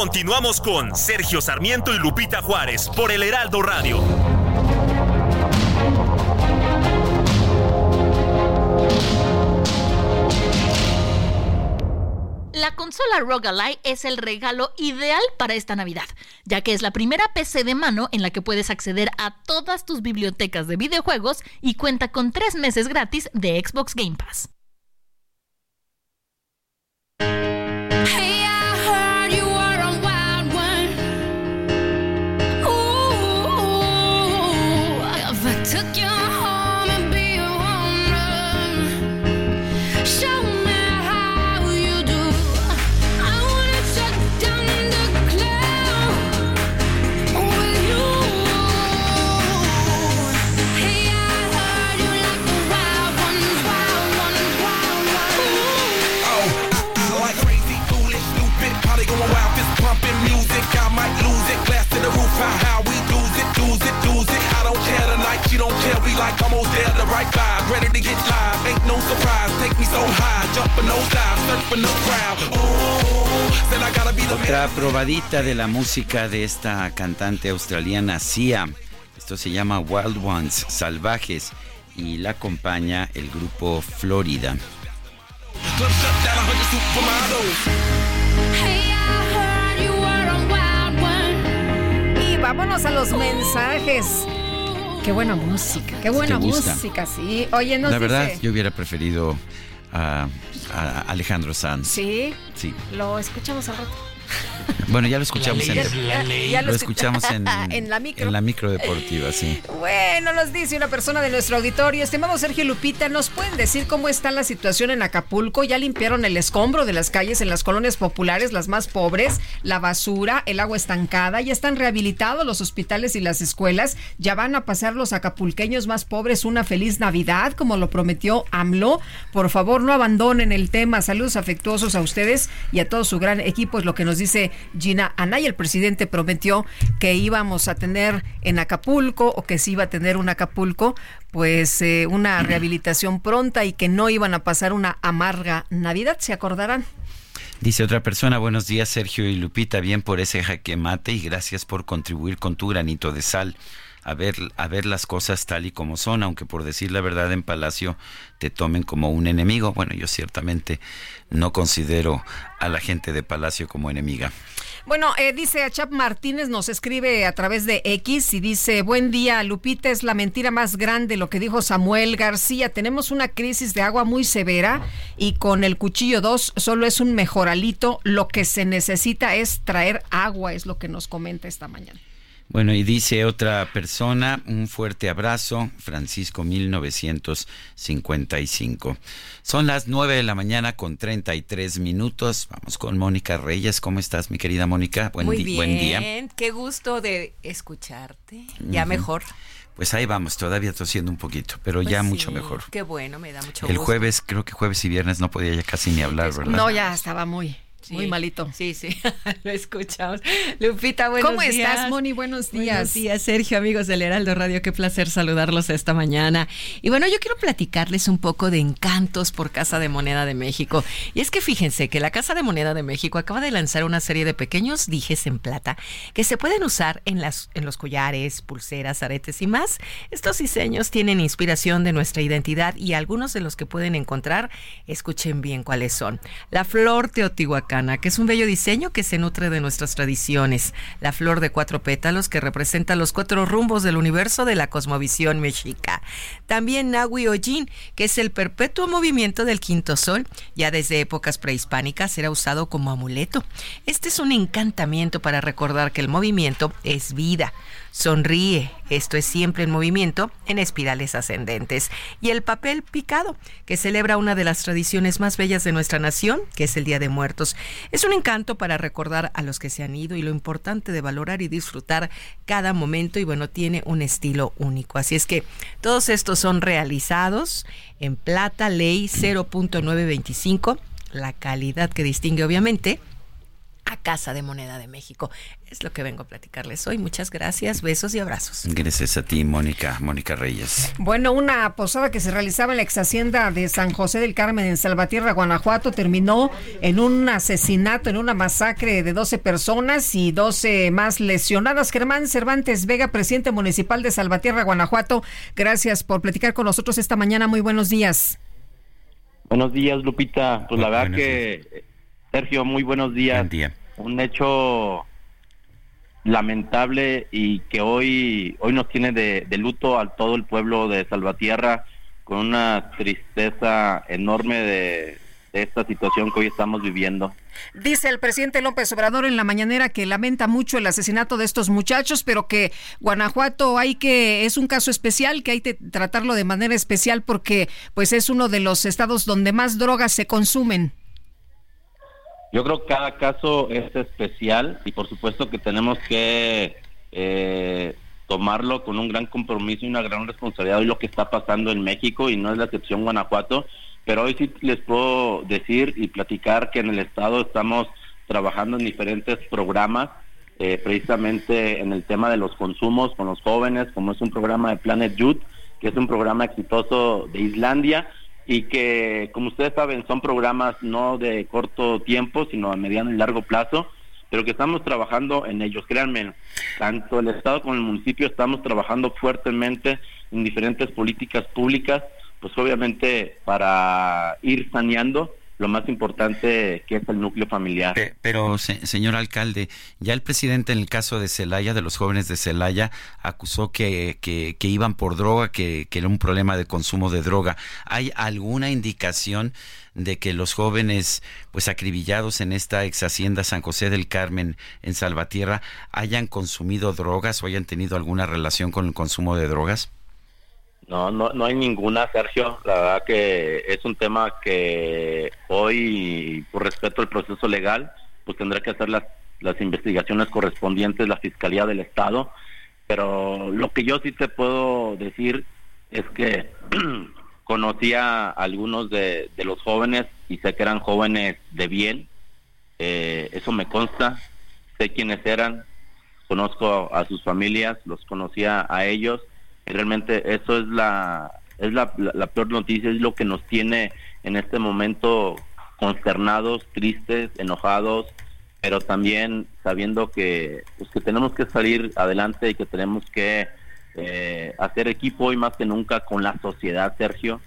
Continuamos con Sergio Sarmiento y Lupita Juárez por el Heraldo Radio. La consola ROG Ally es el regalo ideal para esta Navidad, ya que es la primera PC de mano en la que puedes acceder a todas tus bibliotecas de videojuegos y cuenta con tres meses gratis de Xbox Game Pass. Otra probadita de la música de esta cantante australiana Sia. Esto se llama Wild Ones, Salvajes, y la acompaña el grupo Florida. Y vámonos a los mensajes. Qué buena música, qué buena música, sí. Oye, La verdad, yo hubiera preferido a, Alejandro Sanz. Sí. Sí. Lo escuchamos al rato. Bueno, ya lo escuchamos en, lo, escuchamos en, [laughs] en, la micro. En la micro deportiva, sí. Bueno, nos dice una persona de nuestro auditorio, estimado Sergio Lupita, ¿nos pueden decir cómo está la situación en Acapulco? ¿Ya limpiaron el escombro de las calles en las colonias populares, las más pobres, la basura, el agua estancada? ¿Ya están rehabilitados los hospitales y las escuelas? ¿Ya van a pasar los acapulqueños más pobres una feliz Navidad, como lo prometió AMLO? Por favor, no abandonen el tema. Saludos afectuosos a ustedes y a todo su gran equipo, es lo que nos dice Gina Anay. El presidente prometió que íbamos a tener en Acapulco o que se iba a tener un Acapulco, pues eh, una [clears throat] rehabilitación pronta y que no iban a pasar una amarga Navidad, ¿se acordarán? Dice otra persona, buenos días Sergio y Lupita, bien por ese jaque mate y gracias por contribuir con tu granito de sal a ver, a ver las cosas tal y como son, aunque por decir la verdad en Palacio te tomen como un enemigo. Bueno, yo ciertamente no considero a la gente de Palacio como enemiga. Bueno, eh, dice Achap Martínez, nos escribe a través de X y dice, buen día, Lupita, es la mentira más grande lo que dijo Samuel García. Tenemos una crisis de agua muy severa y con el cuchillo 2 solo es un mejoralito. Lo que se necesita es traer agua, es lo que nos comenta esta mañana. Bueno, y dice otra persona, un fuerte abrazo, Francisco 1955. Son las 9 de la mañana con 33 minutos. Vamos con Mónica Reyes. ¿Cómo estás, mi querida Mónica? Buen, Muy bien. buen día. Qué gusto de escucharte. Ya mejor. Pues ahí vamos, todavía tosiendo un poquito, pero ya pues mucho mejor. Qué bueno, me da mucho gusto. El jueves, creo que jueves y viernes no podía ya casi ni hablar, ¿verdad? No, ya estaba muy muy malito. Sí, sí, [laughs] lo escuchamos. Lupita, buenos días. ¿Cómo estás, Moni? Buenos días. Buenos días, Sergio, amigos del Heraldo Radio. Qué placer saludarlos esta mañana. Y bueno, yo quiero platicarles un poco de encantos por Casa de Moneda de México. Y es que fíjense que la Casa de Moneda de México acaba de lanzar una serie de pequeños dijes en plata que se pueden usar en, las, en los collares, pulseras, aretes y más. Estos diseños tienen inspiración de nuestra identidad y algunos de los que pueden encontrar, escuchen bien cuáles son. La flor que es un bello diseño que se nutre de nuestras tradiciones. La flor de cuatro pétalos que representa los cuatro rumbos del universo de la cosmovisión mexica. También Nahui Ojin, que es el perpetuo movimiento del quinto sol, ya desde épocas prehispánicas era usado como amuleto. Este es un encantamiento para recordar que el movimiento es vida. Sonríe, esto es siempre en movimiento, en espirales ascendentes. Y el papel picado, que celebra una de las tradiciones más bellas de nuestra nación, que es el Día de Muertos. Es un encanto para recordar a los que se han ido y lo importante de valorar y disfrutar cada momento y bueno, tiene un estilo único. Así es que todos estos son realizados en plata, ley 0.925, la calidad que distingue obviamente a Casa de Moneda de México. Es lo que vengo a platicarles hoy. Muchas gracias, besos y abrazos. Gracias a ti, Mónica, Mónica Reyes. Bueno, una posada que se realizaba en la ex hacienda de San José del Carmen en Salvatierra, Guanajuato, terminó en un asesinato, en una masacre de 12 personas y 12 más lesionadas. Germán Cervantes Vega, presidente municipal de Salvatierra, Guanajuato, gracias por platicar con nosotros esta mañana. Muy buenos días. Buenos días, Lupita. Pues la verdad que, Sergio, muy buenos días. Buen día un hecho lamentable y que hoy hoy nos tiene de, luto a todo el pueblo de Salvatierra con una tristeza enorme de, de, esta situación que hoy estamos viviendo. Dice el presidente López Obrador en la mañanera que lamenta mucho el asesinato de estos muchachos, pero que Guanajuato hay que es un caso especial que hay que tratarlo de manera especial porque pues es uno de los estados donde más drogas se consumen. Yo creo que cada caso es especial y por supuesto que tenemos que eh, tomarlo con un gran compromiso y una gran responsabilidad de lo que está pasando en México y no es la excepción Guanajuato, pero hoy sí les puedo decir y platicar que en el estado estamos trabajando en diferentes programas eh, precisamente en el tema de los consumos con los jóvenes, como es un programa de Planet Youth, que es un programa exitoso de Islandia y que, como ustedes saben, son programas no de corto tiempo, sino a mediano y largo plazo, pero que estamos trabajando en ellos. Créanme, tanto el Estado como el municipio estamos trabajando fuertemente en diferentes políticas públicas, pues obviamente para ir saneando lo más importante que es el núcleo familiar. Pero, señor alcalde, ya el presidente en el caso de Celaya, de los jóvenes de Celaya, acusó que, que, iban por droga, que, que, era un problema de consumo de droga. ¿Hay alguna indicación de que los jóvenes, pues acribillados en esta ex hacienda San José del Carmen en Salvatierra, hayan consumido drogas o hayan tenido alguna relación con el consumo de drogas? No, no, no hay ninguna, Sergio. La verdad que es un tema que hoy, por respeto al proceso legal, pues tendrá que hacer las, las investigaciones correspondientes la Fiscalía del Estado. Pero lo que yo sí te puedo decir es que [clears throat] conocía a algunos de, de, los jóvenes y sé que eran jóvenes de bien. Eh, eso me consta. Sé quiénes eran. Conozco a sus familias, los conocía a ellos realmente eso es la es la, peor noticia, es lo que nos tiene en este momento consternados, tristes, enojados, pero también sabiendo que pues que tenemos que salir adelante y que tenemos que eh, hacer equipo hoy más que nunca con la sociedad, Sergio,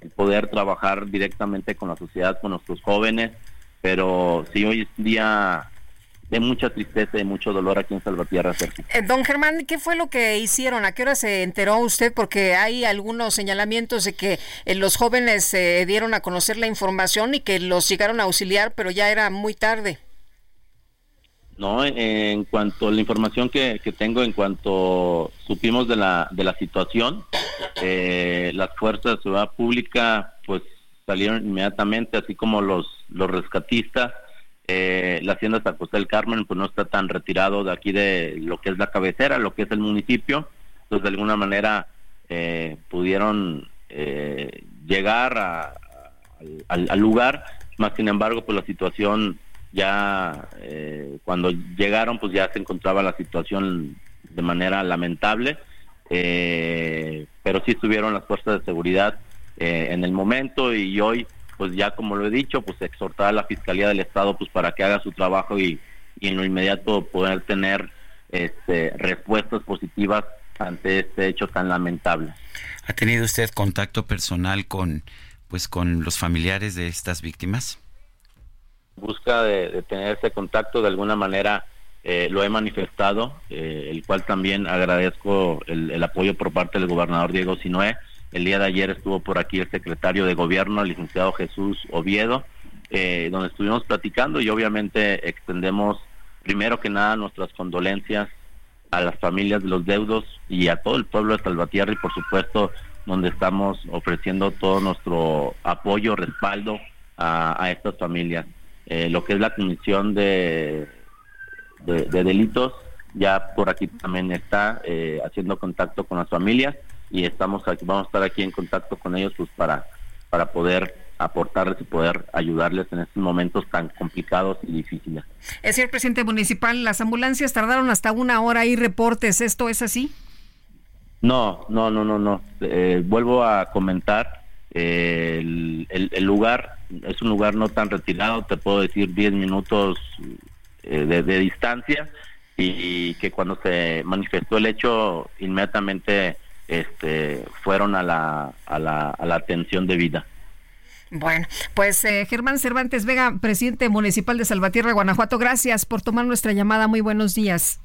el poder trabajar directamente con la sociedad, con nuestros jóvenes, pero si hoy es día de mucha tristeza y mucho dolor aquí en Salvatierra. Eh, don Germán, ¿qué fue lo que hicieron? ¿A qué hora se enteró usted? Porque hay algunos señalamientos de que eh, los jóvenes se dieron a conocer la información y que los llegaron a auxiliar, pero ya era muy tarde. No, en cuanto a la información que, que tengo, en cuanto supimos de la, de la situación, eh, las fuerzas de seguridad pública pues salieron inmediatamente, así como los, los rescatistas. Eh, la hacienda San José del Carmen pues no está tan retirado de aquí de lo que es la cabecera, lo que es el municipio. Entonces de alguna manera eh, pudieron eh, llegar a- al, al lugar, más sin embargo pues la situación ya eh, cuando llegaron pues ya se encontraba la situación de manera lamentable eh, pero sí estuvieron las fuerzas de seguridad en el momento y hoy pues ya como lo he dicho pues exhortar a la fiscalía del estado pues para que haga su trabajo y, y en lo inmediato poder tener este respuestas positivas ante este hecho tan lamentable ¿Ha tenido usted contacto personal con, pues, con los familiares de estas víctimas? busca de, de tener ese contacto de alguna manera eh, lo he manifestado, eh, el cual también agradezco el, el apoyo por parte del gobernador Diego Sinué. El día de ayer estuvo por aquí el secretario de gobierno, el licenciado Jesús Oviedo, eh, donde estuvimos platicando y obviamente extendemos primero que nada nuestras condolencias a las familias de los deudos y a todo el pueblo de Salvatierra y por supuesto donde estamos ofreciendo todo nuestro apoyo, respaldo a, estas familias. Eh, lo que es la comisión de delitos, ya por aquí también está eh, haciendo contacto con las familias y estamos aquí, vamos a estar aquí en contacto con ellos pues para, para poder aportarles y poder ayudarles en estos momentos tan complicados y difíciles. El señor presidente municipal, las ambulancias tardaron hasta una hora y reportes. ¿Esto es así? No, no, no, no, no. Eh, vuelvo a comentar, eh, el, el- el lugar es un lugar no tan retirado, te puedo decir 10 minutos eh, de, de distancia y, que cuando se manifestó el hecho inmediatamente este, fueron a la, a la, a la atención debida. Bueno, pues eh, Germán Cervantes Vega, presidente municipal de Salvatierra, Guanajuato, gracias por tomar nuestra llamada. Muy buenos días.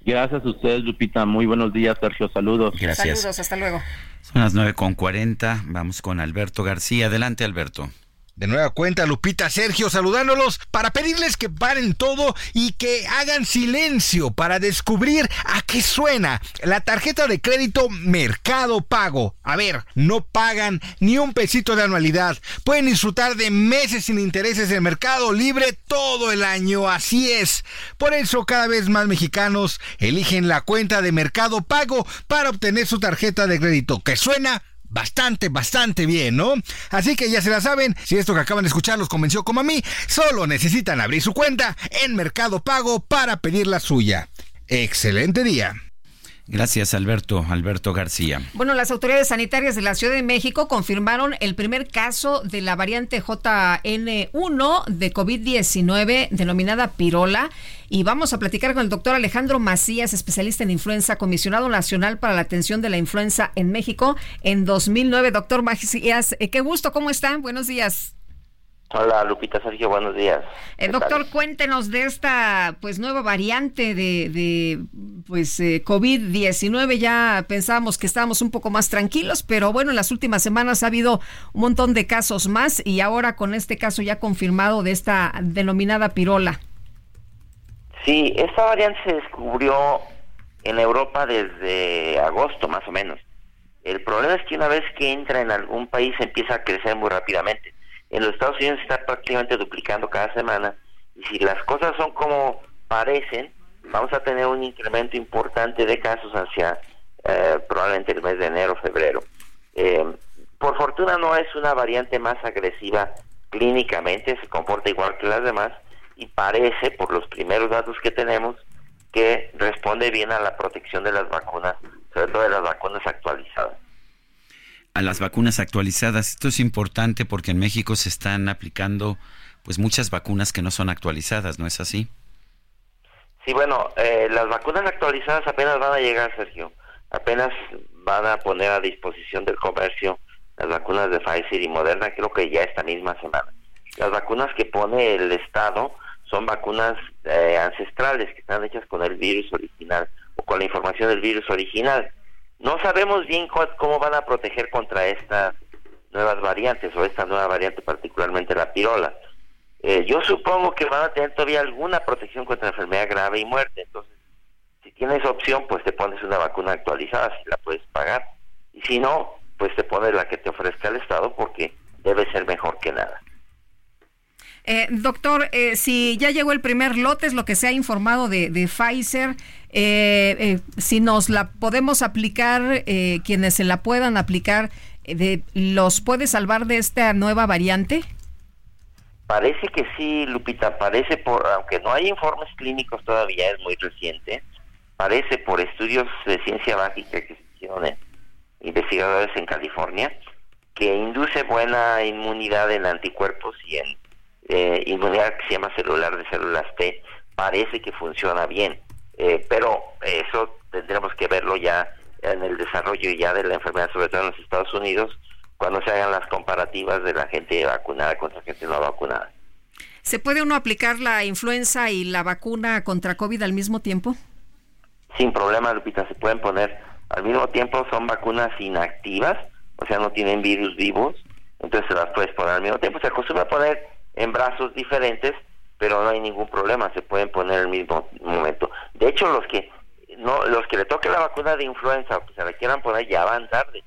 Gracias a ustedes, Lupita. Muy buenos días, Sergio. Saludos. Saludos, hasta luego. Son las 9.40, vamos con Alberto García. Adelante, Alberto. De nueva cuenta, Lupita, Sergio, saludándolos para pedirles que paren todo y que hagan silencio para descubrir a qué suena la tarjeta de crédito Mercado Pago. A ver, no pagan ni un pesito de anualidad. Pueden disfrutar de meses sin intereses en Mercado Libre todo el año. Así es. Por eso cada vez más mexicanos eligen la cuenta de Mercado Pago para obtener su tarjeta de crédito que suena bastante, bastante bien, ¿no? Así que ya se la saben, si esto que acaban de escuchar los convenció como a mí, solo necesitan abrir su cuenta en Mercado Pago para pedir la suya. Excelente día. Gracias, Alberto. Alberto García. Bueno, las autoridades sanitarias de la Ciudad de México confirmaron el primer caso de la variante JN1 de COVID-19 denominada pirola. Y vamos a platicar con el doctor Alejandro Macías, especialista en influenza, comisionado nacional para la atención de la influenza en México en 2009. Doctor Macías, eh, qué gusto, ¿cómo están? Buenos días. Hola Lupita Sergio, buenos días. Eh, ¿Qué doctor, tal? cuéntenos de esta pues nueva variante de, de pues eh, COVID-19. Ya pensábamos que estábamos un poco más tranquilos, pero bueno, en las últimas semanas ha habido un montón de casos más y ahora con este caso ya confirmado de esta denominada pirola. Sí, esta variante se descubrió en Europa desde agosto más o menos. El problema es que una vez que entra en algún país empieza a crecer muy rápidamente. En los Estados Unidos está prácticamente duplicando cada semana y si las cosas son como parecen, vamos a tener un incremento importante de casos hacia eh, probablemente el mes de enero, febrero. Eh, por fortuna no es una variante más agresiva clínicamente, se comporta igual que las demás y parece, por los primeros datos que tenemos, que responde bien a la protección de las vacunas, sobre todo de las vacunas actualizadas. A las vacunas actualizadas, esto es importante porque en México se están aplicando pues muchas vacunas que no son actualizadas, ¿no es así? Sí, bueno, eh, las vacunas actualizadas apenas van a llegar, Sergio. Apenas van a poner a disposición del comercio las vacunas de Pfizer y Moderna, creo que ya esta misma semana. Las vacunas que pone el Estado son vacunas eh, ancestrales que están hechas con el virus original o con la información del virus original. No sabemos bien cómo van a proteger contra estas nuevas variantes o esta nueva variante, particularmente la pirola. Eh, yo supongo que van a tener todavía alguna protección contra enfermedad grave y muerte. Entonces, si tienes opción, pues te pones una vacuna actualizada, si la puedes pagar. Y si no, pues te pones la que te ofrezca el Estado porque debe ser mejor que nada. Eh, doctor, eh, si ya llegó el primer lote, es lo que se ha informado de, Pfizer, eh, eh, si nos la podemos aplicar, eh, quienes se la puedan aplicar, eh, de, ¿los puede salvar de esta nueva variante? Parece que sí, Lupita, parece por, aunque no hay informes clínicos todavía, es muy reciente, parece por estudios de ciencia básica que se hicieron investigadores en California, que induce buena inmunidad en anticuerpos y en eh, inmunidad que se llama celular de células T, parece que funciona bien, Eh, pero eso tendremos que verlo ya en el desarrollo ya de la enfermedad, sobre todo en los Estados Unidos, cuando se hagan las comparativas de la gente vacunada contra gente no vacunada. ¿Se puede uno aplicar la influenza y la vacuna contra COVID al mismo tiempo? Sin problema, Lupita, se pueden poner al mismo tiempo, son vacunas inactivas, o sea, no tienen virus vivos, entonces se las puedes poner al mismo tiempo. Se acostumbra a poner en brazos diferentes, pero no hay ningún problema, se pueden poner al mismo momento. De hecho, los que no los que le toque la vacuna de influenza o que se la quieran poner ya van tarde.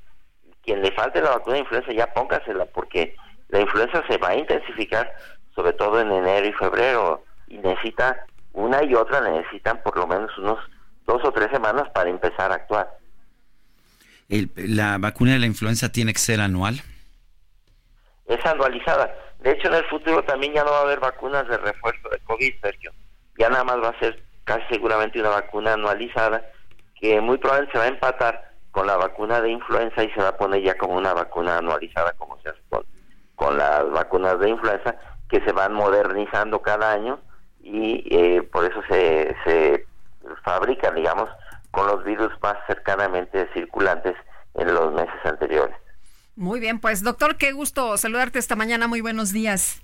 Quien le falte la vacuna de influenza ya póngasela porque la influenza se va a intensificar sobre todo en enero y febrero y necesita una y otra necesitan por lo menos unos dos o tres semanas para empezar a actuar. El- ¿La vacuna de la influenza tiene que ser anual? Es anualizada. De hecho, en el futuro también ya no va a haber vacunas de refuerzo de COVID, Sergio. Ya nada más va a ser casi seguramente una vacuna anualizada que muy probablemente se va a empatar con la vacuna de influenza y se va a poner ya como una vacuna anualizada como se hace con, las vacunas de influenza que se van modernizando cada año y eh, por eso se, se fabrican, digamos, con los virus más cercanamente circulantes en los meses anteriores. Muy bien, pues doctor, qué gusto saludarte esta mañana. Muy buenos días.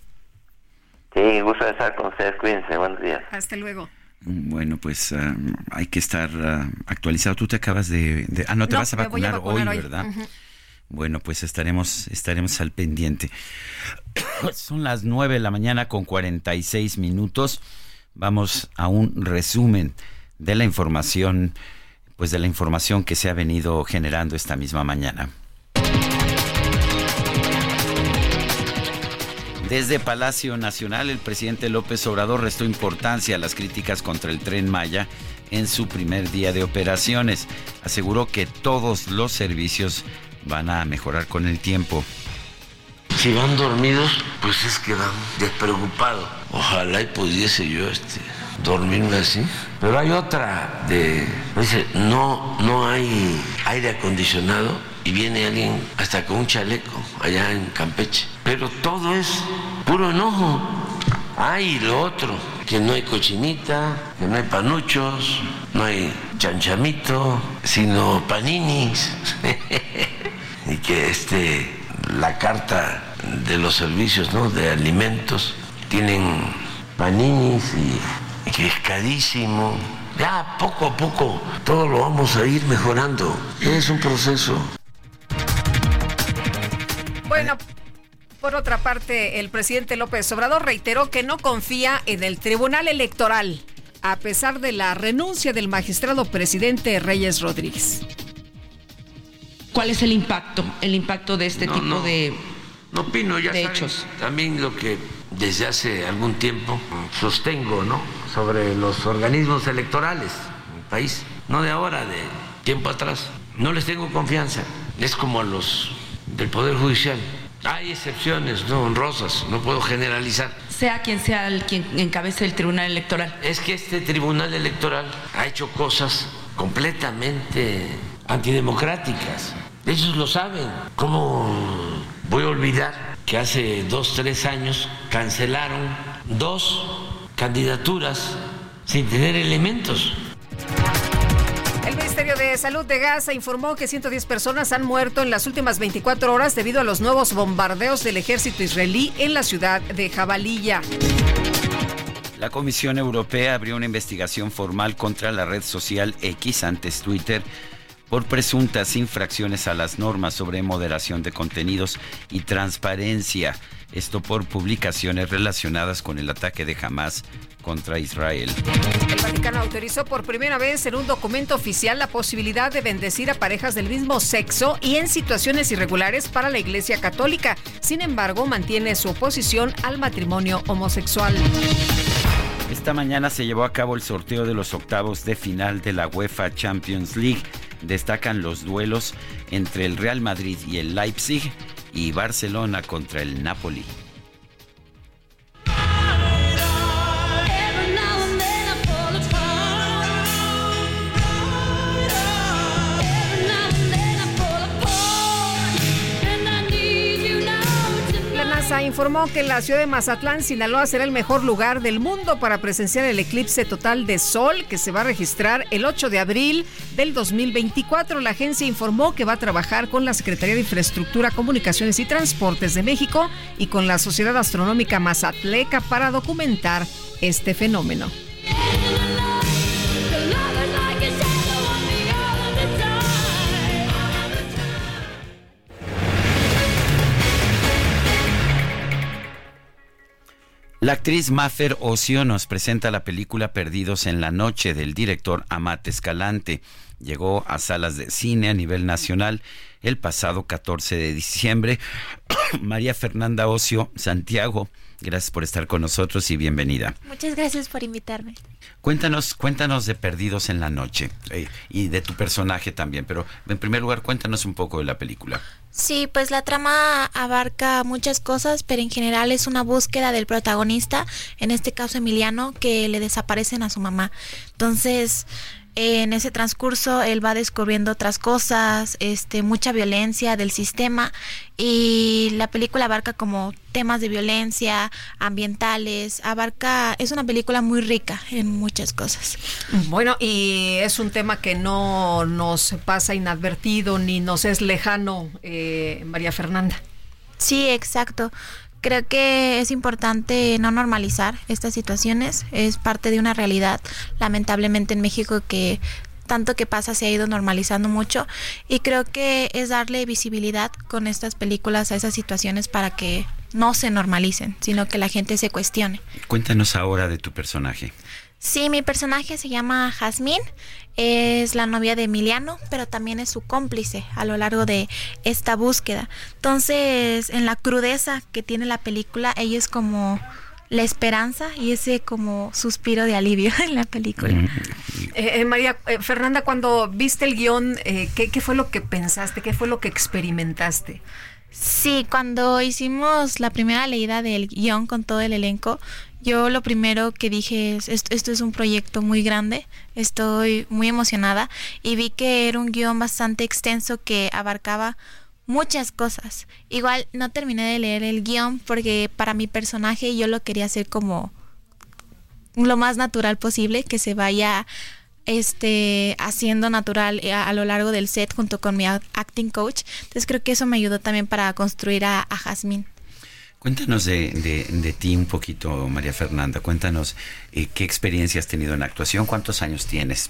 Sí, gusto de estar con ustedes. Cuídense. Buenos días. Hasta luego. Bueno, pues ah, hay que estar ah, actualizado. Tú te acabas de, de- ah no te No, vas a vacunar, hoy, hoy. ¿verdad? Bueno, pues estaremos estaremos al pendiente. [coughs] Son las 9 de la mañana con 46 minutos. Vamos a un resumen de la información, pues de la información que se ha venido generando esta misma mañana. Desde Palacio Nacional, el presidente López Obrador restó importancia a las críticas contra el tren Maya en su primer día de operaciones. Aseguró que todos los servicios van a mejorar con el tiempo. Si van dormidos, pues es que van despreocupados. Ojalá y pudiese yo este, dormirme así. Pero hay otra de, no, no hay aire acondicionado y viene alguien hasta con un chaleco allá en Campeche. Pero todo es puro enojo. Hay lo otro, que no hay cochinita, que no hay panuchos, no hay chanchamito, sino paninis. [laughs] y que este la carta de los servicios ¿no? de alimentos tienen paninis y, que es carísimo. Ya poco a poco todo lo vamos a ir mejorando. Es un proceso. Bueno, por otra parte, el presidente López Obrador reiteró que no confía en el Tribunal Electoral, a pesar de la renuncia del magistrado presidente Reyes Rodríguez. ¿Cuál es el impacto? El impacto de este No, tipo no. de, No opino, ya de saben, hechos. también lo que desde hace algún tiempo sostengo, ¿no? Sobre los organismos electorales en el país, no de ahora, de tiempo atrás. No les tengo confianza. Es como a los del Poder Judicial. Hay excepciones, no honrosas, no puedo generalizar. sea quien sea el quien encabece el Tribunal Electoral. Es que este Tribunal Electoral ha hecho cosas completamente antidemocráticas. Ellos lo saben. ¿Cómo voy a olvidar que hace dos, tres años cancelaron dos candidaturas sin tener elementos? El Ministerio de Salud de Gaza informó que 110 personas han muerto en las últimas 24 horas debido a los nuevos bombardeos del ejército israelí en la ciudad de Jabalilla. La Comisión Europea abrió una investigación formal contra la red social X, antes Twitter, por presuntas infracciones a las normas sobre moderación de contenidos y transparencia. Esto por publicaciones relacionadas con el ataque de Hamas contra Israel. El Vaticano autorizó por primera vez en un documento oficial la posibilidad de bendecir a parejas del mismo sexo y en situaciones irregulares para la Iglesia Católica. Sin embargo, mantiene su oposición al matrimonio homosexual. Esta mañana se llevó a cabo el sorteo de los octavos de final de la UEFA Champions League. Destacan los duelos entre el Real Madrid y el Leipzig y Barcelona contra el Napoli. Informó que la ciudad de Mazatlán, Sinaloa, será el mejor lugar del mundo para presenciar el eclipse total de sol que se va a registrar el 8 de abril del 2024. La agencia informó que va a trabajar con la Secretaría de Infraestructura, Comunicaciones y Transportes de México y con la Sociedad Astronómica Mazatleca para documentar este fenómeno. La actriz Mafer Ocio nos presenta la película Perdidos en la Noche del director Amat Escalante. Llegó a salas de cine a nivel nacional el pasado 14 de diciembre. [coughs] María Fernanda Ocio, Santiago, gracias por estar con nosotros y bienvenida. Muchas gracias por invitarme. Cuéntanos, cuéntanos de Perdidos en la Noche eh, y de tu personaje también, pero en primer lugar cuéntanos un poco de la película. Sí, pues la trama abarca muchas cosas, pero en general es una búsqueda del protagonista, en este caso Emiliano, que le desaparecen a su mamá. Entonces, en ese transcurso él va descubriendo otras cosas, este, mucha violencia del sistema y la película abarca como temas de violencia, ambientales, abarca, es una película muy rica en muchas cosas. Bueno, y es un tema que no nos pasa inadvertido ni nos es lejano, eh, María Fernanda. Sí, exacto. Creo que es importante no normalizar estas situaciones. Es parte de una realidad, lamentablemente en México, que tanto que pasa se ha ido normalizando mucho. Y creo que es darle visibilidad con estas películas a esas situaciones para que no se normalicen, sino que la gente se cuestione. Cuéntanos ahora de tu personaje. Sí, mi personaje se llama Jazmín, es la novia de Emiliano, pero también es su cómplice a lo largo de esta búsqueda. Entonces, en la crudeza que tiene la película, ella es como la esperanza y ese como suspiro de alivio [laughs] en la película. Eh, eh, María eh, Fernanda, cuando viste el guion, eh, ¿qué, ¿qué fue lo que pensaste? ¿Qué fue lo que experimentaste? Sí, cuando hicimos la primera leída del guion con todo el elenco, yo lo primero que dije es, esto, es un proyecto muy grande, estoy muy emocionada y vi que era un guion bastante extenso que abarcaba muchas cosas. Igual no terminé de leer el guion porque para mi personaje yo lo quería hacer como lo más natural posible, que se vaya este haciendo natural a, a lo largo del set junto con mi act- acting coach. Entonces creo que eso me ayudó también para construir a, a Jazmín. Cuéntanos de, de- de ti un poquito, María Fernanda. Cuéntanos eh, qué experiencia has tenido en actuación, cuántos años tienes.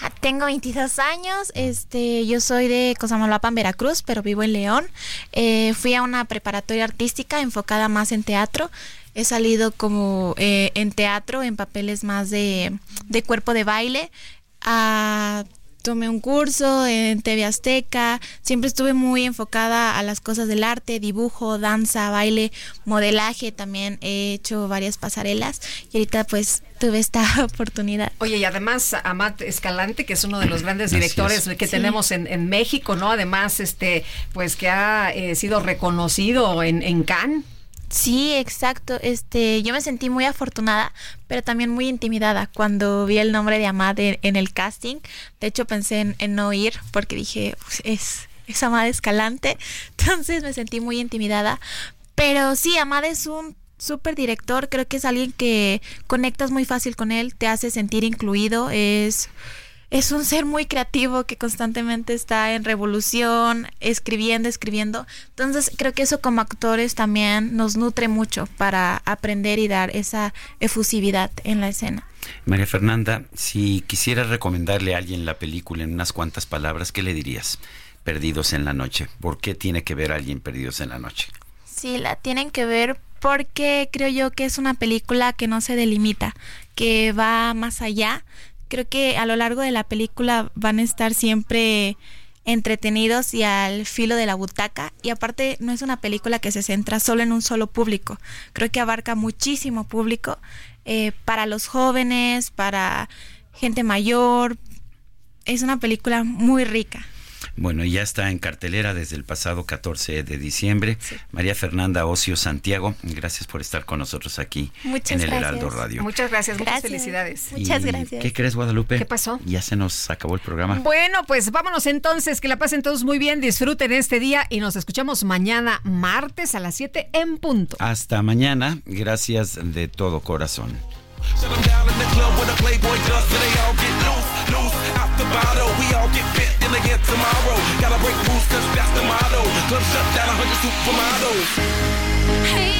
Ah, Tengo 22 años, este, yo soy de Cosamaloapan, Veracruz, pero vivo en León. Eh, fui a una preparatoria artística enfocada más en teatro. He salido como eh, en teatro, en papeles más de, de cuerpo de baile. Ah, tomé un curso en TV Azteca. Siempre estuve muy enfocada a las cosas del arte, dibujo, danza, baile, modelaje. También he hecho varias pasarelas y ahorita pues tuve esta [laughs] oportunidad. Oye, y además Amat Escalante, que es uno de los grandes directores es. que Sí. tenemos en, en México, ¿no? Además, este, pues que ha eh, sido reconocido en, en Cannes. Sí, exacto. Este, yo me sentí muy afortunada, pero también muy intimidada cuando vi el nombre de Amad en, el casting. De hecho, pensé en, no ir porque dije, "Pues, es, es Amad Escalante. [laughs] Entonces me sentí muy intimidada. Pero sí, Amad es un súper director. Creo que es alguien que conectas muy fácil con él, te hace sentir incluido. Es es un ser muy creativo que constantemente está en revolución, escribiendo, escribiendo. Entonces creo que eso como actores también nos nutre mucho para aprender y dar esa efusividad en la escena. María Fernanda, si quisieras recomendarle a alguien la película en unas cuantas palabras, ¿qué le dirías? Perdidos en la noche. ¿Por qué tiene que ver a alguien Perdidos en la noche? Sí, la tienen que ver porque creo yo que es una película que no se delimita, que va más allá. Creo que a lo largo de la película van a estar siempre entretenidos y al filo de la butaca. Y aparte no es una película que se centra solo en un solo público, creo que abarca muchísimo público eh, para los jóvenes, para gente mayor, es una película muy rica. Bueno, ya está en cartelera desde el pasado 14 de diciembre. María Fernanda Ocio Santiago, gracias por estar con nosotros aquí en el Heraldo Radio. Muchas gracias, muchas felicidades. Muchas gracias. ¿Qué crees, Guadalupe? ¿Qué pasó? Ya se nos acabó el programa. Bueno, pues vámonos entonces, que la pasen todos muy bien, disfruten este día y nos escuchamos mañana martes a las 7 en punto. Hasta mañana, gracias de todo corazón. Shut them down in the club with a Playboy does, so they all get loose, loose out the bottle. We all get fit in again tomorrow. Gotta break rules, cause that's the motto. Club shut down, a hundred supermodels. Hey,